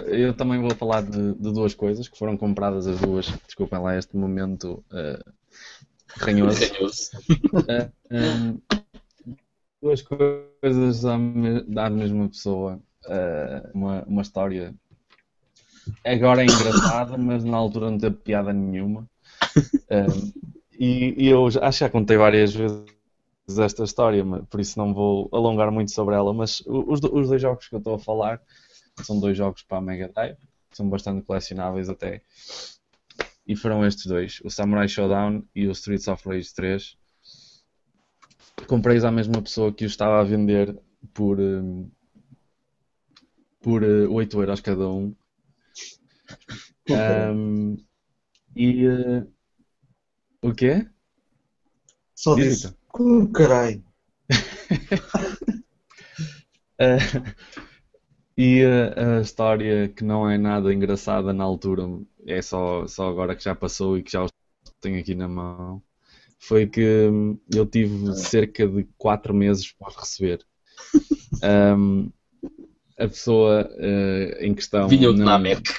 eu também vou falar de, de, duas coisas que foram compradas as duas. Desculpem lá este momento uh, ranhoso. uh, um, duas coisas da, da mesma pessoa. Uh, uma, uma história agora é engraçada, mas na altura não teve piada nenhuma. e, e, eu acho que já contei várias vezes esta história, por isso não vou alongar muito sobre ela. Mas os, os dois jogos que eu estou a falar são dois jogos para a Mega Drive, são bastante colecionáveis até. E foram estes dois, o Samurai Showdown e o Streets of Rage 3. Comprei-os à mesma pessoa que os estava a vender por, um, por uh, 8 euros cada um. Um e uh, o quê?
Só disse. Como caralho.
uh, E a, a, história que não é nada engraçada na altura, é só, só agora que já passou e que já os tenho aqui na mão, foi que hum, eu tive cerca de 4 meses para receber. Um, a pessoa uh, em questão.
Vinha de Namek.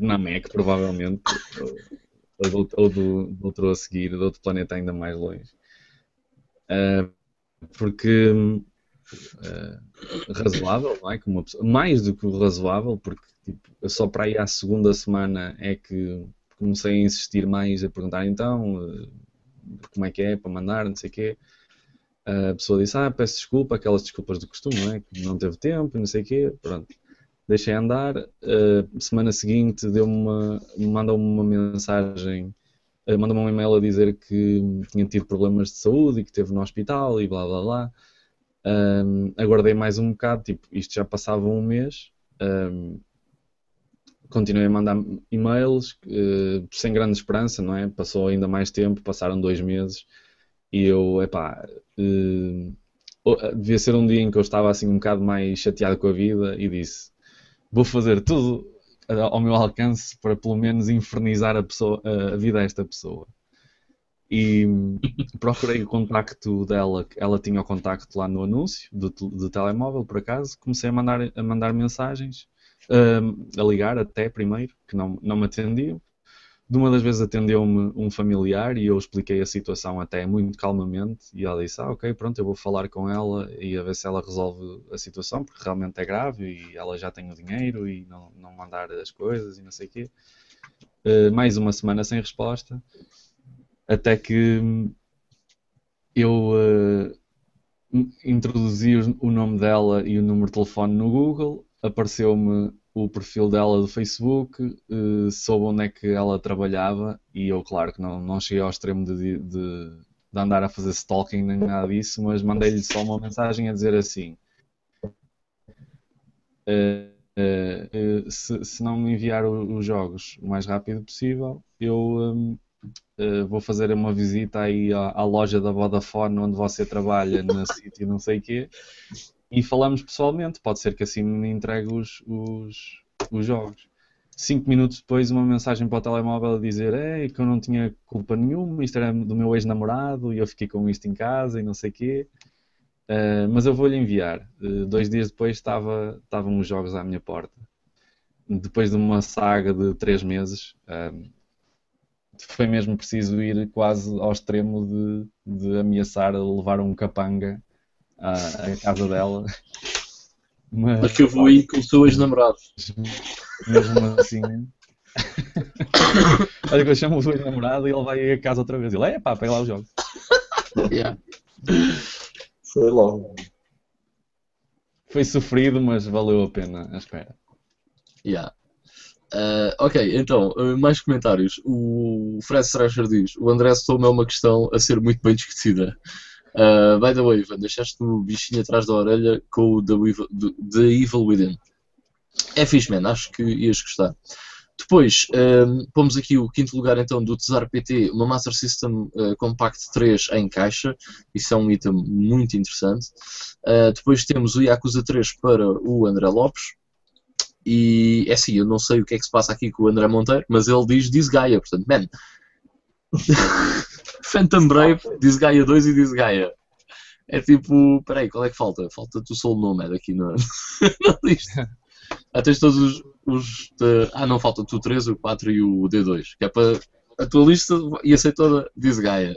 Namek, provavelmente. Ou, ou do, do, outro a seguir, do outro planeta ainda mais longe. Uh, porque uh, razoável, não é? Como pessoa, mais do que razoável, porque tipo, só para aí à segunda semana é que comecei a insistir mais a perguntar então uh, como é que é para mandar, não sei o quê. A pessoa disse, ah, peço desculpa, aquelas desculpas do costume, não é? Que não teve tempo, não sei o quê, pronto. Deixei andar. Uh, semana seguinte deu uma, mandou-me uma mensagem, uh, mandou-me um e-mail a dizer que tinha tido problemas de saúde e que esteve no hospital e blá blá blá. Um, aguardei mais um bocado, tipo, isto já passava um mês. Um, continuei a mandar e-mails uh, sem grande esperança, não é? Passou ainda mais tempo, passaram dois meses e eu, epá, uh, devia ser um dia em que eu estava assim um bocado mais chateado com a vida e disse: vou fazer tudo ao meu alcance para pelo menos infernizar a, pessoa, a vida desta pessoa e procurei o contacto dela, ela tinha o contacto lá no anúncio do, do telemóvel, por acaso, comecei a mandar, a mandar mensagens, um, a ligar até primeiro, que não, não me atendiam. De uma das vezes atendeu-me um familiar e eu expliquei a situação até muito calmamente e ela disse, ah ok, pronto, eu vou falar com ela e a ver se ela resolve a situação, porque realmente é grave e ela já tem o dinheiro e não, não mandar as coisas e não sei o quê. Uh, mais uma semana sem resposta até que eu uh, introduzi o nome dela e o número de telefone no Google, apareceu-me o perfil dela do Facebook, uh, soube onde é que ela trabalhava e eu, claro que não, não cheguei ao extremo de, de, de andar a fazer stalking nem nada disso, mas mandei-lhe só uma mensagem a dizer assim. Uh, uh, se, se, não me enviar os jogos o mais rápido possível, eu um, Uh, vou fazer uma visita aí à, à, loja da Vodafone onde você trabalha, no sítio não sei o quê, e falamos pessoalmente. Pode ser que assim me entregue os, os, os jogos. Cinco minutos depois, uma mensagem para o telemóvel a dizer é, que eu não tinha culpa nenhuma, isto era do meu ex-namorado e eu fiquei com isto em casa e não sei o quê. Uh, mas eu vou-lhe enviar. Uh, dois dias depois estava, estavam os jogos à minha porta. Depois de uma saga de três meses, uh, foi mesmo preciso ir quase ao extremo de, de ameaçar levar um capanga à, à casa dela.
Mas, mas que eu vou ir com o seu ex-namorado.
Mesmo assim. Olha que eu chamo o ex-namorado e ele vai a casa outra vez. Ele é pá, pega lá os jogos.
Yeah.
Foi logo.
Foi sofrido, mas valeu a pena a espera.
Yeah. Uh, ok, então, uh, mais comentários. O Fred Thrasher diz: O André Stone é uma questão a ser muito bem discutida. Uh, by the way, Ivan, deixaste o bichinho atrás da orelha com o The Evil, The Evil Within. É fixe, man, acho que ias gostar. Depois, um, pomos aqui o quinto lugar então do Tesar PT, uma Master System uh, Compact 3 em caixa. Isso é um item muito interessante. Uh, depois temos o Yakuza 3 para o André Lopes. E é assim, eu não sei o que é que se passa aqui com o André Monteiro, mas ele diz Disgaea, portanto, man. Phantom Brave, Disgaea 2 e Disgaea. É tipo, peraí, qual é que falta? Falta-te o Soul Nomad aqui na, na lista. Ah, tens todos os, os de... Ah, não, falta tu o 3, o 4 e o D2. Que é para. A tua lista ia ser toda Disgaea.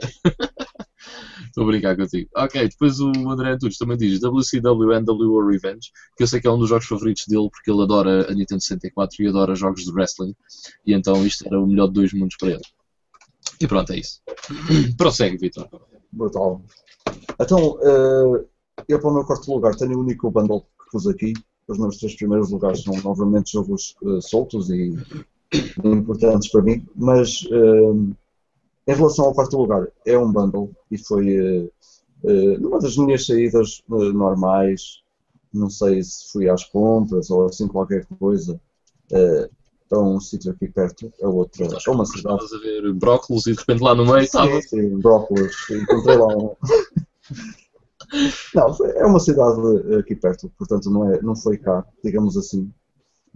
Estou a brincar contigo. Ok, depois o André Antunes também diz WCW NWO Revenge, que eu sei que é um dos jogos favoritos dele porque ele adora a Nintendo 64 e adora jogos de wrestling, e então isto era o melhor de dois mundos para ele. E pronto, é isso. Prossegue, Vitor.
Brutal. Então, uh, eu para o meu quarto lugar tenho o único bundle que pus aqui. Os meus três primeiros lugares são novamente jogos uh, soltos e importantes para mim, mas uh, em relação ao quarto lugar, é um bundle e foi numa das minhas saídas normais, não sei se fui às compras ou assim qualquer coisa, a um sítio aqui perto, a outra, a uma cidade.
Estavas a ver brócolis e de repente lá no meio estava.
Sim, sim, brócolis. Encontrei lá um. Não, é uma cidade aqui perto, portanto não, é, não foi cá, digamos assim.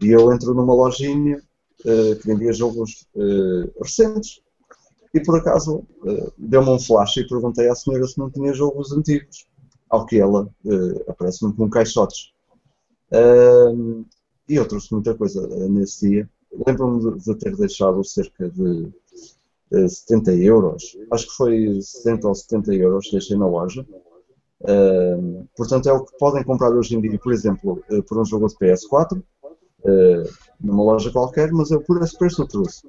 E eu entro numa lojinha uh, que vendia jogos uh, recentes e por acaso uh, deu-me um flash e perguntei à senhora se não tinha jogos antigos. Ao que ela aparece-me com caixotes. e eu trouxe muita coisa nesse dia lembro-me de, ter deixado cerca de 70 euros, acho que foi 60 ou 70 euros, deixei na loja. Uh, portanto, é o que podem comprar hoje em dia, por exemplo, uh, por um jogo de PS4, uh, numa loja qualquer, mas eu por esse preço trouxe.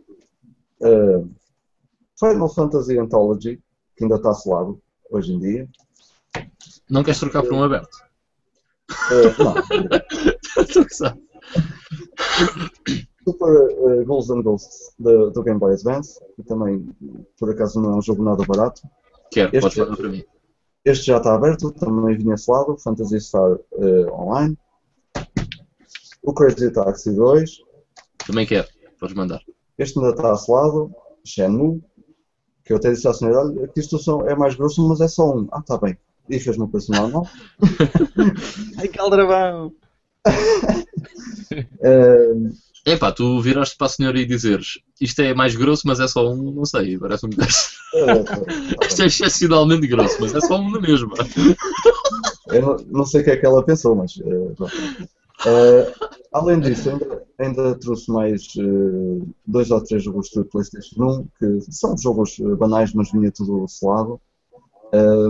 Final Fantasy Anthology, que ainda está selado hoje em dia.
Não queres trocar por um aberto?
não. Estou Super uh, Ghosts and Ghosts do, do Game Boy Advance, que também, por acaso, não é um jogo nada barato.
Quero, este, pode falar para mim.
Este já está aberto, também vinha selado, Fantasy Star uh, Online. O Crazy Taxi 2.
Também quero, podes mandar.
Este ainda está selado, Shenmue, que eu até disse à senhora, olha, aqui isto é mais grosso, mas é só um. Ah, está bem. E fez-me o preço normal.
Ai, caldrabão!
uh,
Epá, tu viraste para a senhora e dizeres isto é mais grosso, mas é só um, não sei, parece um Isto é excepcionalmente grosso, mas é só um na mesma.
Eu não, não sei o que é que ela pensou, mas. Uh, uh, além disso, ainda, ainda trouxe mais uh, dois ou três jogos de PlayStation 1, que são jogos banais, mas vinha tudo selado.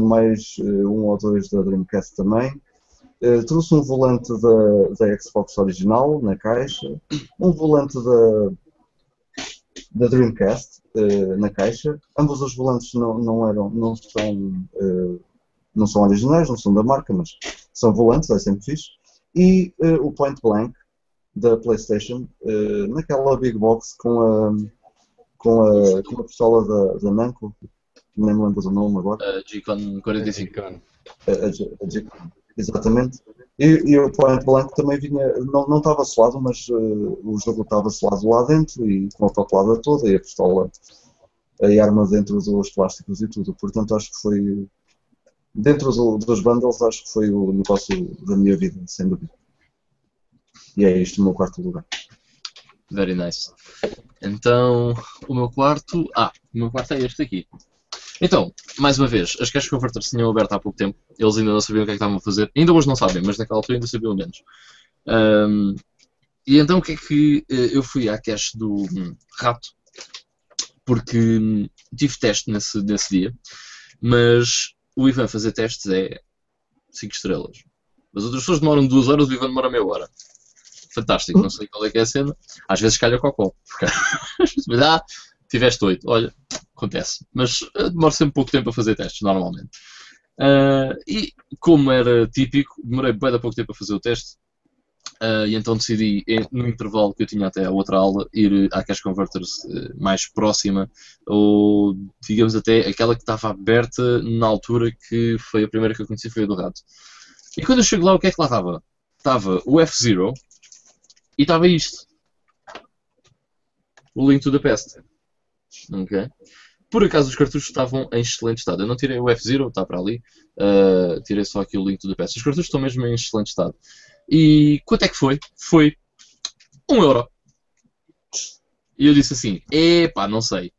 mais um ou dois da Dreamcast também. Uh, trouxe um volante da, da Xbox original na caixa, um volante da, da Dreamcast uh, na caixa. Ambos os volantes não, não eram, não são, uh, não são originais, não são da marca, mas são volantes, é sempre fixe. E o Point Blank da PlayStation, naquela big box com a com a, com a pistola da, da Namco, nem me lembro do nome agora.
A G-Con 45.
A, a, a G-Con Exatamente. E, e o Point Blank também vinha, não, não estava selado, mas uh, o jogo estava selado lá dentro e com a papelada toda e a pistola, a arma dentro dos plásticos e tudo. Portanto, acho que foi, dentro do, dos bundles, acho que foi o negócio da minha vida, sem dúvida. E é isto o meu quarto lugar.
Very nice. Então, o meu quarto. Ah, o meu quarto é este aqui. Então, mais uma vez, as cash converters tinham aberto há pouco tempo, eles ainda não sabiam o que é que estavam a fazer, ainda hoje não sabem, mas naquela altura ainda sabiam menos. Um, e então o que é que eh, eu fui à cache do hum, rato, porque hum, tive teste nesse, nesse dia, mas o Ivan fazer testes é 5 estrelas. As outras pessoas demoram 2 horas, o Ivan demora meia hora. Fantástico, não sei qual é que é a cena. Às vezes calha cocó. Vezes, ah, tiveste 8. Olha, acontece. Mas uh, demora sempre pouco tempo a fazer testes, normalmente. Uh, e como era típico, demorei bem pouco tempo a fazer o teste. Uh, e então decidi, no intervalo que eu tinha até a outra aula, ir à Cash Converters uh, mais próxima, ou digamos até aquela que estava aberta na altura que foi a primeira que eu conheci, foi a do rato. E quando eu chego lá, o que é que lá estava? Estava o F-Zero e estava isto. O Link to the Past. Ok? Por acaso os cartuchos estavam em excelente estado. Eu não tirei o F-Zero, está para ali. Uh, tirei só aqui o Link the Past. Os cartuchos estão mesmo em excelente estado. E quanto é que foi? Foi um euro. E eu disse assim: epá, não sei.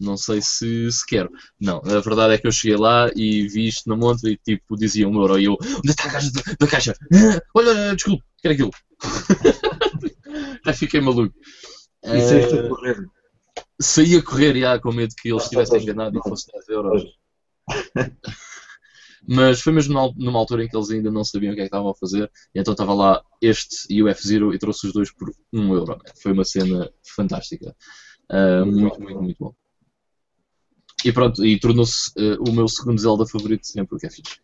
Não sei se, se quero. Não, a verdade é que eu cheguei lá e vi isto na montra e tipo dizia um euro. E eu: onde está a caixa da, da caixa? Ah, olha, desculpe, quero aquilo. Já fiquei maluco.
E saíste a correr.
Saí a correr já, com medo que eles estivessem enganado e fosse 10 euros. Mas foi mesmo numa altura em que eles ainda não sabiam o que é que estavam a fazer, e então estava lá este e o F-Zero e trouxe os dois por 1 euro. Foi uma cena fantástica. Uh, muito, muito, muito bom. E pronto, e tornou-se uh, o meu segundo Zelda favorito sempre, o que é fixe.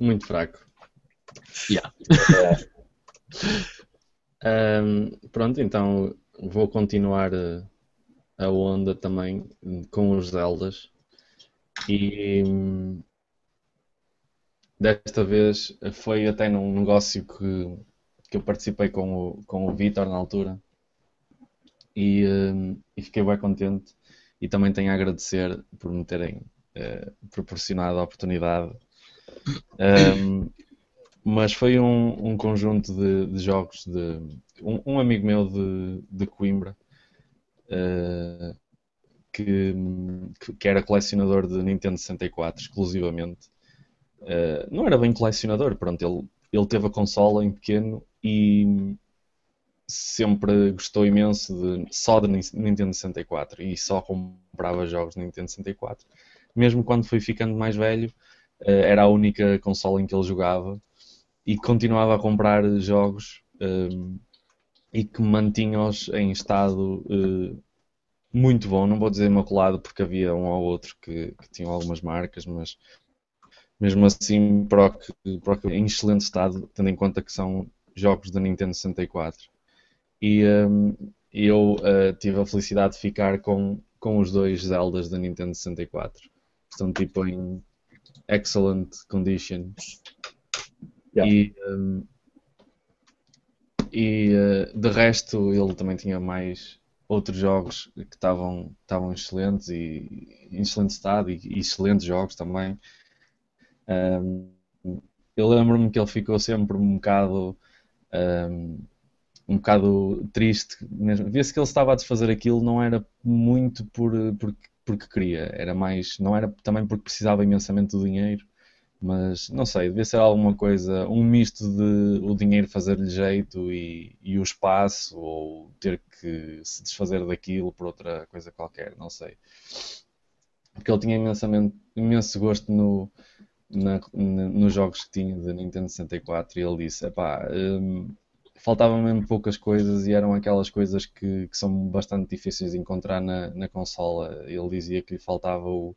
Muito fraco.
Yeah.
um, pronto, então vou continuar a, a onda também com os Zeldas. E desta vez foi até num negócio que, que eu participei com o, com o Vitor na altura e, e, fiquei bem contente e também tenho a agradecer por me terem uh, proporcionado a oportunidade. Um, mas foi um, um conjunto de, de, jogos de um, um, amigo meu de, de Coimbra uh, que, que era colecionador de Nintendo 64 exclusivamente. Uh, não era bem colecionador, pronto, ele, ele teve a consola em pequeno e sempre gostou imenso de, só de Nintendo 64 e só comprava jogos de Nintendo 64. Mesmo quando foi ficando mais velho, uh, era a única consola em que ele jogava e continuava a comprar jogos um, e que mantinha-os em estado uh, muito bom, não vou dizer imaculado porque havia um ou outro que, que tinham algumas marcas, mas mesmo assim para o, em excelente estado, tendo em conta que são jogos da Nintendo 64. E um, eu uh, tive a felicidade de ficar com, com os dois Zeldas da Nintendo 64. Estão tipo em excellent condition. Yeah. E, um, e uh, de resto ele também tinha mais outros jogos que estavam, excelentes e em excelente estado e, e excelentes jogos também. Um, eu lembro-me que ele ficou sempre um bocado um, um bocado triste. Via-se que ele estava a desfazer aquilo não era muito por, por, porque queria, era mais, não era também porque precisava imensamente do dinheiro, mas não sei, devia ser alguma coisa, um misto de o dinheiro fazer-lhe jeito e, e o espaço, ou ter que se desfazer daquilo por outra coisa qualquer, não sei. Porque ele tinha imensamente, imenso gosto no, na, na, nos jogos que tinha da Nintendo 64 e ele disse, epá, hum, faltavam mesmo poucas coisas e eram aquelas coisas que, que são bastante difíceis de encontrar na, na consola. Ele dizia que lhe faltava o,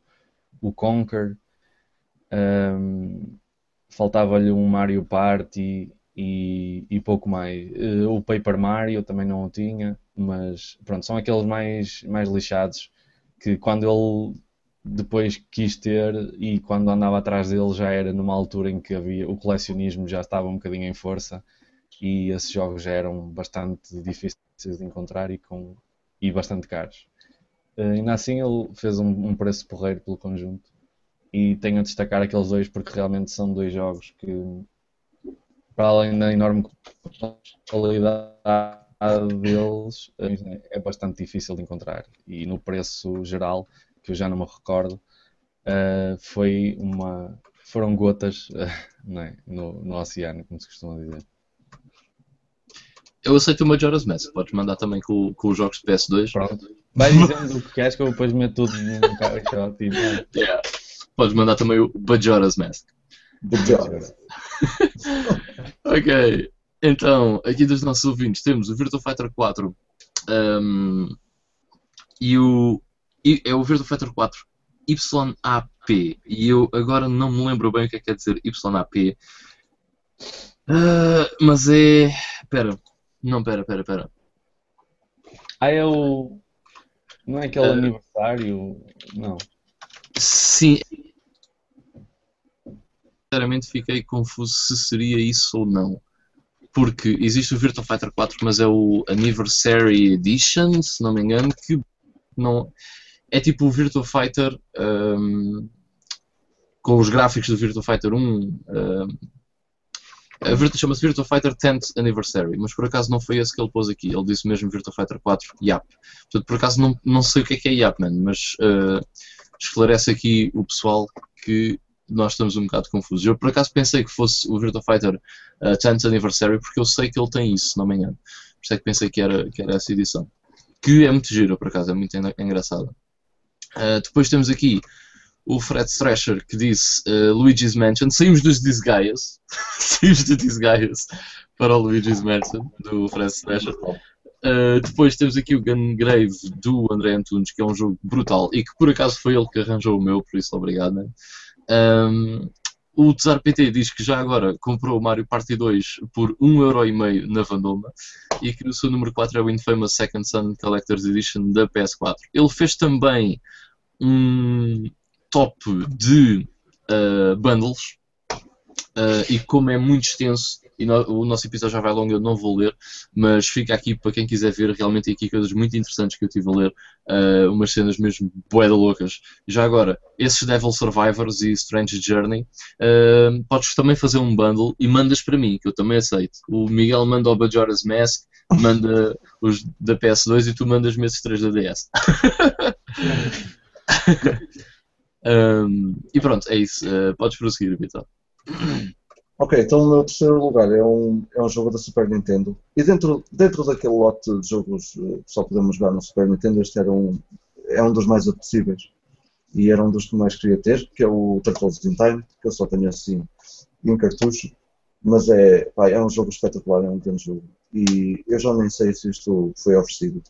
o Conquer, um, Faltava-lhe um Mario Party e, e pouco mais. Uh, o Paper Mario também não o tinha, mas pronto, são aqueles mais, mais lixados que quando ele depois quis ter e quando andava atrás dele já era numa altura em que havia o colecionismo já estava um bocadinho em força e esses jogos já eram bastante difíceis de encontrar e, com, e bastante caros. Uh, ainda assim ele fez um, um preço porreiro pelo conjunto e tenho a destacar aqueles dois porque realmente são dois jogos que, para além da enorme qualidade, deles eh, é bastante difícil de encontrar e no preço geral, que eu já não me recordo, uh, foi uma, foram gotas é? no, no oceano, como se costuma dizer.
Eu aceito o Majora's Mask, podes mandar também com, com os jogos de PS2.
Pronto. Vai dizendo o que queres que eu depois meto tudo num caixote e
yeah. Podes mandar também o Majora's Mask.
Majora's.
ok. Então, aqui dos nossos ouvintes temos o Virtua Fighter 4 um, e o. E é o Virtua Fighter 4 YAP. E eu agora não me lembro bem o que é que quer dizer YAP. Uh, mas é. Espera. Não, pera, pera, pera.
Ah, é o. Não é aquele uh, aniversário? Não.
Sim. Sinceramente fiquei confuso se seria isso ou não. Porque existe o Virtua Fighter 4, mas é o Anniversary Edition, se não me engano, que não. É tipo o Virtua Fighter um, com os gráficos do Virtua Fighter 1. Um, chama-se Virtua Fighter 10th Anniversary, mas por acaso não foi esse que ele pôs aqui. Ele disse mesmo Virtua Fighter 4 YAP. Portanto, por acaso não, não sei o que é que é YAP, man, mas uh, esclarece aqui o pessoal que nós estamos um bocado confusos. Eu por acaso pensei que fosse o Virtua Fighter uh, 10th Anniversary, porque eu sei que ele tem isso, não me engano. Por isso é que pensei que era, que era essa edição. Que é muito gira, por acaso, é muito engraçada. Uh, depois temos aqui o Fred Thrasher que disse uh, Luigi's Mansion. Saímos dos Disgaias. Saímos dos Disgaias para o Luigi's Mansion do Fred Thrasher. Uh, depois temos aqui o Gungrave do André Antunes, que é um jogo brutal e que por acaso foi ele que arranjou o meu, por isso obrigado. Né? Um, o Tsar PT diz que já agora comprou o Mario Party 2 por 1,5€ na Vandoma e que o seu número 4 é o Infamous Second Son Collector's Edition da PS4. Ele fez também um, top de uh, bundles uh, e como é muito extenso e no, o nosso episódio já vai longo, eu não vou ler, mas fica aqui para quem quiser ver, realmente aqui coisas muito interessantes que eu tive a ler, uh, umas cenas mesmo boeda loucas. Já agora, esses Devil Survivors e Strange Journey, uh, podes também fazer um bundle e mandas para mim, que eu também aceito. O Miguel manda o Bajora's Mask, manda os da PS2 e tu mandas-me esses 3 da DS. Um, e pronto, é isso. Uh, podes prosseguir, Vitor.
Ok, então o meu terceiro lugar é um, é um jogo da Super Nintendo. E dentro, dentro daquele lote de jogos uh, que só podemos jogar no Super Nintendo, este era um, é um dos mais apetecíveis. E era um dos que mais queria ter, que é o Turtles in Time, que eu só tenho assim em cartucho. Mas é, pá, é um jogo espetacular, é um grande jogo. E eu já nem sei se isto foi oferecido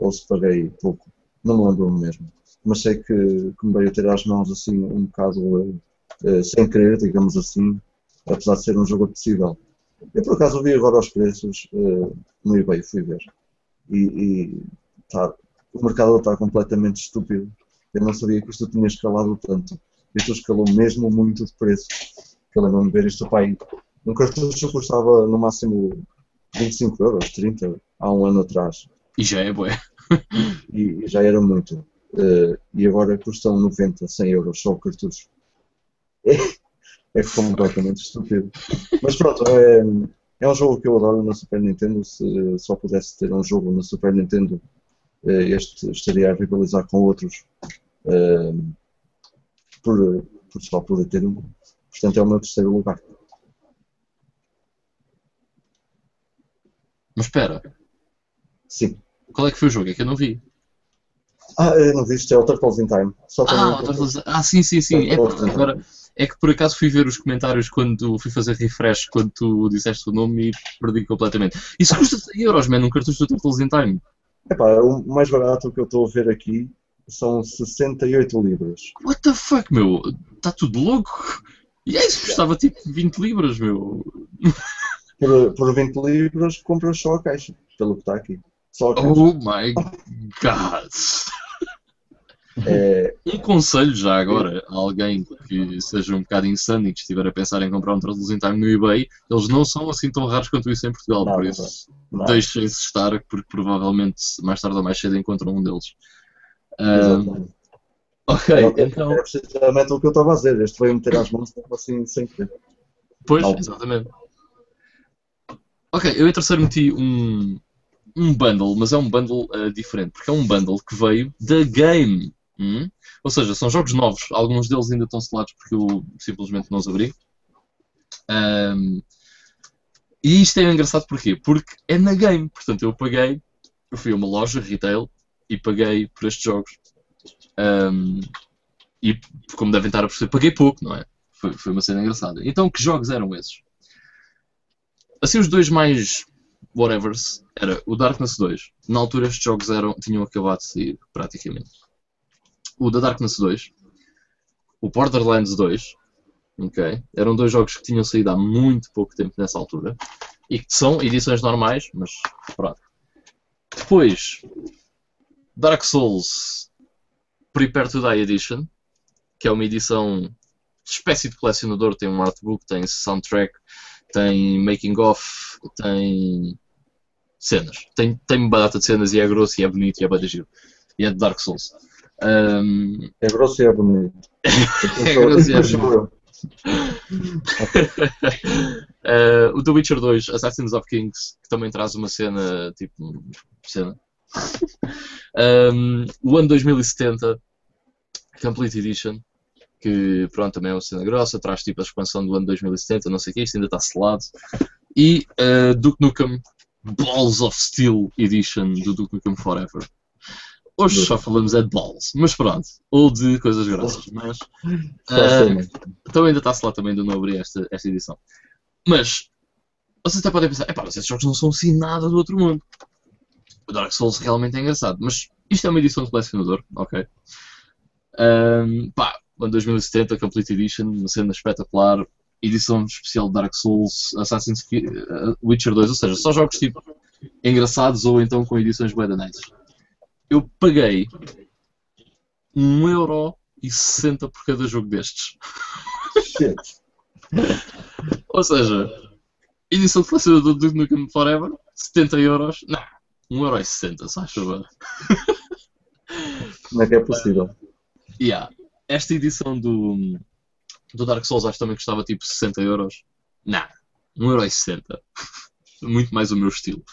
ou se paguei pouco. Não me lembro mesmo mas sei que, que me veio ter às mãos assim um bocado uh, sem querer, digamos assim, apesar de ser um jogo acessível. Eu por acaso vi agora os preços uh, no eBay, fui ver. E, e tá, o mercado está completamente estúpido. Eu não sabia que isto tinha escalado tanto. Isto escalou mesmo muito de preço. Eu lembro-me ver isto, pai, um cartucho custava no máximo 25 euros, 30, há um ano atrás.
E já é bué.
e, e já era muito. Uh, e agora custam 90, 100 euros só o cartucho. É, é completamente estúpido. Mas pronto, é, é um jogo que eu adoro na Super Nintendo. Se só pudesse ter um jogo na Super Nintendo, uh, este estaria a rivalizar com outros uh, por, por só poder ter um. Portanto, é o meu terceiro lugar.
Mas espera.
Sim.
Qual é que foi o jogo? É que eu não vi.
Ah, eu não viste, é o Turtles in Time.
Só ah, Turtles... ah, sim, sim, sim. É, agora, é que por acaso fui ver os comentários quando fui fazer refresh quando tu disseste o nome e perdi completamente. Isso custa 100 euros, man, um cartucho do Turtles in Time.
Epá, o mais barato que eu estou a ver aqui são 68 libras.
What the fuck, meu? Está tudo louco? E é isso, custava tipo 20 libras, meu.
Por, por 20 libras compras só a caixa, pelo que está aqui. Só a caixa.
Oh my god! É... Um conselho já agora a alguém que seja um bocado insano e que estiver a pensar em comprar um Turtles in Time no eBay, eles não são assim tão raros quanto isso em Portugal, não, por isso deixem-se estar, porque provavelmente mais tarde ou mais cedo encontram um deles. Um, ok,
é, então. É precisamente o que eu estava a dizer, este veio meter às mãos assim sem querer.
Pois, não. exatamente. Ok, eu em terceiro meti um, um bundle, mas é um bundle uh, diferente, porque é um bundle que veio da game. Hum? Ou seja, são jogos novos, alguns deles ainda estão selados porque eu simplesmente não os abri. Um, e isto é engraçado porquê? Porque é na game, portanto eu paguei, eu fui a uma loja retail e paguei por estes jogos. Um, e como devem estar a perceber, paguei pouco, não é? Foi, foi uma cena engraçada. Então, que jogos eram esses? Assim, os dois mais whatevers era o Darkness 2. Na altura, estes jogos eram, tinham acabado de sair, praticamente. O da Darkness 2, o Borderlands 2, ok? Eram dois jogos que tinham saído há muito pouco tempo nessa altura e que são edições normais, mas pronto. Depois, Dark Souls Prepare to Die Edition, que é uma edição espécie de colecionador, tem um artbook, tem soundtrack, tem making of, tem cenas. Tem, tem uma data de cenas e é grosso e é bonito e é bem giro. E é de Dark Souls. Um...
É grosso e é bonito.
é e é bonito. uh, o The Witcher 2, Assassins of Kings, que também traz uma cena, tipo, cena. um, o ano 2070, Complete Edition, que pronto, também é uma cena grossa, traz tipo a expansão do ano 2070, não sei o que, isto ainda está selado. E uh, Duke Nukem Balls of Steel Edition do Duke Nukem Forever. Hoje só falamos é de balls, mas pronto, ou de coisas grossas, mas uh, então ainda está-se lá também de não abrir esta, esta edição. Mas vocês até podem pensar, é pá, esses jogos não são assim nada do outro mundo. O Dark Souls realmente é engraçado, mas isto é uma edição de colecionador, ok? Um, pá, ano 2070, Complete Edition, uma cena espetacular, edição especial de Dark Souls, Assassin's Creed, uh, Witcher 2, ou seja, só jogos tipo engraçados ou então com edições bem Eu paguei 1,60€ por cada jogo destes. ou seja, edição de colecionador do Nukem Forever, 70 euros. Não, 1,60€, só chuva.
Como é que é possível?
Yeah. Esta edição do, do Dark Souls acho que também custava tipo 60 euros. Não, 1,60€. Muito mais o meu estilo.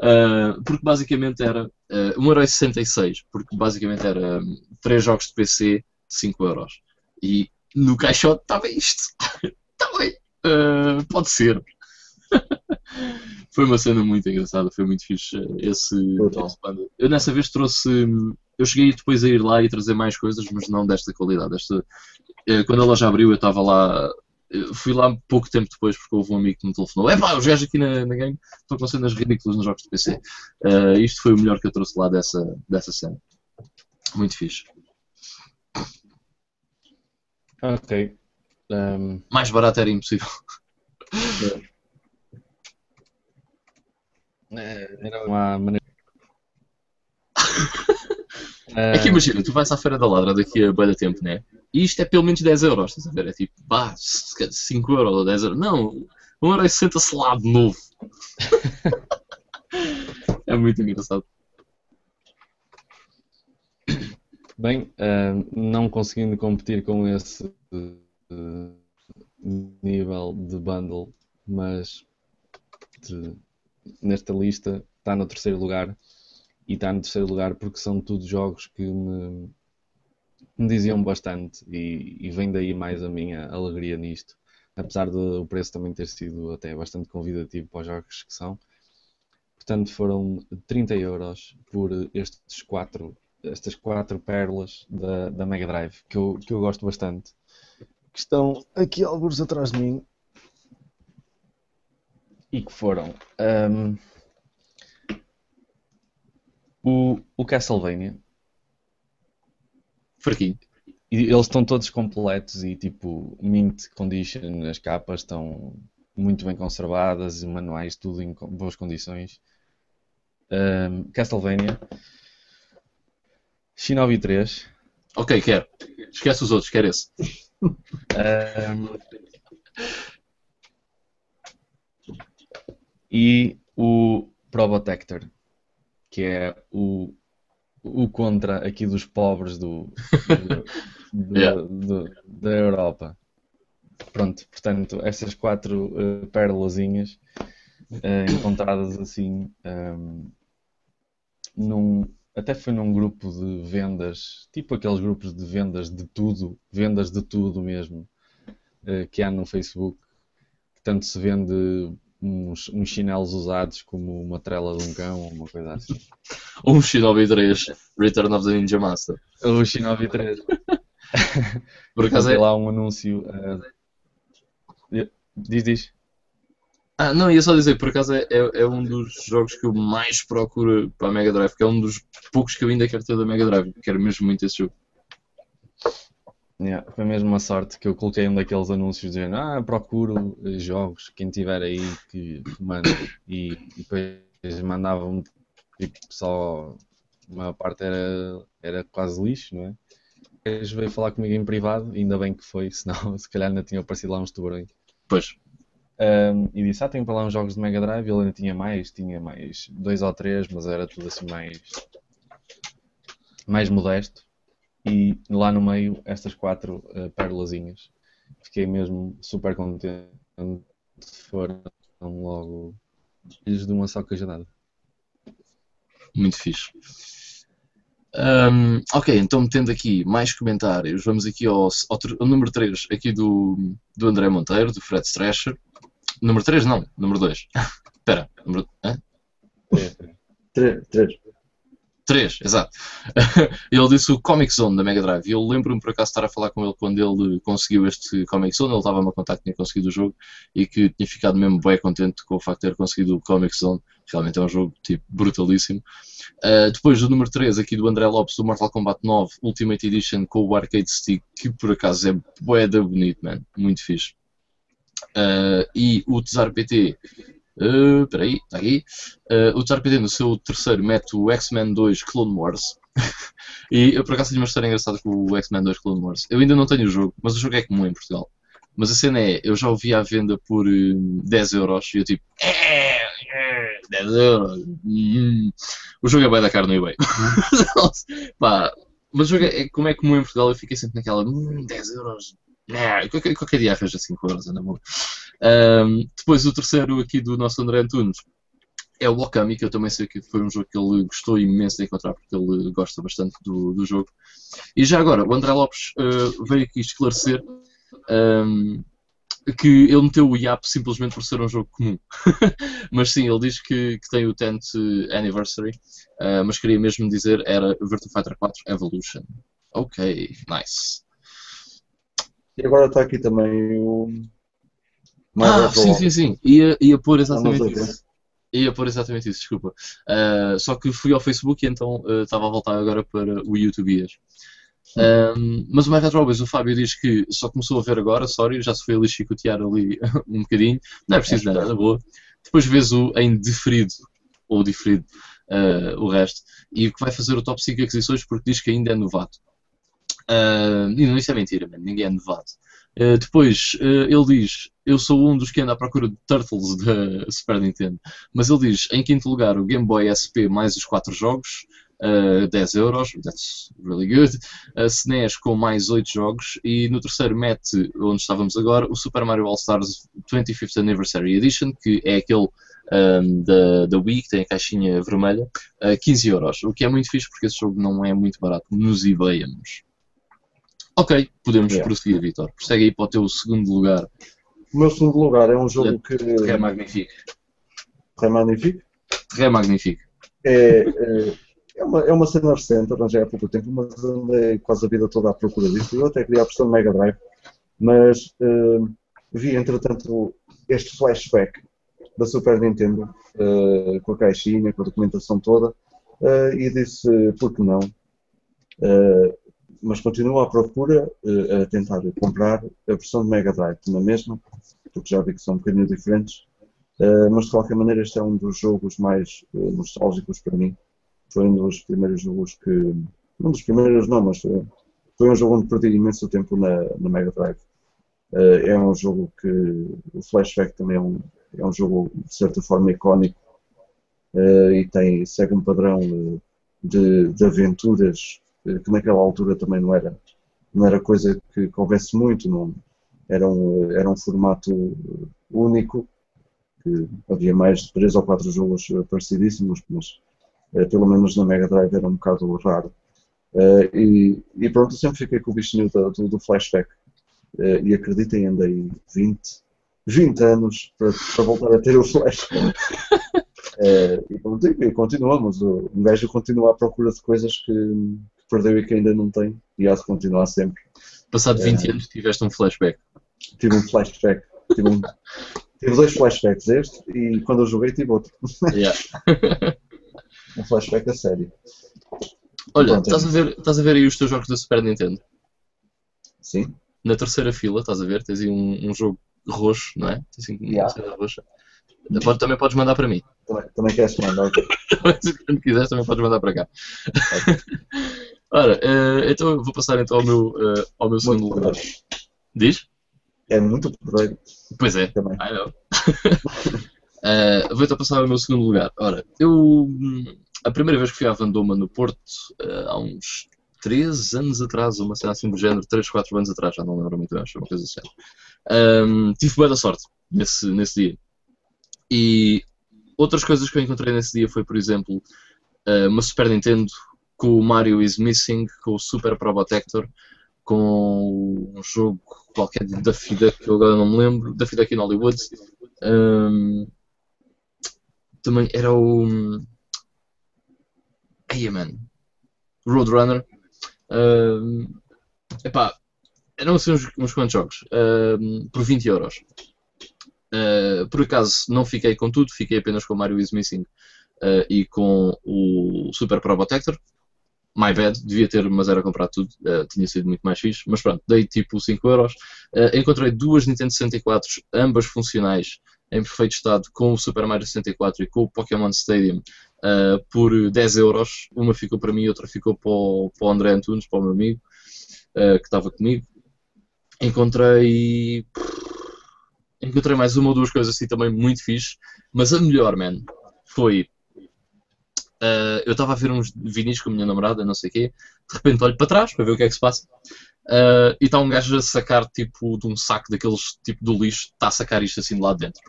Uh, porque basicamente era uh, ah, 1,66€. Porque basicamente era um, 3 jogos de PC, 5 euros. E no caixote estava isto. Está bem. Uh, pode ser. foi uma cena muito engraçada, foi muito fixe esse, bando. Eu nessa vez trouxe. Eu cheguei depois a ir lá e trazer mais coisas, mas não desta qualidade. Esta, eh, quando ela já abriu, eu estava lá. Fui lá pouco tempo depois porque houve um amigo que me telefonou. É pá, os gajos aqui na, na game estão com cenas ridículas nos jogos de PC. Uh, eh, isto foi o melhor que eu trouxe lá dessa, dessa cena. Muito fixe.
Ok. Um...
Mais barato era impossível.
É, era uma maneira.
é que imagina, tu vais à Feira da Ladra daqui a bem tempo, né? E isto é pelo menos 10 euros, estás a ver? É tipo, pá, 5 euros ou 10 euros. Não, 1 euro e 60 selado novo. é muito engraçado.
Bem, uh, não conseguindo competir com esse uh, nível de bundle, mas de nesta lista está no terceiro lugar e está no terceiro lugar porque são tudo jogos que me, me diziam bastante e, e, vem daí mais a minha alegria nisto. Apesar do preço também ter sido até bastante convidativo para os jogos que são. Portanto, foram 30 euros por estes quatro, estas quatro pérolas da, da Mega Drive que eu, que eu gosto bastante. Que estão aqui alguns atrás de mim e que foram um, o, o Castlevania.
Fraquinho.
E eles estão todos completos e tipo mint condition, as capas estão muito bem conservadas, os manuais tudo em boas condições. Um, Castlevania. Shinobi 3.
Ok, quero. Esquece os outros, quero esse.
Um, e o Probotector, que é o, o contra aqui dos pobres do, do, do, yeah. do da Europa. Pronto, portanto, estas quatro uh, uh, encontradas assim um, num, até foi num grupo de vendas, tipo aqueles grupos de vendas de tudo, vendas de tudo mesmo, uh, que há no Facebook, que tanto se vende uns, uns chinelos usados como uma trela de um cão ou uma coisa assim.
Um Shinobi 3, Return of the Ninja Master.
O Shinobi 3.
Por acaso é...
lá um anúncio. Uh... Diz, diz.
Ah, não, ia só dizer, por acaso é, é, é, um dos jogos que eu mais procuro para a Mega Drive, que é um dos poucos que eu ainda quero ter da Mega Drive. Quero mesmo muito esse jogo.
Yeah, foi mesmo uma sorte que eu coloquei um daqueles anúncios dizendo ah, procuro jogos, quem tiver aí que, manda. E, e depois mandavam tipo, só a maior parte era, era quase lixo, não é? Depois veio falar comigo em privado, ainda bem que foi, senão se calhar ainda tinha aparecido lá uns tubarões.
Pois.
Um, e disse, ah, tenho para lá uns jogos de Mega Drive, ele ainda tinha mais, tinha mais dois ou três, mas era tudo assim mais mais modesto e lá no meio estas quatro uh, perlazinhas. Fiquei mesmo super contente. Foram logo filhos de uma só cajadada.
Muito fixe. Um, ok, então metendo aqui mais comentários, vamos aqui ao, ao, ao, número 3 aqui do, do André Monteiro, do Fred Strescher. Número 3 não, número 2. Espera, número.
3. 3.
3, exato. ele disse o Comic Zone da Mega Drive. E eu lembro-me por acaso estar a falar com ele quando ele conseguiu este Comic Zone. Ele estava-me a contar que tinha conseguido o jogo e que tinha ficado mesmo bem contente com o facto de ter conseguido o Comic Zone. Realmente é um jogo tipo brutalíssimo. Uh, depois do número 3 aqui do André Lopes do Mortal Kombat 9 Ultimate Edition com o Arcade Stick, que por acaso é bué bonito, man. Muito fixe. Uh, e o Tsar PT Uh, espera aí, está aqui. Uh, o JRPG no seu terceiro mete o X-Men 2 Clone Wars. e eu por acaso tenho uma história engraçada com o X-Men 2 Clone Wars. Eu ainda não tenho o jogo, mas o jogo é comum em Portugal. Mas a cena é, eu já ouvi à venda por uh, 10 euros e eu tipo, é, é, 10 euros. Hum. O jogo é bem da carne no eBay. Pá, mas o jogo é, como é comum em Portugal, eu fiquei sempre naquela, hum, 10 euros, é, qualquer, qualquer dia arranja 5 euros, na boa. Um, depois o terceiro aqui do nosso André Antunes é o Okami, que eu também sei que foi um jogo que ele gostou imenso de encontrar, porque ele gosta bastante do, do jogo. E já agora, o André Lopes uh, veio aqui esclarecer um, que ele meteu o IAP simplesmente por ser um jogo comum. mas sim, ele diz que, que tem o 10th Anniversary, uh, mas queria mesmo dizer era Virtua Fighter 4 Evolution. Ok, nice.
E agora está aqui também o.
ah, sim, sim, sim. Ia, ia pôr exatamente isso. Ia pôr exatamente isso, desculpa. Uh, só que fui ao Facebook e então uh, estava a voltar agora para o YouTube. Um, mas o My Retro o Fábio diz que só começou a ver agora, sorry, já se foi ali chicotear ali um bocadinho, não é preciso nada, boa. Depois vês o em deferido, ou diferido, uh, o resto, e que vai fazer o top 5 aquisições porque diz que ainda é novato. Uh, e não, isso é mentira, man. ninguém é novato. Uh, depois, uh, ele diz: Eu sou um dos que anda à procura de Turtles da Super Nintendo. Mas ele diz: Em quinto lugar, o Game Boy SP mais os 4 jogos, uh, 10 euros, that's really good. A SNES com mais 8 jogos. E no terceiro, mete, onde estávamos agora, o Super Mario All Stars 25th Anniversary Edition, que é aquele. Um, da, da Wii, que tem a caixinha vermelha, uh, 15 euros. O que é muito fixe porque esse jogo não é muito barato nos eBayamos. Ok, podemos yeah. prosseguir, Vitor. Prossegue aí para o teu segundo lugar.
O meu segundo lugar é um jogo que.
É magnífico.
É magnífico?
É magnífico.
É, é, é, uma, é uma cena recente, arranjei há pouco tempo, mas andei quase a vida toda à procura disso. Eu até queria a versão Mega Drive, mas uh, vi entretanto este flashback da Super Nintendo uh, com a caixinha, com a documentação toda uh, e disse, por que não? Mas continuo à procura, uh, a tentar comprar a versão de Mega Drive na mesma, porque já vi que são um bocadinho diferentes, uh, mas de qualquer maneira este é um dos jogos mais uh, nostálgicos para mim. Foi um dos primeiros jogos que. Um dos primeiros não, mas foi um jogo onde perdi imenso tempo na, na Mega Drive. é um jogo que. O Flashback também é um, é um jogo de certa forma icónico e tem, segue um padrão de, de aventuras que naquela altura também não era, não era coisa que, houvesse muito, não, era, um, era um formato único que havia mais de 3 ou 4 jogos eh, parecidíssimos, mas eh, pelo menos na Mega Drive era um bocado raro. Eh, e, e pronto, eu sempre fiquei com o bichinho do, do, do flashback. Eh, e acreditem, andei 20, 20 anos para, para voltar a ter o flashback. Eh, e pronto, e continuamos. O- Um gajo continua à procura de coisas que perdeu e que ainda não tem. E há de continuar sempre.
Passado 20
É.
anos tiveste um flashback.
Tive um flashback. Tive, um- tive dois flashbacks, este, e quando eu joguei tive outro.
Yeah.
Um flashback a sério.
Olha,
Pronto,
estás a, ver, estás a ver aí os teus jogos da Super Nintendo?
Sim?
Na terceira fila, estás a ver? Tens aí um, um jogo roxo, não é? Tens assim uma
Yeah.
cena roxa. Pode- também podes mandar para mim.
Também, também queres mandar? ok.
Se quando quiseres, também podes mandar para cá. Ora, eh, então eu vou passar então ao meu, eh, ao meu segundo
Muito
lugar. Diz?
É muito
Pois é.
também.
I know. Eh, vou então passar ao meu segundo lugar. Ora, eu. A primeira vez que fui à Vandoma no Porto, há uns 3 anos atrás, uma cena assim do género, 3, 4 anos atrás, já não lembro muito bem, acho é uma coisa assim. Hum, tive boa da sorte nesse, nesse dia. E outras coisas que eu encontrei nesse dia foi, por exemplo, uma Super Nintendo com o Mario is Missing, com o Super Probotector, com um jogo qualquer de Daffy Duck que eu agora não me lembro, Daffy Duck in Hollywood. Hum, também era o. Hey, man. Roadrunner. Hum, epá, eram assim uns, uns quantos jogos. hum, por 20 euros. Uh, por acaso não fiquei com tudo, fiquei apenas com o Mario is Missing uh, e com o Super Probotector. My bad, devia ter, mas era comprar tudo, uh, tinha sido muito mais fixe. Mas pronto, dei tipo 5 euros. Uh, encontrei duas Nintendo 64, ambas funcionais, em perfeito estado, com o Super Mario 64 e com o Pokémon Stadium, uh, por 10 euros. Uma ficou para mim outra ficou para o, para o André Antunes, para o meu amigo, que estava comigo. Encontrei. Encontrei mais uma ou duas coisas assim também muito fixe, mas a melhor, man, foi. Uh, eu estava a ver uns vinis com a minha namorada, não sei o quê, de repente olho para trás para ver o que é que se passa. Uh, e está um gajo a sacar tipo de um saco daqueles tipo do lixo, está a sacar isto assim de lá de dentro.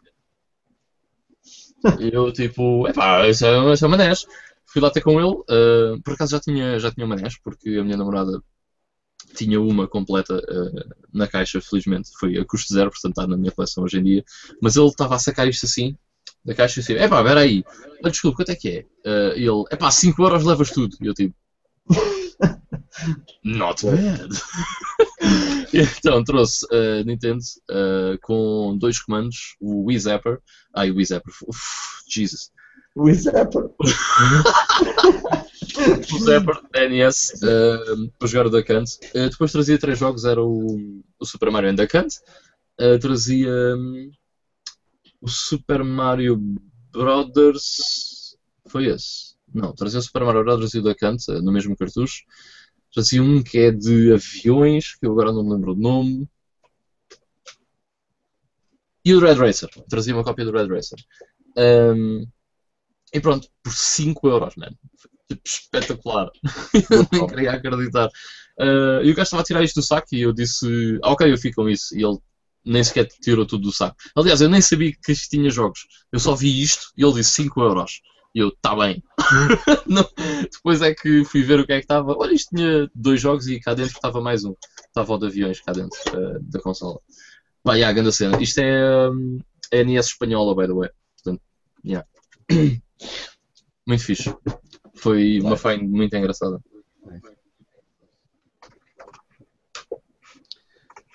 E eu tipo, epá, isso é, isso é uma NES. Fui lá ter com ele, uh, por acaso já tinha, já tinha uma porque a minha namorada tinha uma completa na caixa, felizmente, foi a custo zero, portanto está na minha coleção hoje em dia. Mas ele estava a sacar isto assim, da caixa e assim, epá, espera aí, Olha, desculpa, quanto é que é? Uh, ele, epá, 5 euros levas tudo. E eu tipo, not bad. Então trouxe a Nintendo uh, com dois comandos, o Wii Zapper, ai, o Wii Zapper, uf, Jesus,
O Zapper.
o Zapper NES uh, para jogar o Duck Hunt. Uh, depois trazia três jogos, era o, o Super Mario and Duck Hunt, uh, trazia um, o Super Mario Brothers, foi esse? Não, trazia o Super Mario Brothers e o Duck Hunt uh, no mesmo cartucho. Trazia um que é de aviões, que eu agora não me lembro o nome. E o Red Racer. Trazia uma cópia do Red Racer. Um, e pronto, por 5 euros, man. Tipo, espetacular. eu nem queria acreditar. Uh, e o gajo estava a tirar isto do saco e eu disse, ah, ok, eu fico com isso. E ele nem sequer tirou tudo do saco. Aliás, eu nem sabia que isto tinha jogos. Eu só vi isto e ele disse 5 euros. E eu, tá bem. Não, depois é que fui ver o que é que estava. Olha, isto tinha dois jogos e cá dentro estava mais um. Estava o de aviões cá dentro uh, da consola. Pá, yeah, grande cena. Isto é, um, é NES espanhola, by the way. Portanto, yeah. Muito fixe. Foi uma find muito engraçada.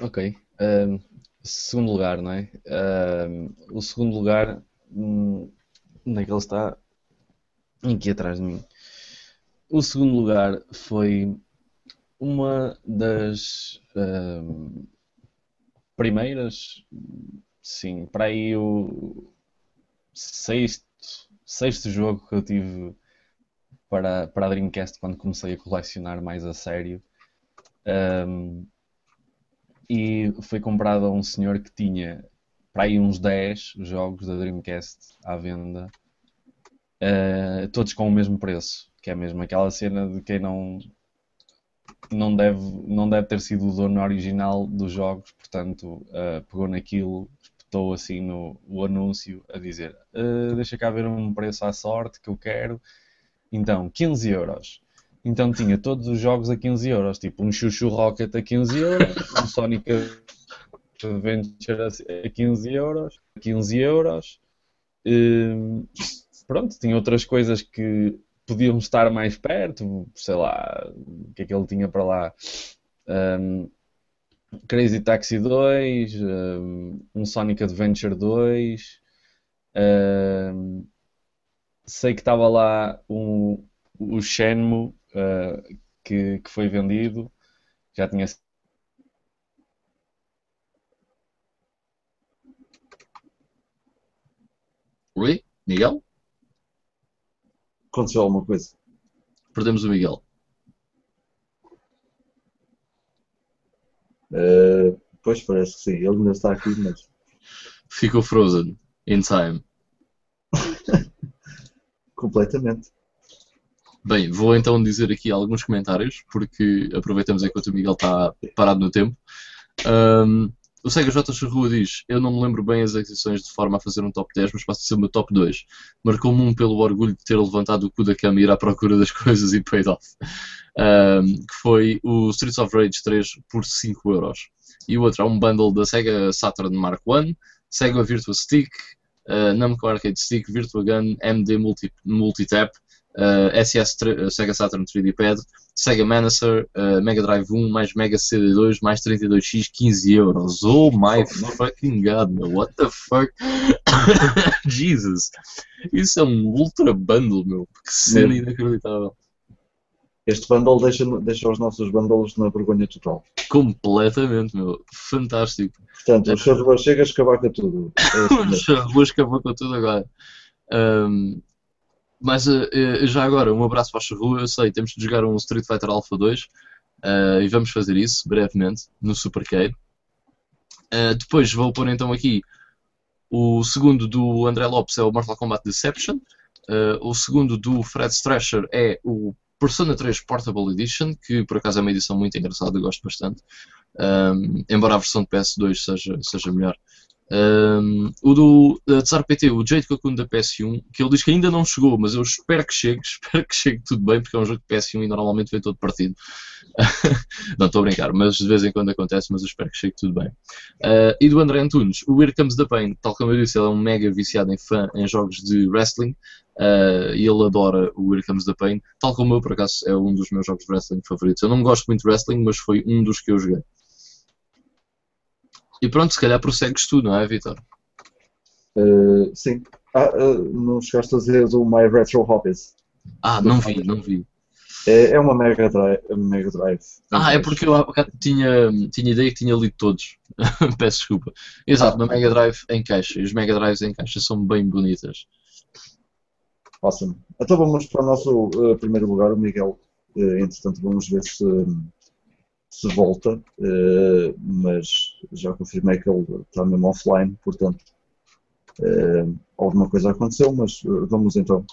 Ok. Um, segundo lugar, não é? Um, o segundo lugar. Hum, onde é que ele está? Aqui atrás de mim. O segundo lugar foi uma das um, primeiras, sim, para aí o sexto, sexto jogo que eu tive para, para a Dreamcast quando comecei a colecionar mais a sério. Um, e foi comprado a um senhor que tinha para aí uns 10 jogos da Dreamcast à venda, uh, todos com o mesmo preço, que é mesmo aquela cena de quem não não deve, não deve ter sido o dono original dos jogos, portanto uh, pegou naquilo, estou assim no o anúncio a dizer uh, deixa cá ver um preço à sorte que eu quero. Então, 15 euros. Então tinha todos os jogos a 15 euros, tipo um Chuchu Rocket a 15 euros, um Sonic Adventure a 15 euros, 15 euros. Uh, pronto, tinha outras coisas que podiam estar mais perto, sei lá, o que é que ele tinha para lá. Um, Crazy Taxi 2, um, um Sonic Adventure 2. Um, sei que estava lá um, o Shenmue uh, que, que foi vendido. Já tinha
Oi? Miguel?
Aconteceu alguma coisa?
Perdemos o Miguel.
Uh, pois parece que sim, ele ainda está aqui, mas.
Ficou frozen in time.
Completamente.
Bem, vou então dizer aqui alguns comentários, porque aproveitamos enquanto o Miguel está parado no tempo. Um, o Sega J. Rua diz: Eu não me lembro bem as aquisições de forma a fazer um top 10, mas posso dizer o meu top 2. Marcou-me um pelo orgulho de ter levantado o cu da cama e ir à procura das coisas e paid off. Um, que foi o Streets of Rage 3 por 5 euros. E o outro é um bundle da Sega Saturn Mark I, Sega Virtua Stick, uh, Namco Arcade Stick, Virtua Gun, MD Multi, Multitap, uh, SS uh, Sega Saturn 3D Pad, Sega Manacer, uh, Mega Drive 1 mais Mega CD2 mais 32X 15 euros. Oh my fucking god, meu. What the fuck? Jesus. Isso é um ultra bundle, meu. Que cena inacreditável.
Este bundle deixa, deixa os nossos bundles na vergonha total.
Completamente, meu. Fantástico.
Portanto, o Charrua chega, escavaca tudo.
É o Charrua escavaca tudo agora. Um, mas uh, já agora, um abraço para a Charrua. Eu sei, temos de jogar um Street Fighter Alpha 2 uh, eh, e vamos fazer isso brevemente no Supercade. Uh, depois vou pôr então aqui o segundo do André Lopes é o Mortal Kombat Deception. o segundo do Fred Thrasher é o Persona 3 Portable Edition, que por acaso é uma edição muito engraçada, gosto bastante. Um, embora a versão de PS2 seja, seja melhor. Um, o do Tsar PT, o Jade Cocoon da PS1, que ele diz que ainda não chegou, mas eu espero que chegue, espero que chegue tudo bem, porque é um jogo de PS1 e normalmente vem todo partido. não estou a brincar, mas de vez em quando acontece, mas eu espero que chegue tudo bem. Uh, e do André Antunes, o Here Comes the Pain, tal como eu disse, ele é um mega viciado em fã em jogos de wrestling. Uh, e ele adora o Here Comes the Pain, tal como eu, por acaso, é um dos meus jogos de wrestling favoritos. Eu não gosto muito de wrestling, mas foi um dos que eu joguei. E pronto, se calhar prossegues tu, não é, Vitor?
Uh, sim. Ah, uh, não chegaste a dizer do My Retro Hobbies?
Ah, não vi, não vi.
É, é uma Mega Drive. Mega Drive.
Ah, é porque eu tinha, tinha ideia que tinha lido todos. Peço desculpa. Exato, ah. uma Mega Drive em caixa. E os Mega Drives em caixa são bem bonitas.
Awesome. Então vamos para o nosso uh, primeiro lugar, o Miguel. Uh, entretanto, vamos ver se, se volta, uh, mas já confirmei que ele está mesmo offline, portanto, alguma coisa aconteceu, mas vamos então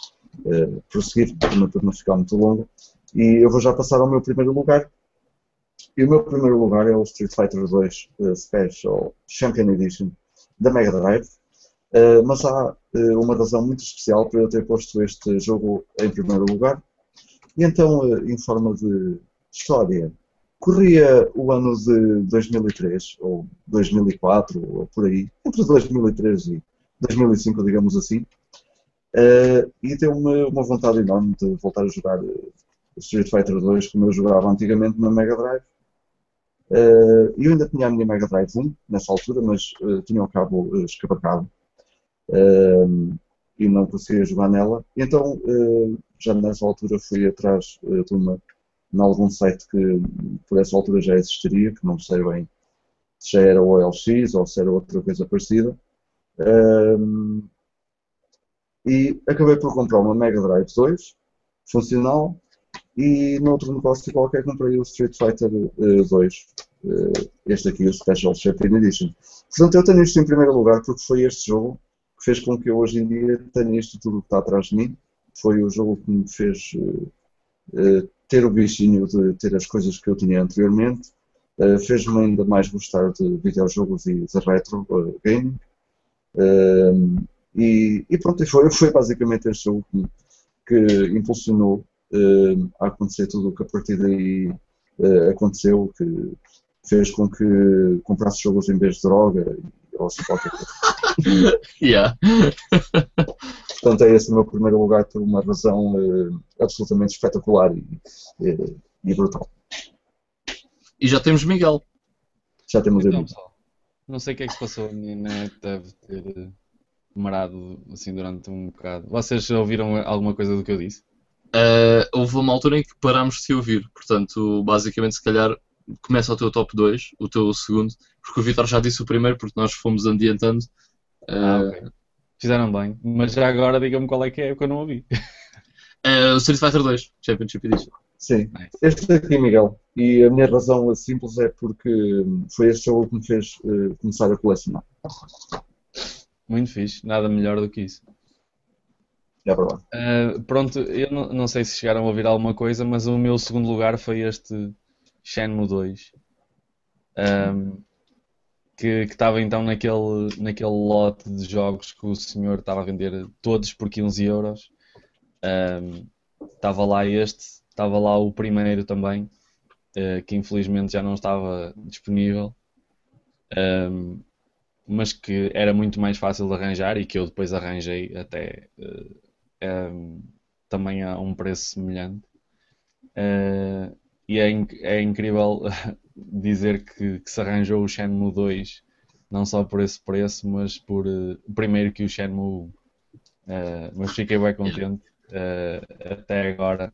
prosseguir, para não ficar muito longo. E eu vou já passar ao meu primeiro lugar. E o meu primeiro lugar é o Street Fighter 2 Special Champion Edition da Mega Drive. Uh, mas há uh, uma razão muito especial para eu ter posto este jogo em primeiro lugar. E então, uh, em forma de história, corria o ano de 2003, ou 2004, ou por aí, entre 2003 e 2005, digamos assim, e deu-me uma vontade enorme de voltar a jogar Street Fighter 2 como eu jogava antigamente na Mega Drive. eu ainda tinha a minha Mega Drive 1 nessa altura, mas tinha o cabo escapacado e não conseguia jogar nela. Então, uh, já nessa altura fui atrás uh, de uma, em algum site que por essa altura já existiria, que não sei bem se já era o OLX ou se era outra coisa parecida. e acabei por comprar uma Mega Drive 2, funcional, e noutro negócio qualquer comprei o Street Fighter uh, 2, uh, este aqui, o Special Champion Edition. Portanto, eu tenho isto em primeiro lugar porque foi este jogo que fez com que eu hoje em dia tenha isto tudo que está atrás de mim. Foi o jogo que me fez uh, ter o bichinho de ter as coisas que eu tinha anteriormente. Uh, Fez-me ainda mais gostar de videojogos e de retro gaming. Um, e, e, pronto, foi, foi basicamente este jogo que, que impulsionou uh, a acontecer tudo o que a partir daí uh, aconteceu, que fez com que comprasse jogos em vez de droga ou assim qualquer coisa.
yeah.
Portanto, é esse o meu primeiro lugar por uma razão uh, absolutamente espetacular e, e, e, brutal.
E já temos Miguel.
Já temos
então, pessoal, não sei o que é que se passou, a net deve ter marado assim durante um bocado. Vocês ouviram alguma coisa do que eu disse?
Uh, houve uma altura em que parámos de te ouvir, portanto, basicamente, se calhar começa o teu top 2, o teu segundo, porque o Vitor já disse o primeiro, porque nós fomos adiantando. Uh,
ah, okay. Fizeram bem, mas já agora diga-me qual é que é, porque eu não ouvi.
Uh, o Street Fighter 2, Championship Edition.
Sim, nice. este aqui, Miguel. E a minha razão simples é porque foi este jogo que me fez uh, começar a colecionar.
Muito fixe, nada melhor do que isso.
É verdade.
Uh, pronto, eu não, não, sei se chegaram a ouvir alguma coisa, mas o meu segundo lugar foi este Shenmue 2. Um, que estava então naquele, naquele lote de jogos que o senhor estava a vender todos por 15 euros. Estava um, lá este, estava lá o primeiro também, uh, que infelizmente já não estava disponível. Um, mas que era muito mais fácil de arranjar e que eu depois arranjei até uh, um, também a um preço semelhante. Uh, e é, inc é incrível dizer que, que, se arranjou o Shenmue 2 não só por esse preço, mas por uh, primeiro que o Shenmue 1. mas fiquei bem contente. até agora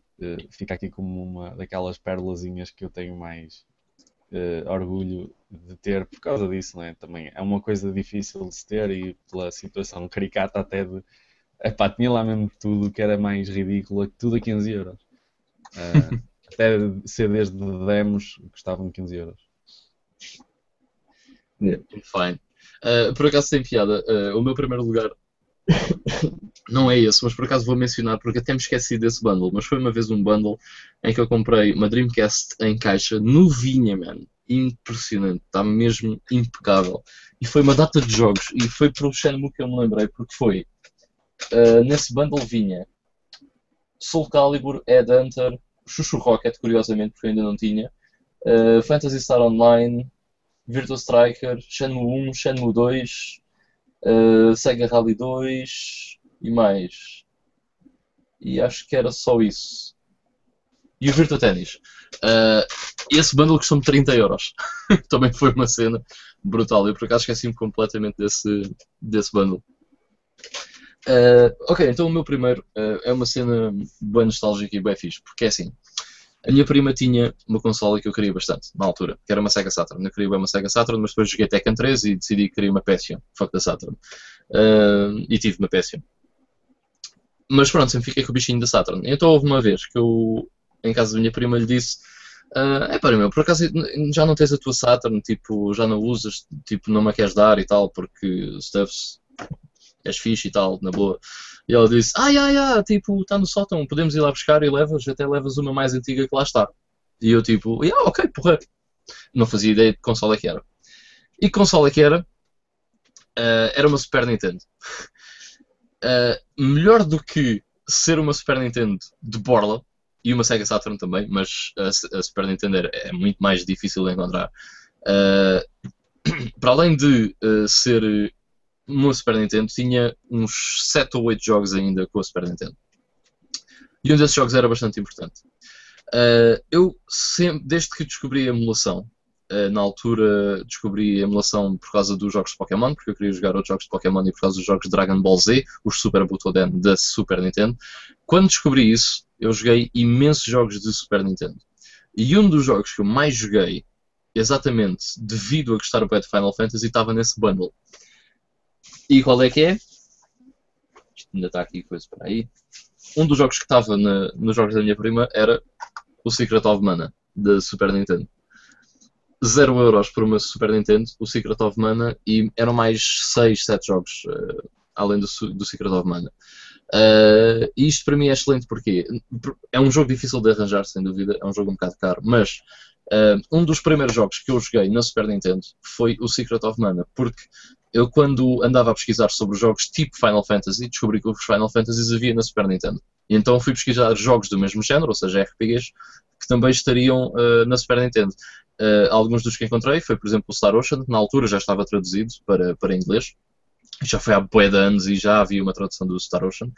fica aqui como uma daquelas pérolazinhas que eu tenho mais uh, orgulho de ter por causa disso, não é? Também é uma coisa difícil de se ter e pela situação caricata até de. Epá, tinha lá mesmo tudo que era mais ridículo, tudo a 15 euros. Até ser desde demos custavam 15 euros.
Yeah. Fine. Uh, por acaso tem piada. Uh, o meu primeiro lugar não é esse, mas por acaso vou mencionar porque até me esqueci desse bundle. Mas foi uma vez um bundle em que eu comprei uma Dreamcast em caixa novinha, man. Impressionante, está mesmo impecável. E foi uma data de jogos. E foi para o Shenmue que eu me lembrei, porque foi uh, nesse bundle vinha Soul Calibur, Ed Hunter, Chuchu Rocket, curiosamente, porque eu ainda não tinha, uh, Fantasy Star Online, Virtua Striker, Shenmue 1, Shenmue 2, uh, Sega Rally 2 e mais. E acho que era só isso. E o Virtua Tennis. Uh, esse bundle custou-me 30 euros. Também foi uma cena brutal. Eu por acaso esqueci-me completamente desse, desse bundle. Uh, ok, então o meu primeiro uh, é uma cena bem nostálgica e bem fixe, porque é assim. A minha prima tinha uma consola que eu queria bastante, na altura, que era uma Sega Saturn. Eu queria bem uma Sega Saturn, mas depois joguei Tekken 3 e decidi que queria uma PS1, fuck da Saturn. Uh, e tive uma PS1. Mas pronto, sempre fiquei com o bichinho da Saturn. Então houve uma vez que eu, em casa da minha prima, lhe disse: uh, É para meu, por acaso já não tens a tua Saturn, tipo, já não usas, tipo, não me queres dar e tal, porque stuffs és fixe e tal, na boa. E ela disse: Ai, ai, ai, tipo, está no sótão, podemos ir lá buscar e levas, até levas uma mais antiga que lá está. E eu, tipo, yeah, ok, porra. Não fazia ideia de que console é que era. E que console é que era? Uh, era uma Super Nintendo. Uh, melhor do que ser uma Super Nintendo de borla, e uma Sega Saturn também, mas a, a Super Nintendo é, é, muito mais difícil de encontrar. Uh, para além de ser no Super Nintendo tinha uns 7 ou 8 jogos ainda com a Super Nintendo. E um desses jogos era bastante importante. Uh, eu sempre, desde que descobri a emulação, uh, na altura descobri a emulação por causa dos jogos de Pokémon, porque eu queria jogar outros jogos de Pokémon e por causa dos jogos de Dragon Ball Z, os Super Butoden da Super Nintendo. Quando descobri isso, eu joguei imensos jogos de Super Nintendo. E um dos jogos que eu mais joguei, exatamente devido a gostar do Final Fantasy, estava nesse bundle. E qual é que é? Isto ainda está aqui coisa para aí. Um dos jogos que estava nos jogos da minha prima era o Secret of Mana, da Super Nintendo. 0 euros por uma Super Nintendo, o Secret of Mana, e eram mais 6, 7 jogos uh, além do, do Secret of Mana. Uh, isto para mim é excelente porque é um jogo difícil de arranjar, sem dúvida, é um jogo um bocado caro, mas um dos primeiros jogos que eu joguei na Super Nintendo foi o Secret of Mana, porque eu quando andava a pesquisar sobre jogos tipo Final Fantasy, descobri que os Final Fantasies havia na Super Nintendo. E então fui pesquisar jogos do mesmo género, ou seja, RPGs, que também estariam uh, na Super Nintendo. Uh, alguns dos que encontrei foi, por exemplo, o Star Ocean, que na altura já estava traduzido para, para inglês. Já foi há boia de anos e já havia uma tradução do Star Ocean.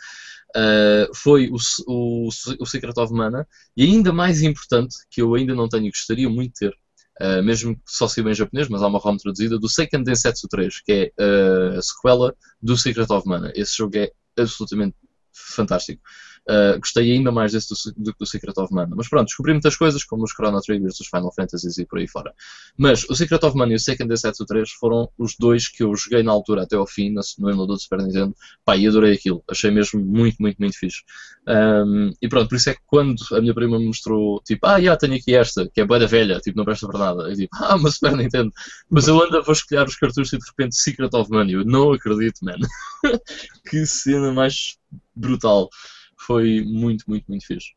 Uh, foi o, o, o Secret of Mana, e ainda mais importante, que eu ainda não tenho e gostaria muito de ter, uh, mesmo que só saiba em japonês, mas há uma ROM traduzida, do Seiken Densetsu 3, que é uh, a sequela do Secret of Mana. Esse jogo é absolutamente fantástico. Uh, gostei ainda mais desse do, que do Secret of Mana. Mas pronto, descobri muitas coisas, como os Chrono Triggers, os Final Fantasies e por aí fora. Mas o Secret of Mana e o Second Densetsu 3 foram os dois que eu joguei na altura até ao fim, no emulador do Super Nintendo. Pá, e adorei aquilo. Achei mesmo muito, muito, muito fixe. Um, e pronto, por isso é que quando a minha prima me mostrou, tipo, ah, já tenho aqui esta, que é boa da velha, tipo, não presta para nada. Eu tipo, ah, uma Super Nintendo. Mas eu ando a escolher os cartuchos e de repente Secret of Mana. Eu não acredito, man. que cena mais brutal foi muito, muito, muito fixe.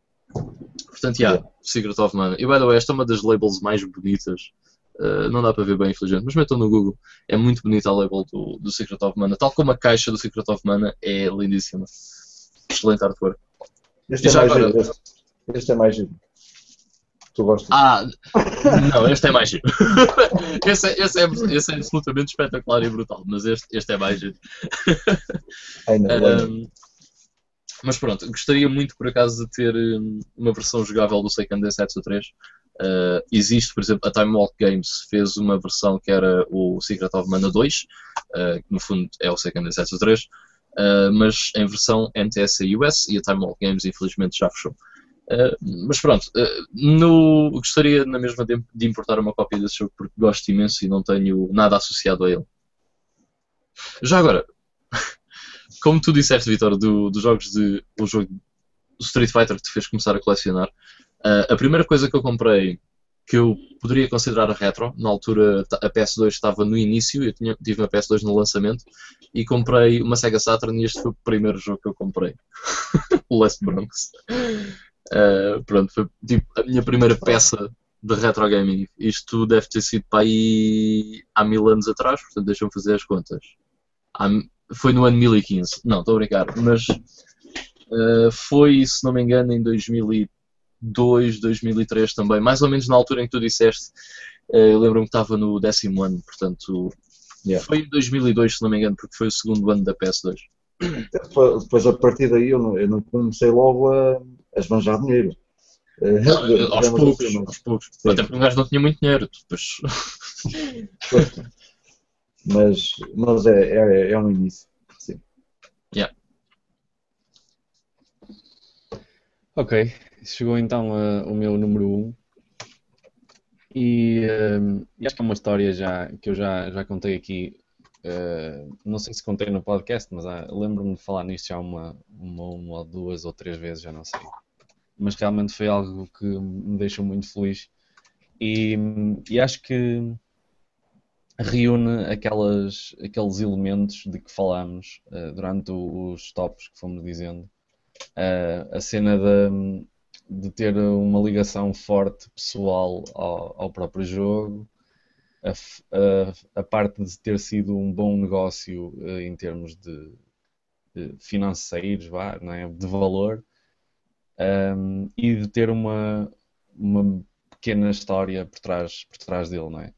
Portanto, yeah, Secret of Mana. E by the way, esta é uma das labels mais bonitas. Uh, não dá para ver bem, infelizmente, mas metam no Google. É muito bonita a label do, do Secret of Mana. Tal como a caixa do Secret of Mana é lindíssima. Excelente artwork.
Este, é mais, agora... este, este é mais giro. Tu gostas?
Ah, não, este é mais giro. esse, é, esse, é, esse é absolutamente espetacular e brutal, mas este, este é mais giro. Ainda, um, mas pronto, gostaria muito por acaso de ter hum, uma versão jogável do Seiken Densetsu 3. Uh, existe, por exemplo, a Time Walk Games fez uma versão que era o Secret of Mana 2, uh, que no fundo é o Seiken Densetsu 3, uh, mas em versão NTSC US e a Time Walk Games infelizmente já fechou. Uh, mas pronto, uh, no, gostaria na mesma de, de importar uma cópia desse jogo porque gosto imenso e não tenho nada associado a ele. Já agora, como tu disseste, Vitor, do, dos jogos de. o jogo do Street Fighter que te fez começar a colecionar, uh, a primeira coisa que eu comprei que eu poderia considerar a retro, na altura a PS2 estava no início, eu tinha, tive uma PS2 no lançamento e comprei uma Sega Saturn e este foi o primeiro jogo que eu comprei. o Last Bronx. Uh, pronto, foi tipo, a minha primeira peça de retro gaming. Isto deve ter sido para aí há mil anos atrás, portanto deixam-me fazer as contas. Há, foi no ano 2015. Não, estou a brincar. Mas uh, foi, se não me engano, em 2002, 2003 também. Mais ou menos na altura em que tu disseste. Uh, eu lembro-me que estava no décimo ano, portanto. Yeah. Foi em 2002, se não me engano, porque foi o segundo ano da PS2.
Depois, a partir daí, eu não, eu não comecei logo a, a esbanjar dinheiro.
Não, aos, poucos, assim, aos poucos, Até porque o gajo não tinha muito dinheiro. Depois...
mas, mas é, é, é um início. Sim.
Yeah.
Ok, chegou então uh, o meu número 1. Um. E, uh, e, acho que é uma história já, que eu já, já contei aqui. Uh, não sei se contei no podcast, mas uh, lembro-me de falar nisto já uma, uma, uma ou duas ou três vezes, já não sei. Mas realmente foi algo que me deixou muito feliz. E, e acho que reúne aquelas, aqueles elementos de que falámos uh, durante os tops que fomos dizendo. Uh, a cena de, de, ter uma ligação forte pessoal ao, ao próprio jogo, a, a, a, parte de ter sido um bom negócio uh, em termos de, de financeiros, vá, é? de valor, um, e de ter uma, uma pequena história por trás, por trás dele, não é?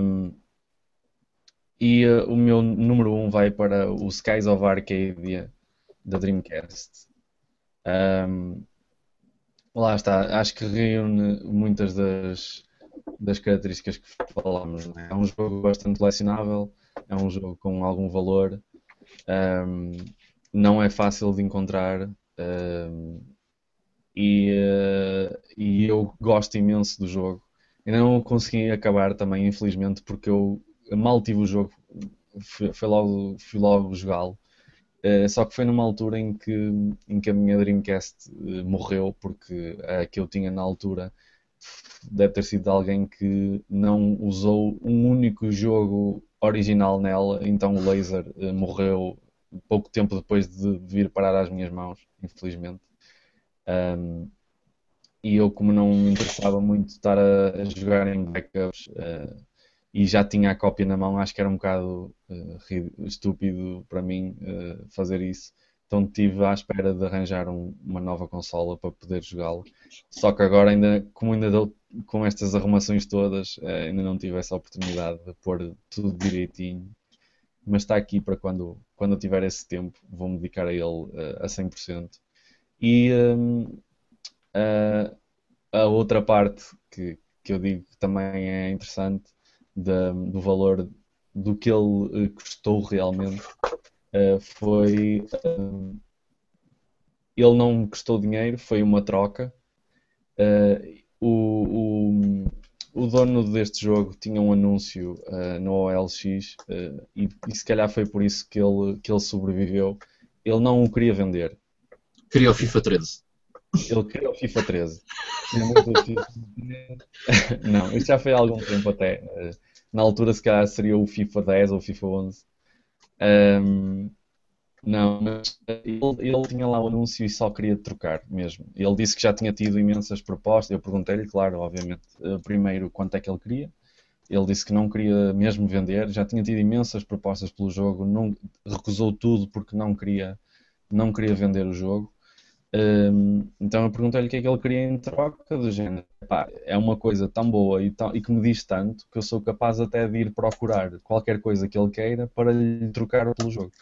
Um, e uh, o meu número 1 um vai para o Skies of Arcadia da Dreamcast. Um, lá está, acho que reúne muitas das, das características que falámos. É? é? um jogo bastante colecionável, é um jogo com algum valor, um, não é fácil de encontrar um, e, uh, e eu gosto imenso do jogo. Ainda não consegui acabar também, infelizmente, porque eu mal tive o jogo, fui, fui logo, fui logo jogá-lo. Uh, só que foi numa altura em que, em que a minha Dreamcast uh, morreu, porque a que eu tinha na altura deve ter sido de alguém que não usou um único jogo original nela, então o laser uh, morreu pouco tempo depois de, vir parar às minhas mãos, infelizmente. Um, e eu, como não me interessava muito estar a, a jogar em backups uh, e já tinha a cópia na mão, acho que era um bocado uh, estúpido para mim uh, fazer isso. Então estive à espera de arranjar um, uma nova consola para poder jogá-lo. Só que agora, ainda, como ainda dou, com estas arrumações todas, ainda não tive essa oportunidade de pôr tudo direitinho. Mas está aqui para quando, quando eu tiver esse tempo, vou-me dedicar a ele a 100%. E um, a outra parte que, que eu digo que também é interessante da, do valor do que ele eh, custou realmente uh, foi uh, ele não custou dinheiro, foi uma troca. Uh, o, o, o, dono deste jogo tinha um anúncio no OLX e, e, se calhar foi por isso que ele, que ele sobreviveu. Ele não o queria vender.
Queria o FIFA 13.
Ele criou o FIFA 13. Não, isto já foi há algum tempo até. Na altura, se calhar, seria o FIFA 10 ou o FIFA 11. Um, não, mas ele, ele, tinha lá o anúncio e só queria trocar mesmo. Ele disse que já tinha tido imensas propostas. Eu perguntei-lhe, claro, obviamente, eh, primeiro quanto é que ele queria. Ele disse que não queria mesmo vender, já tinha tido imensas propostas pelo jogo, não, recusou tudo porque não queria, não queria vender o jogo. Um, então eu perguntei-lhe o que é que ele queria em troca, do género. Pá, é uma coisa tão boa e, tão, e, que me diz tanto que eu sou capaz até de ir procurar qualquer coisa que ele queira para lhe trocar pelo jogo.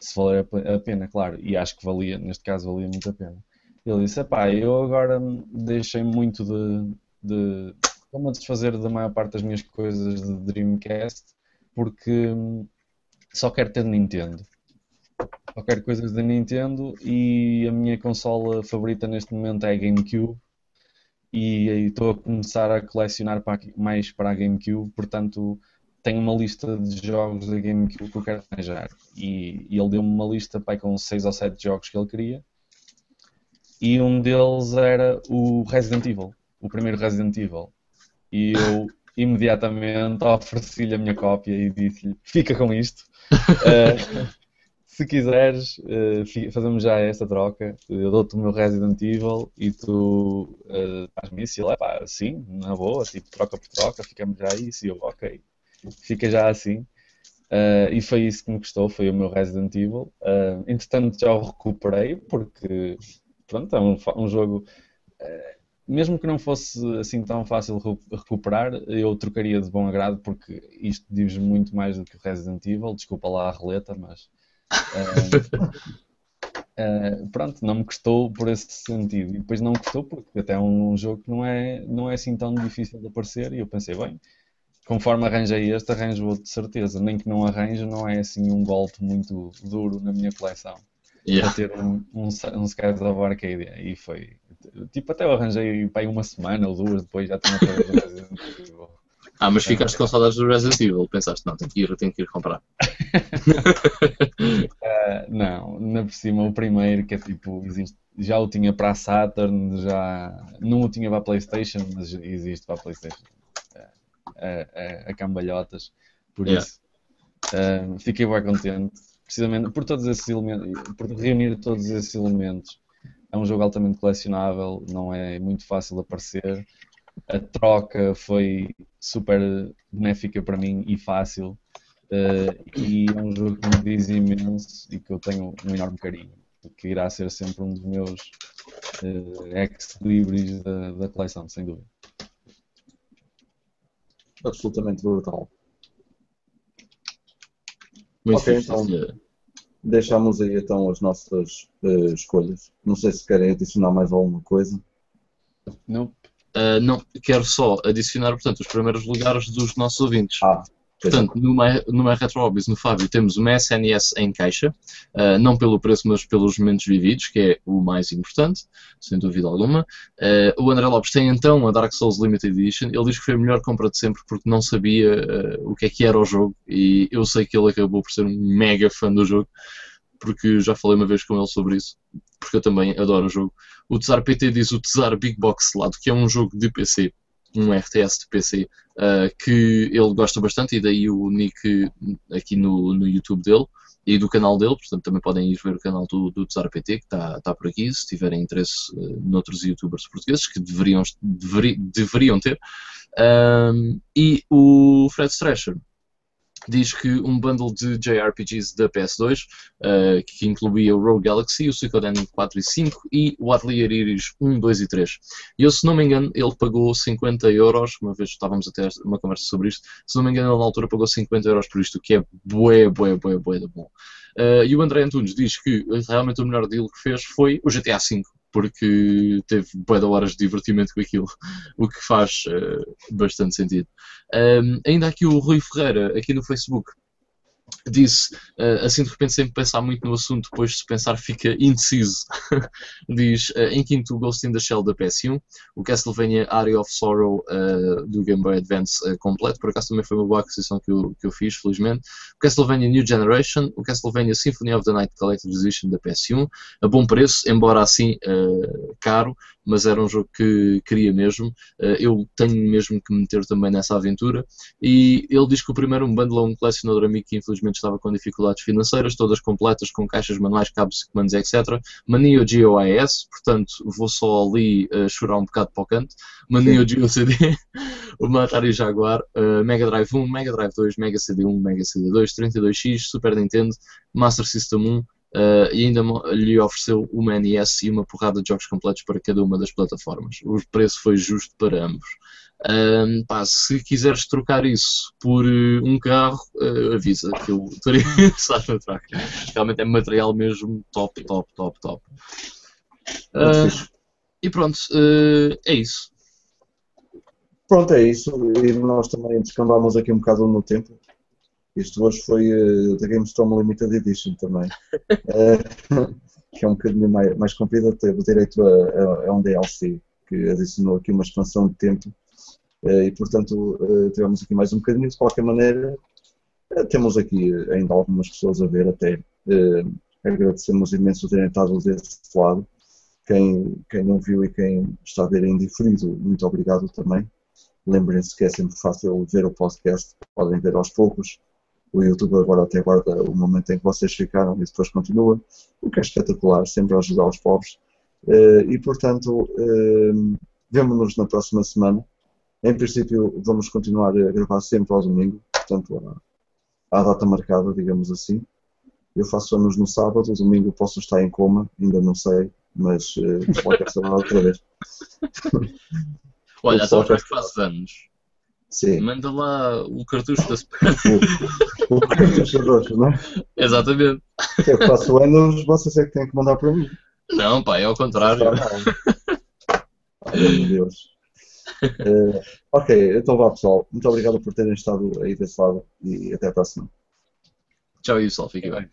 Se valer a pena, claro. E acho que valia, neste caso valia muito a pena. Ele disse, pá, eu agora deixei muito de, de como desfazer da maior parte das minhas coisas de Dreamcast porque só quero ter Nintendo qualquer coisa da Nintendo e a minha consola favorita neste momento é a GameCube. E estou a começar a colecionar para, mais para a GameCube, portanto tenho uma lista de jogos da GameCube que eu quero arranjar. E, e ele deu-me uma lista pai, com 6 ou 7 jogos que ele queria. E um deles era o Resident Evil, o primeiro Resident Evil. E eu imediatamente ofereci-lhe a minha cópia e disse-lhe fica com isto. Uh, se quiseres, uh, fazemos já esta troca. Eu dou-te o meu Resident Evil e tu uh, faz-me pá, sim, na boa, tipo, troca por troca, ficamos já isso. E eu, ok, fica já assim. Uh, e foi isso que me custou, foi o meu Resident Evil. Uh, entretanto, já o recuperei, porque, pronto, é um, um jogo. Uh, mesmo que não fosse assim tão fácil recuperar, eu trocaria de bom agrado, porque isto diz muito mais do que o Resident Evil. Desculpa lá a roleta, mas Uh, pronto, não me custou por esse sentido. E depois não me custou porque até é um, um, jogo que não é, não é assim tão difícil de aparecer. E eu pensei, bem, conforme arranjei este, arranjo outro de certeza. Nem que não arranjo, não é assim um golpe muito duro na minha coleção. Yeah. Para ter um, um, um Skies of Arcadia. E foi. Tipo, até eu arranjei para uma semana ou duas depois já tinha
ah, mas ficaste com saudades do Resident Evil. Pensaste, não, tenho que ir, tenho que ir comprar.
uh, não, na por cima o primeiro que é tipo, existe, já o tinha para a Saturn, já não o tinha para a Playstation, mas existe para a Playstation. Uh, uh, a cambalhotas. Por yeah. isso fiquei bem contente. Precisamente por todos esses elementos, por reunir todos esses elementos. É um jogo altamente colecionável, não é muito fácil de aparecer a troca foi super benéfica para mim e fácil. Uh, e é um jogo que me diz imenso e que eu tenho um enorme carinho, que irá ser sempre um dos meus uh, ex-libris da, da coleção, sem dúvida.
Absolutamente brutal. Muito ok, então deixamos aí então as nossas uh, escolhas. Não sei se querem adicionar mais alguma coisa.
Não.
Uh, não, quero só adicionar, portanto, os primeiros lugares dos nossos ouvintes. Ah, portanto, no My, no My Retro Hobbies, no Fábio, temos uma SNS em caixa, uh, não pelo preço, mas pelos momentos vividos, que é o mais importante, sem dúvida alguma. Uh, o André Lopes tem então a Dark Souls Limited Edition. Ele diz que foi a melhor compra de sempre porque não sabia o que é que era o jogo e eu sei que ele acabou por ser um mega fã do jogo porque já falei uma vez com ele sobre isso, porque eu também adoro o jogo. O Tsar PT diz o Tsar Big Box Lado, que é um jogo de PC, um RTS de PC, uh, que ele gosta bastante, e daí o nick aqui no, no YouTube dele. e do canal dele, portanto também podem ir ver o canal do, do Tesar PT, que está tá por aqui, se tiverem interesse uh, noutros youtubers portugueses, que deveriam, deveri, deveriam ter. Um, e o Fred Stresher, diz que um bundle de JRPGs da PS2, uh, que incluía o Rogue Galaxy, o Suikoden 4 e 5 e o Atelier Iris 1, 2 e 3. E eu, se não me engano, ele pagou 50 euros, uma vez estávamos a ter uma conversa sobre isto, se não me engano, ele na altura pagou 50 euros por isto, que é bué, bué, bué, bué de bom. Uh, e o André Antunes diz que realmente o melhor deal que fez foi o GTA V, porque teve boa horas de divertimento com aquilo, o que faz uh, bastante sentido. Um, ainda aqui o Rui Ferreira, aqui no Facebook, disse, uh, assim de repente sem pensar muito no assunto, depois de pensar fica indeciso. Diz, uh, em quinto, Ghost in the Shell da PS1, o Castlevania Area of Sorrow uh, do Game Boy Advance completo, por acaso também foi uma boa aquisição que eu, que eu fiz, felizmente. O Castlevania New Generation, o Castlevania Symphony of the Night Collector's Edition da PS1, a bom preço, embora assim caro, mas era um jogo que queria mesmo. eu tenho mesmo que me meter também nessa aventura. E ele diz que o primeiro um bundle um colecionador amigo que infelizmente estava com dificuldades financeiras, todas completas com caixas manuais, cabos, comandos, etc. Mania GOIS, portanto vou só ali uh, chorar um bocado para o canto. Mania GOCD, o Atari Jaguar, uh, Mega Drive 1, Mega Drive 2, Mega CD 1, Mega CD 2, 32X, Super Nintendo, Master System 1, Uh, e ainda lhe ofereceu uma NES e uma porrada de jogos completos para cada uma das plataformas. O preço foi justo para ambos. Um, pá, se quiseres trocar isso por uh, um carro, uh, avisa que eu estaria interessado na troca. Realmente é material mesmo top, top, top, top. Uh, e pronto, é isso.
Pronto, é isso. E nós também descambámos aqui um bocado no tempo. Isto hoje foi da GameStone Limited Edition também. que é um bocadinho mais, mais comprido, teve direito a, a, a um DLC que adicionou aqui uma expansão de tempo eh, e, portanto, eh, tivemos aqui mais um bocadinho. De qualquer maneira, eh, temos aqui ainda algumas pessoas a ver até. Agradecemos imenso terem estado desse lado. Quem, quem não viu e quem está a ver em diferido, muito obrigado também. Lembrem-se que é sempre fácil ver o podcast, podem ver aos poucos. O YouTube agora até guarda o momento em que vocês ficaram e depois continua, o que é espetacular, sempre a ajudar os pobres. E portanto, vemo-nos na próxima semana. Em princípio, vamos continuar a gravar sempre ao domingo, portanto, à, à data marcada, digamos assim. Eu faço anos no sábado, domingo posso estar em coma, ainda não sei, mas uh, pode ser outra vez.
Olha, então já que fazes anos,
Sim.
manda lá o cartucho da
O, o cartucho roxo, não é?
Exatamente.
Se eu faço anos, vocês é que têm que mandar para mim.
Não, pá, é ao contrário.
Ai, meu Deus. Uh, ok, então vá pessoal. Muito obrigado por terem estado aí desse lado e até a próxima.
Tchau, pessoal. Fiquem bem.